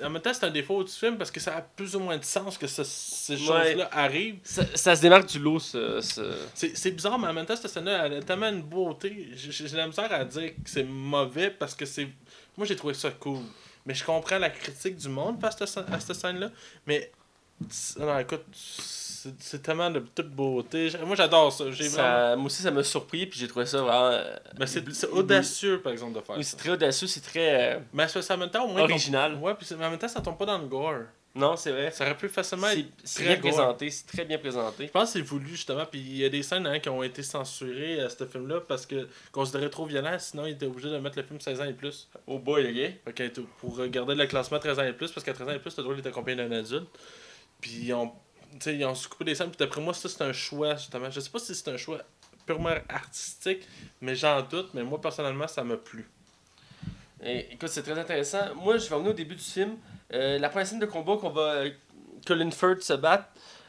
En même temps, c'est un défaut du film parce que ça a plus ou moins de sens que ce- ces choses-là arrivent. Ça, ça se démarque du lot, ce. ce- C'est c'est bizarre, mais en même temps, cette scène-là, elle a tellement une beauté. J'ai la misère à dire que c'est mauvais parce que c'est. Moi, j'ai trouvé ça cool. Mais je comprends la critique du monde face à cette, scène-là. Mais. Non, écoute, c'est tellement de toute beauté. Moi, j'adore ça. Vraiment. moi aussi, ça m'a surpris, puis j'ai trouvé ça vraiment. euh, Mais c'est audacieux, par exemple, de faire Oui, ça. c'est très audacieux, c'est très. euh, Mais ça, en même temps, au moins. Original. Ouais, puis en même temps, ça tombe pas dans le gore. Non, c'est vrai. Ça aurait pu facilement être. très bien gore. présenté, c'est très bien présenté. Je pense que c'est voulu justement, puis il y a des scènes hein, qui ont été censurées à ce film-là parce que considéré trop violent, sinon il était obligé de mettre le film 16 ans et plus. Oh boy, ok. Pour regarder le classement 13 ans et plus, parce qu'à 13 ans et plus, le droit d'être accompagné d'un adulte. Puis ils ont, tu sais, ils ont coupé des scènes, puis d'après moi, ça c'est un choix justement. Je sais pas si c'est un choix purement artistique, mais j'en doute, mais moi personnellement, ça m'a plu. Et, écoute, c'est très intéressant. Moi, je vais revenir au début du film. Euh, la première scène de combat qu'on va. euh, Colin Firth se battre.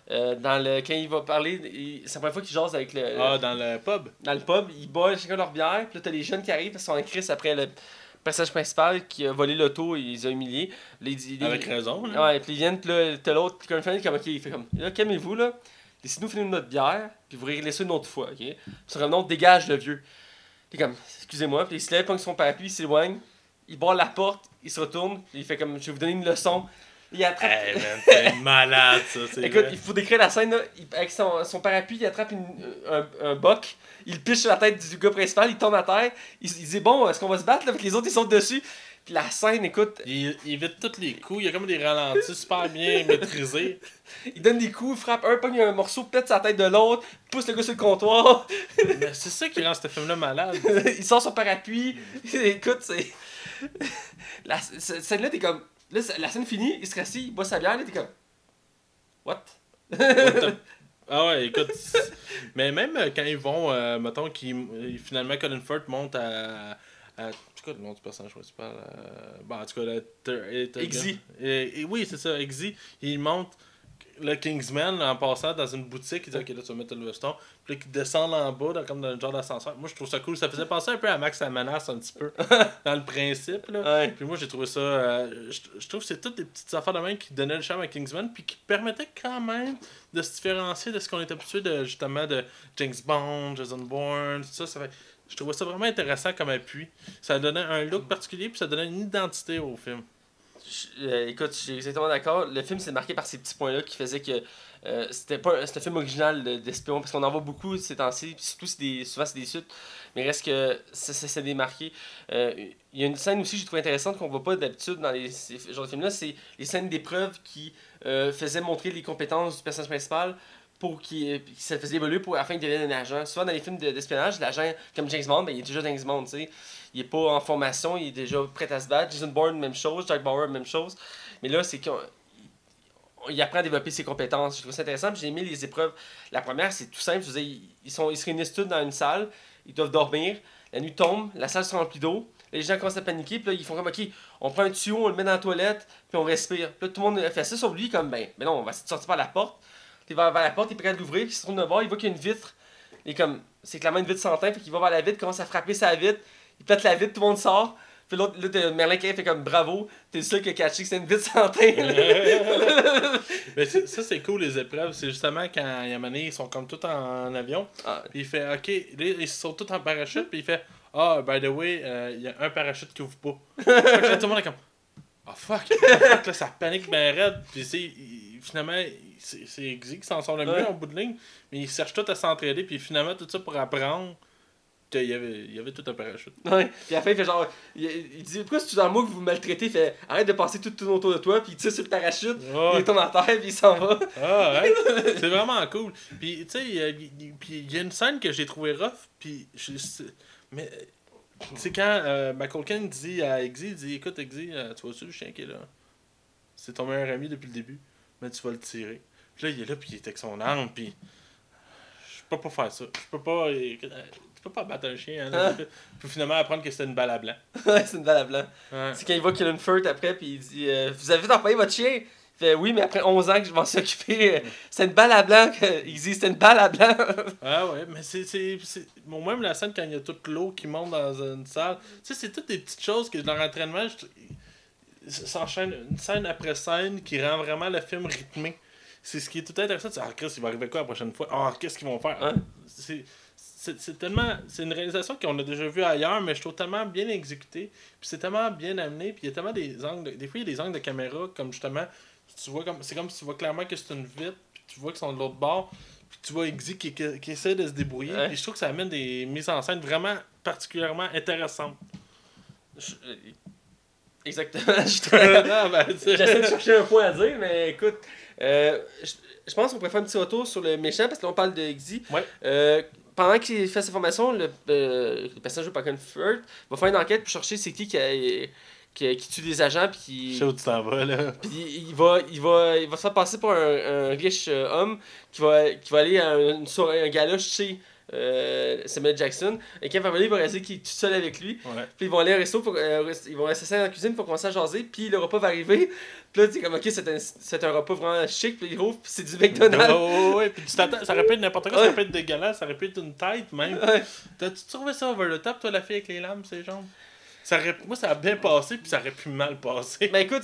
euh, dans le, quand il va parler, c'est la première fois qu'il jase avec le, Ah, dans le pub. dans le pub, ils boivent chacun leur bière, puis là t'as les jeunes qui arrivent parce qu'ils sont en crise après le personnage principal qui a volé l'auto et ils les a humiliés. Ils- Avec raison. là. Ouais, puis ils viennent, puis là, t'as l'autre, Colin Firth, comme, ok, il fait comme, là, calmez-vous, là, laissez-nous finir notre bière, puis vous régler ça une autre fois, ok? Puis sur un autre, dégage le vieux. Puis comme, excusez-moi, puis il se lève, pogne son parapluie, il s'éloigne, il barre la porte, il se retourne, puis il fait comme, je vais vous donner une leçon. Il attrape. Hey man, malade ça. Écoute, il faut décrire la scène, là. Il- avec son, son parapluie, il attrape une- un, un boc, il piche sur la tête du gars principal, il tombe à terre, il, il dit Bon, est-ce qu'on va se battre là? Puis les autres, ils sautent dessus. Puis la scène, écoute, Il, il évite tous les coups, il y a comme des ralentis super bien maîtrisés. il donne des coups, frappe un, pogne un morceau, pète sa tête de l'autre, pousse le gars sur le comptoir, Mais c'est ça qui rend ce film-là malade. il sort son parapluie. Écoute, c'est. La scène-là, t'es comme. Là, la scène finie, il se rassit, il boit sa bière, là, t'es comme. What? What the- Ah ouais, écoute. Mais même euh, quand ils vont, euh, mettons, qu'ils, euh, finalement, Colin Firth monte à. à c'est quoi le nom du personnage principal euh, Bon, en tout cas, le. Exy. Et, et oui, c'est ça, Exy. Il monte le Kingsman en passant dans une boutique. Il dit Ok, là, tu vas mettre le veston. Puis là, qu'il descend en bas, comme dans un genre d'ascenseur. Moi, je trouve ça cool. Ça faisait penser un peu à Max Menace un petit peu, dans le principe. Là. Ouais. Puis moi, j'ai trouvé ça. euh, je, je trouve que c'est toutes des petites affaires de même qui donnaient le charme à Kingsman, puis qui permettaient quand même de se différencier de ce qu'on est habitué de justement de James Bond, Jason Bourne, tout ça. ça fait- je trouvais ça vraiment intéressant comme appui. Ça donnait un look particulier, puis ça donnait une identité au film. Euh, écoute, je suis exactement d'accord. Le film s'est marqué par ces petits points-là qui faisaient que euh, c'était pas un- film original de- d'espion parce qu'on en voit beaucoup ces temps-ci. Surtout, des, souvent, c'est des suites. Mais reste que ça, s'est démarqué. Euh, Il y a une scène aussi que j'ai trouvé intéressante qu'on voit pas d'habitude dans les, genres de films-là. C'est les scènes d'épreuve qui faisaient montrer les compétences du personnage principal pour puis ça faisait évoluer pour afin qu'il devienne un agent. Souvent dans les films de- d'espionnage, l'agent comme James Bond, ben, il est déjà James Bond, tu sais. Il est pas en formation, il est déjà prêt à se battre. Jason Bourne, même chose. Jack Bauer, même chose. Mais là, c'est qu'on il apprend à développer ses compétences. Je trouve ça intéressant. J'ai aimé les épreuves. La première, c'est tout simple. Ils, sont, ils se réunissent tous dans une salle. Ils doivent dormir. La nuit tombe. La salle se remplit d'eau. Les gens commencent à paniquer. Puis là, ils font comme, OK, on prend un tuyau, on le met dans la toilette. Puis on respire. Puis là, tout le monde fait ça. Sauf lui, comme, ben, ben non, on va sortir par la porte. Il va vers la porte. Il est prêt à l'ouvrir. Puis il se tourne de bord. Il voit qu'il y a une vitre. Et comme, c'est clairement une vitre sans teint. Fait qu'il va vers la vitre, commence à frapper sa vitre. Il pète la vitre. Tout le monde sort. Puis l'autre, là, Merlin qui fait comme bravo, t'es le seul qui a catché que c'est une vitre sans teint. Mais ça, c'est cool, les épreuves. C'est justement quand il y a un moment donné, ils sont comme tous en, avion. Ah, Puis il fait OK, là, ils sont tous en parachute. Puis il fait Ah, by the way, euh, il y a un parachute qui ouvre pas. fait que là, tout le monde est comme Ah, fuck, fuck, là, ça panique ben raide. Puis c'est, il- finalement, c'est Exy qui s'en sort le mieux Ouais. en bout de ligne. Mais ils cherchent tous à s'entraider. Puis finalement, tout ça pour apprendre qu'il y avait, il y avait tout un parachute. Ouais. Puis à la fin, il fait genre. Il, il dit Pourquoi c'est dans moi que vous me maltraitez? Il fait Arrête de passer tout, tout autour de toi. Puis il tire sur le parachute. Ouais. Il tombe à terre. Puis il s'en va. Ah ouais, c'est vraiment cool. Puis tu sais, il y a- il y- puis il y a une scène que j'ai trouvé rough, puis je- mais c'est quand euh, McCulkin dit à Exy, il dit écoute Exy, euh, tu vois-tu le chien qui est là? C'est ton meilleur ami depuis le début, mais tu vas le tirer. Puis là, il est là, puis il est avec son arme, puis. Je peux pas faire ça. Je peux pas. euh, Tu peux pas battre un chien. Hein, Ah. Puis finalement apprendre que c'était une balle à blanc. ouais, c'est une balle à blanc. Ouais. C'est quand il voit Killen Furt après, puis il dit euh, Vous avez employé votre chien? Il fait Oui, mais après 11 ans que je m'en suis occupé, euh, c'est une balle à blanc. Il dit C'est une balle à blanc. Ah ouais, mais c'est... Bon, même la scène quand il y a toute l'eau qui monte dans une salle. Tu sais, c'est toutes des petites choses que dans l'entraînement, je... s'enchaîne une scène après scène qui rend vraiment le film rythmé. C'est ce qui est tout intéressant. Sais, ah, Chris, il va arriver quoi la prochaine fois? Ah, qu'est-ce qu'ils vont faire? Ouais. C'est. C'est, c'est tellement c'est une réalisation qu'on a déjà vue ailleurs mais je trouve tellement bien exécutée puis c'est tellement bien amené puis il y a tellement des angles de- des fois il y a des angles de caméra comme justement tu vois comme c'est comme si tu vois clairement que c'est une vitre puis tu vois qu'ils sont de l'autre bord puis tu vois Exy qui, qui, qui essaie de se débrouiller Ouais. puis je trouve que ça amène des mises en scène vraiment particulièrement intéressantes Je- euh, Exactement. Je- ben. J'essaie de chercher un point à dire, mais écoute, euh, je, je pense qu'on pourrait faire un petit retour sur le méchant parce que là on parle de. Ouais. Euh, pendant qu'il fait sa formation, le, euh, le personnage par Colin Firth va faire une enquête pour chercher c'est qui qui, a- qui, qui tue des agents puis qui. Je sais où tu t'en vas là Puis il va, il va, il va se faire passer pour un, un riche euh, homme qui va, qui va aller à une soirée, un gala chez euh, Samuel Jackson. Et quand il va qu'il est tout seul avec lui. ouais Puis ils vont aller au resto, pour, euh, ils vont rester dans la cuisine pour commencer à jaser. Puis le repas va arriver. Puis là, tu comme, ok, c'est un, un repas vraiment chic. Puis ils ouvrent, puis c'est du McDonald's. Oh, ouais, puis tu ça aurait pu être n'importe quoi, Ouais. ça aurait pu être dégueulasse, ça aurait pu être une tête même. Ouais. T'as-tu trouvé ça over the top, toi, la fille avec les lames, ses jambes? Ça aurait, Moi, ça a bien passé, puis ça aurait pu mal passer. Mais écoute,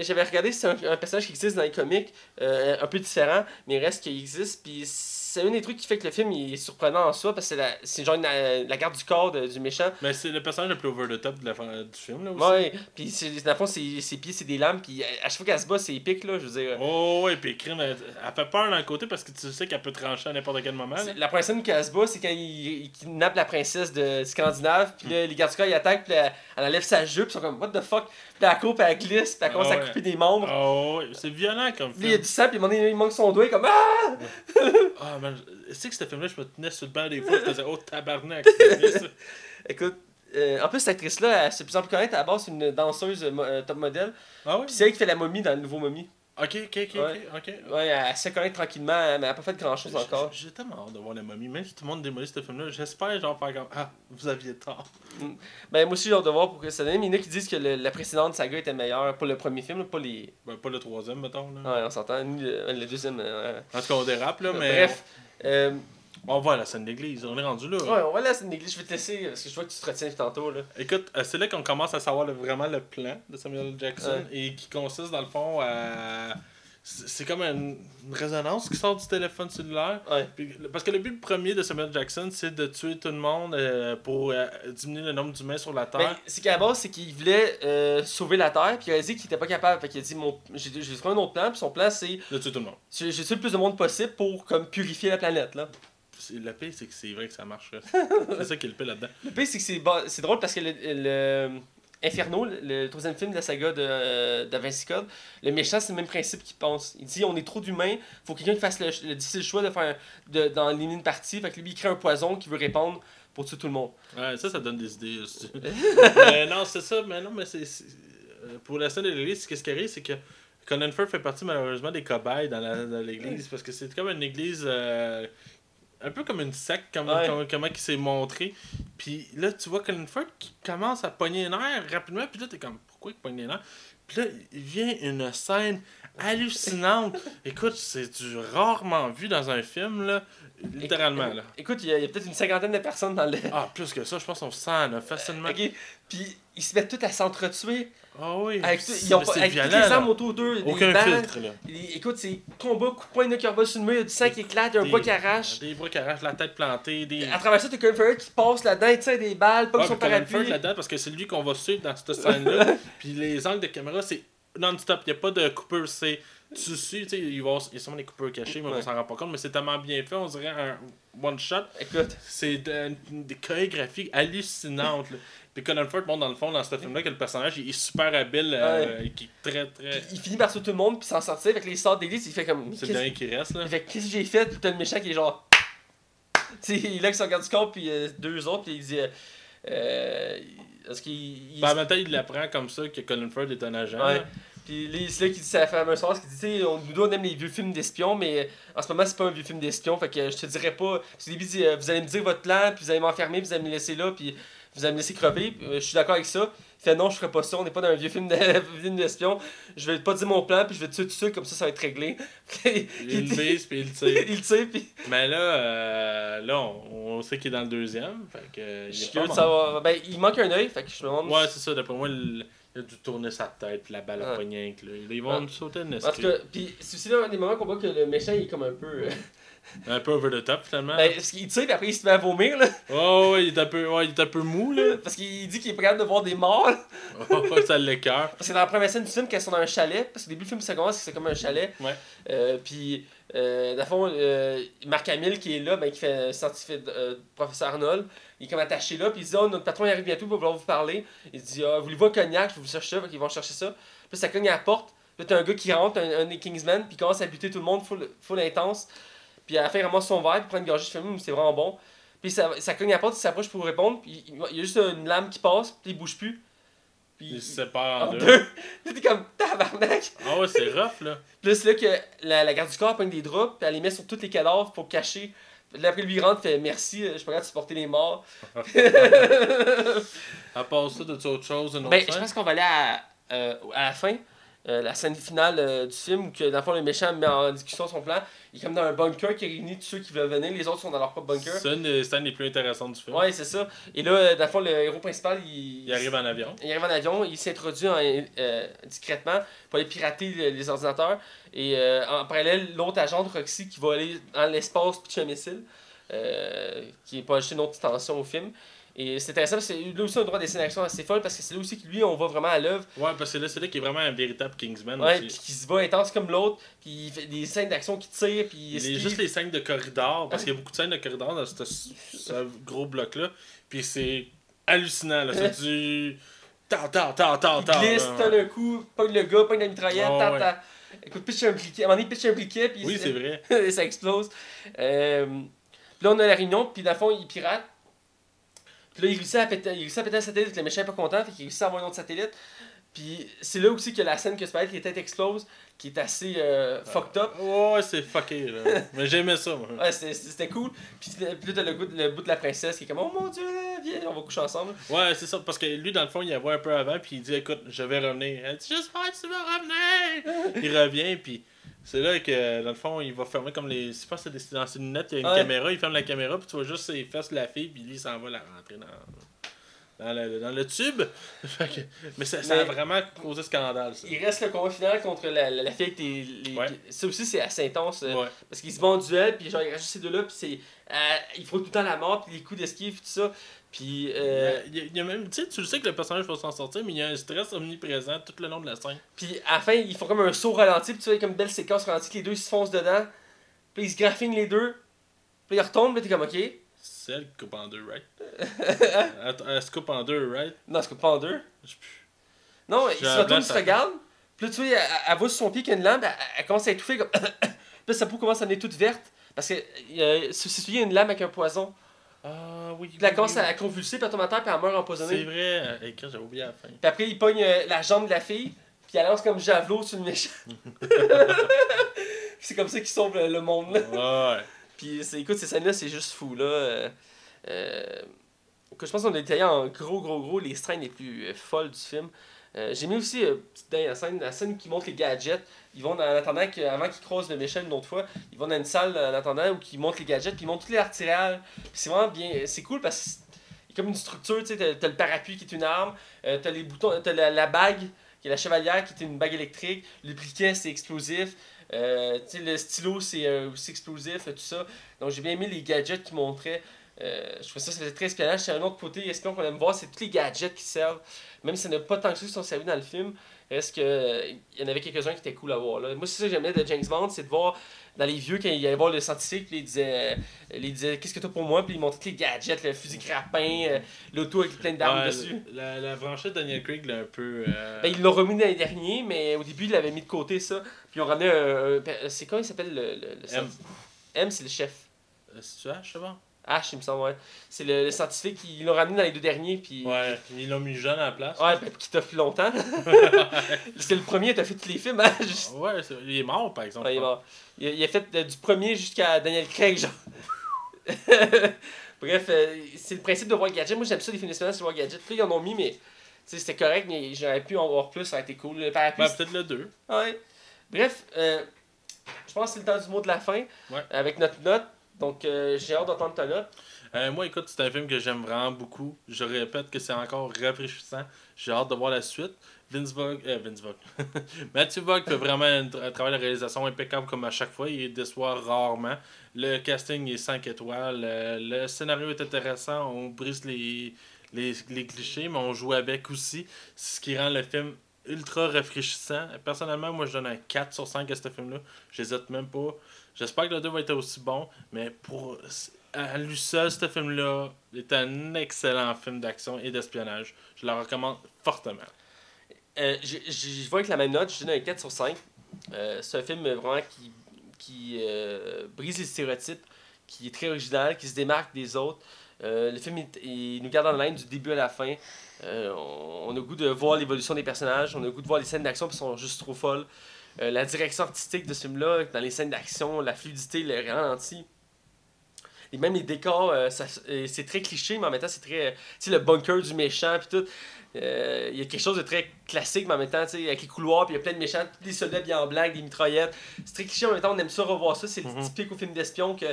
j'avais regardé, c'est un, un personnage qui existe dans les comics, euh, un peu différent, mais il reste qu'il existe. Puis c'est un des trucs qui fait que le film il est surprenant en soi, parce que c'est genre la, la garde du corps de- du méchant. Mais c'est le personnage le plus over the top de la, fin- du film, là aussi. Ouais, puis c'est- dans le fond, ses, ses pieds, c'est des lames. Puis à chaque fois qu'elle se bat, c'est épique, là. Je veux dire. Oh, ouais, puis Crime, elle, elle fait peur d'un côté parce que tu sais qu'elle peut trancher à n'importe quel moment. La première scène qu'elle se bat, c'est quand il, il kidnappe la princesse de Scandinave, puis là, les gardes du corps ils attaquent, puis elle, elle enlève sa jupe, ils sont comme, what the fuck, court, puis elle glisse, puis elle commence Ah à ouais. couper des membres. Oh, ouais, c'est violent comme Puis il y a film. du sang, puis il manque son doigt, comme, ah! Ah, man, tu sais que ce film-là, je me tenais sur le banc des fois, je faisais, oh, tabarnak. c'est- Écoute, euh, en plus, cette actrice-là, elle plus en plus connaître, à la base, c'est une danseuse euh, top modèle, ah ouais? puis c'est elle qui fait la momie dans le nouveau momie. Ok, ok, ok, Ouais. ok. Ouais, elle se fait connaître tranquillement, mais elle a pas fait grand-chose encore. J'ai tellement hâte de voir la momie. Même si tout le monde démolit ce film-là, j'espère genre faire comme Ah, vous aviez tort. Ben, moi aussi, j'ai hâte de voir pour que ça donne, mais il y en a qui disent que le- la précédente saga était meilleure pour le premier film, pas les... Ben, pas le troisième, mettons. Là. Ouais, on s'entend, ni le, le deuxième... euh, En tout cas, on dérape, là, mais. Bref, euh, On, va à la scène d'église, on est rendu là. Ouais, on va laisser une église. Je vais te laisser parce que je vois que tu te retiens tantôt. Là. Écoute, euh, c'est là qu'on commence à savoir le- vraiment le plan de Samuel Jackson Ouais. et qui consiste dans le fond à. C'est comme une, résonance qui sort du téléphone cellulaire. Ouais. Puis- parce que le but premier de Samuel Jackson, c'est de tuer tout le monde euh, pour euh, diminuer le nombre d'humains sur la Terre. Ben, c'est qu'à la base, c'est qu'il voulait euh, sauver la Terre, puis il a dit qu'il était pas capable. Fait qu'il a dit mon... J'ai j'ai trouvé un autre plan, puis son plan, c'est De tuer tout le monde. j'ai tué le plus de monde possible pour comme purifier la planète. là. Le pire, c'est que c'est vrai que ça marche. c'est ça qui est le pire là-dedans. Le pire, c'est que c'est c'est drôle parce que le, le Inferno, le, troisième film de la saga de, euh, de Vinci Code, le méchant, c'est le même principe qu'il pense. Il dit on est trop d'humains, faut que quelqu'un qui fasse le, le difficile choix de faire de, d'en une partie. Fait que lui, il crée un poison qui veut répandre pour tuer tout le monde. Ouais, ça, ça donne des idées non, c'est ça, mais non, mais c'est. c'est- euh, Pour la scène de l'église, ce qui arrive, c'est que Colin Firth fait partie malheureusement des cobayes dans la- dans l'église parce que c'est comme une église. Euh, un peu comme une secte, comme, Ouais. comme- comment il s'est montré. Puis là, tu vois Colin Firth qui commence à pogner les nerfs rapidement, puis là, t'es comme, pourquoi il pogne les nerfs? Puis là, il vient une scène hallucinante. Écoute, c'est du rarement vu dans un film, là. Littéralement, là. Écoute, il y a, a peut-être une cinquantaine de personnes dans le. Ah, plus que ça, je pense qu'on sent, là, facilement. Ok, puis ils se mettent tous à s'entretuer. Ah oui. Avec, c'est- ils ont avec violent, toutes les armes autour d'eux. Aucun filtre, là. Écoute, c'est combat, coup de poing, il y en a qui sur le mur, il y a du sang qui éclate, il y a un bois qui arrache. Des bras qui arrachent la tête plantée, des. À travers ça, t'as Colin Farrell qui passe là-dedans, il tire des balles, pas que son parapluie. là-dedans, parce que c'est lui qu'on va suivre dans cette scène-là. puis les angles de caméra, c'est non-stop. Il n'y a pas de coupure. C'est. Tu sais, il va- il y a sûrement des coupures cachées, mais on s'en rend pas compte. Mais c'est tellement bien fait, on dirait un one-shot. Écoute, C'est de- des chorégraphies hallucinantes. Puis Colin Firth montre dans le fond, dans ce film-là, que le personnage il est super habile, euh, qui est très très. puis il finit par tuer tout le monde, puis s'en sortir avec les sorts d'église, il fait comme. C'est le dernier qui reste, là. il fait, qu'est-ce que j'ai fait? Puis t'as le méchant qui est genre. Tu sais, il est là avec son garde du corps, puis euh, deux autres, puis il dit. euh, euh, parce qu'il. il- Ben, en même temps, il l'apprend comme ça que Colin Firth est un agent. Ouais. là. Puis c'est là qu'il dit sa fameuse phrase qui dit, tu sais, on, nous on aime les vieux films d'espions, mais en ce moment, c'est pas un vieux film d'espion, fait que je te dirais pas. Au début, il dit, euh, vous allez me dire votre plan, puis vous allez m'enfermer, puis vous allez me laisser là, puis vous allez me laisser crever. Euh, je suis d'accord avec ça. Il fait non, je ferai pas ça, on n'est pas dans un vieux film de- film d'espion. Je vais pas dire mon plan, puis je vais tuer tout seul, comme ça, ça va être réglé. Il le vise, puis il le tire. il tire, puis Mais là, euh, là on, on sait qu'il est dans le deuxième. Fait que, euh, il je pas savoir. Ben, il manque un œil, fait que je me demande. Ouais, c'est ça. D'après moi, il, a dû tourner sa tête, puis la balle a pogné lui. Ils vont Ouais. sauter une En tout cas, puis c'est aussi là un des moments qu'on voit que le méchant il est comme un peu. Un peu over the top, finalement. ben, parce qu'il tire, puis après il se met à vomir, là. Oh, ouais, il est un peu, ouais, il est un peu mou, là. Parce qu'il dit qu'il est capable de voir des morts. Oh, ça l'écœure. Parce que dans la première scène du film, ils sont dans un chalet, parce qu'au début, le film, ça commence, c'est comme un chalet. Ouais. Euh, puis, euh, dans le fond, euh, Marc Hamill qui est là, ben, qui fait scientifique, euh, professeur Arnold, il est comme attaché là, puis il dit Oh, notre patron il arrive bientôt, il va vouloir vous parler. Il dit ah, Voulez-vous un cognac? Je vais vous chercher ça, qu'ils vont chercher ça. Puis ça cogne à la porte. Puis là, t'as un gars qui rentre, un, un des Kingsmen, puis commence à buter tout le monde, full, full intense. Puis à la fin, il ramasse son verre, puis prend une gorgée de film, c'est vraiment bon. Puis ça, ça cogne à la porte, il s'approche pour répondre, puis il, il y a juste une lame qui passe, puis il bouge plus. Puis Il se sépare en en deux. deux. Là, t'es comme tabarnak. Ah ouais, c'est rough, là. Puis là, c'est là que la, la garde du corps pogne des draps, puis elle les met sur tous les cadavres pour cacher. Là, après, lui, il rentre, fait merci, euh, je suis pas capable de supporter les morts. À part ça, t'as-tu autre chose, une autre Ben, je pense qu'on va aller à, euh, à la fin, euh, la scène finale euh, du film, où que, dans le fond, le méchant met en discussion son plan. Il est comme dans un bunker qui réunit tous ceux qui veulent venir, les autres sont dans leur propre bunker. C'est une des scènes les plus intéressantes du film. Ouais, c'est ça. Et là, dans le fond, le héros principal, il, Il arrive en avion. Il arrive en avion, il s'introduit euh, discrètement pour aller pirater le- les ordinateurs. Et en parallèle, l'autre agent de Roxy qui va aller dans l'espace pitcher un missile, qui va ajouter une autre tension au film. Et c'est intéressant parce que là aussi, on a droit à des scènes d'action assez folles parce que c'est là aussi que lui, on voit vraiment à l'œuvre. Ouais, parce que là, c'est là qu'il est vraiment un véritable Kingsman Ouais, puis qui se bat intense comme l'autre, puis il fait des scènes d'action qui tire, puis il Il est juste les scènes de corridor, parce qu'il y a beaucoup de scènes de corridor dans ce, ce gros bloc-là. Puis c'est hallucinant, là. C'est du. Ta ta ta ta Il ta. glisse, là. tonne un coup, pogne le gars, pogne la mitraillette, ta, ta. Écoute, pitch un briquet. À un moment donné, pitch un briquet, puis Oui, c'est vrai. et ça explose. Euh, là, on a la réunion, puis dans le fond, il pirate. Puis là, il réussit à péter, il réussit à péter un satellite, le méchant est pas content, fait qu'il réussit à avoir un autre satellite. Puis c'est là aussi que la scène que Spike, les têtes explosent, qui est assez euh, fucked up. Ouais, c'est fucké, là. Mais j'aimais ça, moi. Ouais, c'était- cool. Puis, puis là, t'as le, le bout de la princesse qui est comme Oh mon dieu, viens, on va coucher ensemble. Ouais, c'est ça, parce que lui, dans le fond, il la voit un peu avant, puis il dit Écoute, je vais revenir. Elle dit J'espère que tu vas revenir. il revient, puis c'est là que, dans le fond, il va fermer comme les. Je pas si c'est dans ses lunettes, il y a une Ouais. caméra, il ferme la caméra, puis tu vois juste ses fesses de la fille, puis lui, il s'en va la rentrer dans. Dans le, dans le tube. Mais ça, ça a vraiment causé scandale, ça. Il reste le combat final contre la, la, la fille avec les. les- Ouais. Ça aussi, c'est assez intense. euh, Ouais. Parce qu'ils se battent en duel, puis genre, il reste ces deux-là, puis c'est. euh, ils font tout le temps la mort, puis les coups d'esquive, tout ça. Puis. euh, Il y a- il y a même, tu sais, tu le sais que le personnage va s'en sortir, mais il y a un stress omniprésent tout le long de la scène. Puis à la fin, ils font comme un saut ralenti, puis tu vois, comme une belle séquence ralentie, que les deux ils se foncent dedans. Puis ils se graffinent les deux. Puis ils retombent, puis t'es comme, ok. C'est elle qui coupe en deux, right? Elle se coupe en deux, right? Non, c'est pas en deux. Je sais plus. Non, J'ai se blanc ils se regardent. Puis là, tu vois, elle, elle va sur son pied qu'il y a une lame, elle, elle commence à étouffer, comme. puis là, sa peau commence à devenir toute verte. Parce que euh, c'est c'est- il y a une lame avec un poison. Ah oui. Puis là, elle oui, commence oui. à convulser, puis elle tombe à terre, puis elle meurt C'est empoisonnée. vrai, et j'avais oublié à la fin. Puis après, il pogne euh, la jambe de la fille, puis elle lance comme javelot sur le méchant. c'est comme ça qu'il sauve le, le monde. là. Ouais. Puis écoute, ces scènes-là, c'est juste fou. Là. Euh, euh, que je pense qu'on a détaillé en gros, gros, gros les scènes les plus euh, folles du film. J'ai mis aussi petite dernière scène, la scène qui montre les gadgets. Ils vont, en attendant que, avant qu'ils croisent le méchant une autre fois, ils vont dans une salle en attendant où ils montrent les gadgets, puis ils montrent toutes les artériales. C'est vraiment bien. C'est cool parce que comme une structure, tu sais, t'as le parapluie qui est une arme, t'as les boutons, t'as la, la bague qui est la chevalière qui est une bague électrique, le briquet c'est explosif, euh, le stylo c'est euh, aussi explosif, tout ça. Donc j'ai bien aimé les gadgets qu'ils montraient. Euh, je trouvais ça, ça faisait très espionnage. C'est un autre côté espion qu'on aime voir, c'est tous les gadgets qui servent. Même si ça n'a pas tant que ça qui sont servis dans le film, reste que euh, il y en avait quelques-uns qui étaient cool à voir. Là. Moi, c'est ça que j'aimais de James Bond, c'est de voir dans les vieux, quand il allait voir le scientifique, puis il disait, euh, il disait Qu'est-ce que t'as pour moi? Puis il montrait tous les gadgets, le fusil grappin, euh, l'auto avec plein d'armes Ouais, dessus. La, la franchise de Daniel Craig l'a un peu. euh, Ben, ils l'ont remis l'année dernière, mais au début, ils l'avaient mis de côté, ça. Puis ils ont ramené un. un- c'est quoi il s'appelle le. le, le M. M, c'est le chef. Euh, C'est-tu H, c'est bon? Ash, il me semble, ouais. C'est le, le scientifique, ils l'ont ramené dans les deux derniers, puis... Ouais, ils l'ont mis jeune à la place. Ouais, ben, qui t'a fait longtemps. Parce que le premier, t'as fait tous les films, hein? Juste- Ouais, c'est- il est mort, par exemple. Ouais, il, est mort. Il, a, il a fait euh, du premier jusqu'à Daniel Craig, genre. Bref, euh, c'est le principe de War Gadget. Moi, j'aime ça, les films d'espionnage sur War Gadget. Là, ils en ont mis, mais c'était correct, mais j'aurais pu en voir plus, ça aurait été cool. Le parapluie, Ben, peut-être le 2. Ouais. Bref, euh, je pense que c'est le temps du mot de la fin. Ouais. Avec notre note. Donc, euh, j'ai hâte d'entendre ta note. Euh, moi, écoute, c'est un film que j'aime vraiment beaucoup. Je répète que c'est encore rafraîchissant. J'ai hâte de voir la suite. Vince Vogue, euh, Vince Vogue. Matthew Vogue fait vraiment un, tra- un travail de réalisation impeccable comme à chaque fois. Il déçoit rarement. Le casting est 5 étoiles. Euh, le scénario est intéressant. On brise les, les, les clichés, mais on joue avec aussi. Ce qui rend le film ultra rafraîchissant. Personnellement, moi, je donne un 4 sur 5 à ce film-là. J'hésite même pas. J'espère que le 2 va être aussi bon, mais pour à lui seul, ce film-là est un excellent film d'action et d'espionnage. Je le recommande fortement. Euh, je, vois avec la même note, je donne un 4 sur 5. Euh, c'est un film vraiment qui, qui euh, brise les stéréotypes, qui est très original, qui se démarque des autres. Euh, le film, il, nous garde en ligne du début à la fin. On, on a le goût de voir l'évolution des personnages, on a le goût de voir les scènes d'action qui sont juste trop folles. Euh, la direction artistique de ce film-là, dans les scènes d'action, la fluidité, le ralenti. Et même les décors, euh, euh, c'est très cliché, mais en même temps, c'est très. Tu sais, le bunker du méchant, puis tout. Euh, Il y a quelque chose de très classique, mais en même temps, tu sais, avec les couloirs, puis il y a plein de méchants, tous les soldats bien en avec des mitraillettes. C'est très cliché, en même temps, on aime ça revoir ça. C'est Mhm. typique au film d'espion que.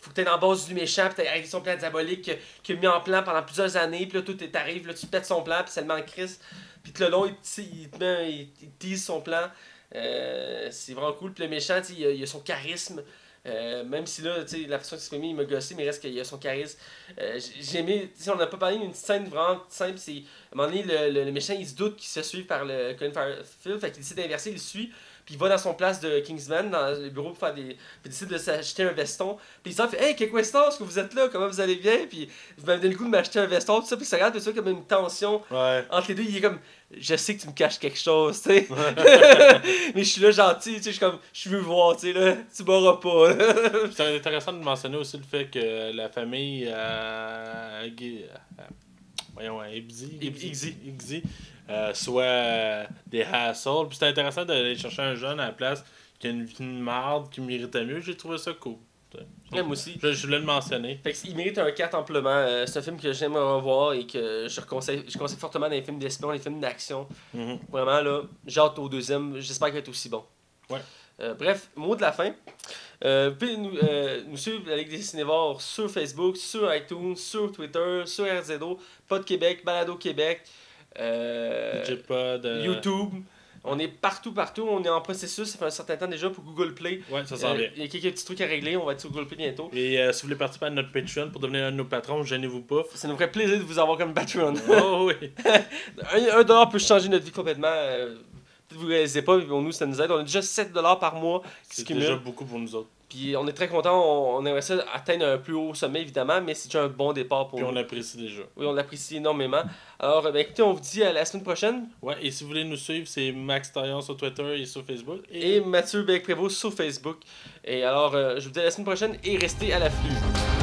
Faut que tu en base du méchant, puis t'as avec son plan diabolique que- qu'il a mis en plan pendant plusieurs années, puis là, tout est arrive, là, tu pètes son plan, puis ça le en crise. Puis tout le long, il, il il, il te tease son plan. Euh, c'est vraiment cool. Puis le méchant, il, a, il a son charisme. Euh, même si là, tu sais, la façon mis, il m'a gossé, mais il reste qu'il a son charisme. Euh, j'ai aimé, tu on n'a pas parlé d'une scène vraiment simple. C'est, à un moment donné, le, le- le méchant, il se doute qu'il se suit par le Colin Farrell, fait qu'il décide d'inverser, il le suit. Puis il va dans son place de Kingsman, dans le bureau pour faire des. Puis il décide de s'acheter un veston. Puis il s'en fait Hey, Weston, est-ce que vous êtes là? Comment vous allez bien? Puis vous m'avez donné le goût de m'acheter un veston, tout ça. Puis ça regarde tout ça comme une tension Ouais. entre les deux. Il est comme Je sais que tu me caches quelque chose, tu sais. Mais je suis là gentil, tu sais. Je suis comme Je veux voir, tu sais, là. Tu m'auras pas, là. C'est intéressant de mentionner aussi le fait que la famille euh, euh, voyons, euh, Ibzi, Euh, soit euh, des hassles. Puis c'est intéressant d'aller chercher un jeune à la place qui a une vie de marde, qui méritait mieux. J'ai trouvé ça cool. Moi aussi. Je, je voulais le mentionner. Fait qu'il mérite un 4 amplement. Euh, c'est un film que j'aime revoir et que je conseille, je conseille fortement dans les films d'espion, les films d'action. Mhm. Vraiment, là, j'ai hâte au deuxième. J'espère qu'il va être aussi bon. Ouais. Euh, bref, mot de la fin. Euh, vous pouvez nous, nous suivre, la Ligue des Cinévores, sur Facebook, sur iTunes, sur Twitter, sur RZO, Pod Québec, Balado Québec, euh. YouTube. On est partout, partout. On est en processus, ça fait un certain temps déjà pour Google Play. Ouais, ça sent Euh, bien. Il y a quelques petits trucs à régler. On va être sur Google Play bientôt. Et euh, si vous voulez participer à notre Patreon pour devenir un de nos patrons, gênez-vous pas. Ça nous ferait plaisir de vous avoir comme patron. Oh oui. un, un dollar peut changer notre vie complètement. euh, Peut-être que vous ne réalisez pas, mais pour nous, ça nous aide. On a déjà 7 dollars par mois C'est déjà beaucoup pour nous autres. Puis on est très content. On, on aimerait ça atteindre un plus haut sommet, évidemment, mais c'est déjà un bon départ pour Puis on nous. l'apprécie déjà. Oui, on l'apprécie énormément. Alors, ben, écoutez, on vous dit à la semaine prochaine. Ouais, et si vous voulez nous suivre, c'est Max Taillon sur Twitter et sur Facebook. Et Mathieu Bec-Prévost sur Facebook. Et alors, euh, je vous dis à la semaine prochaine et restez à l'afflux.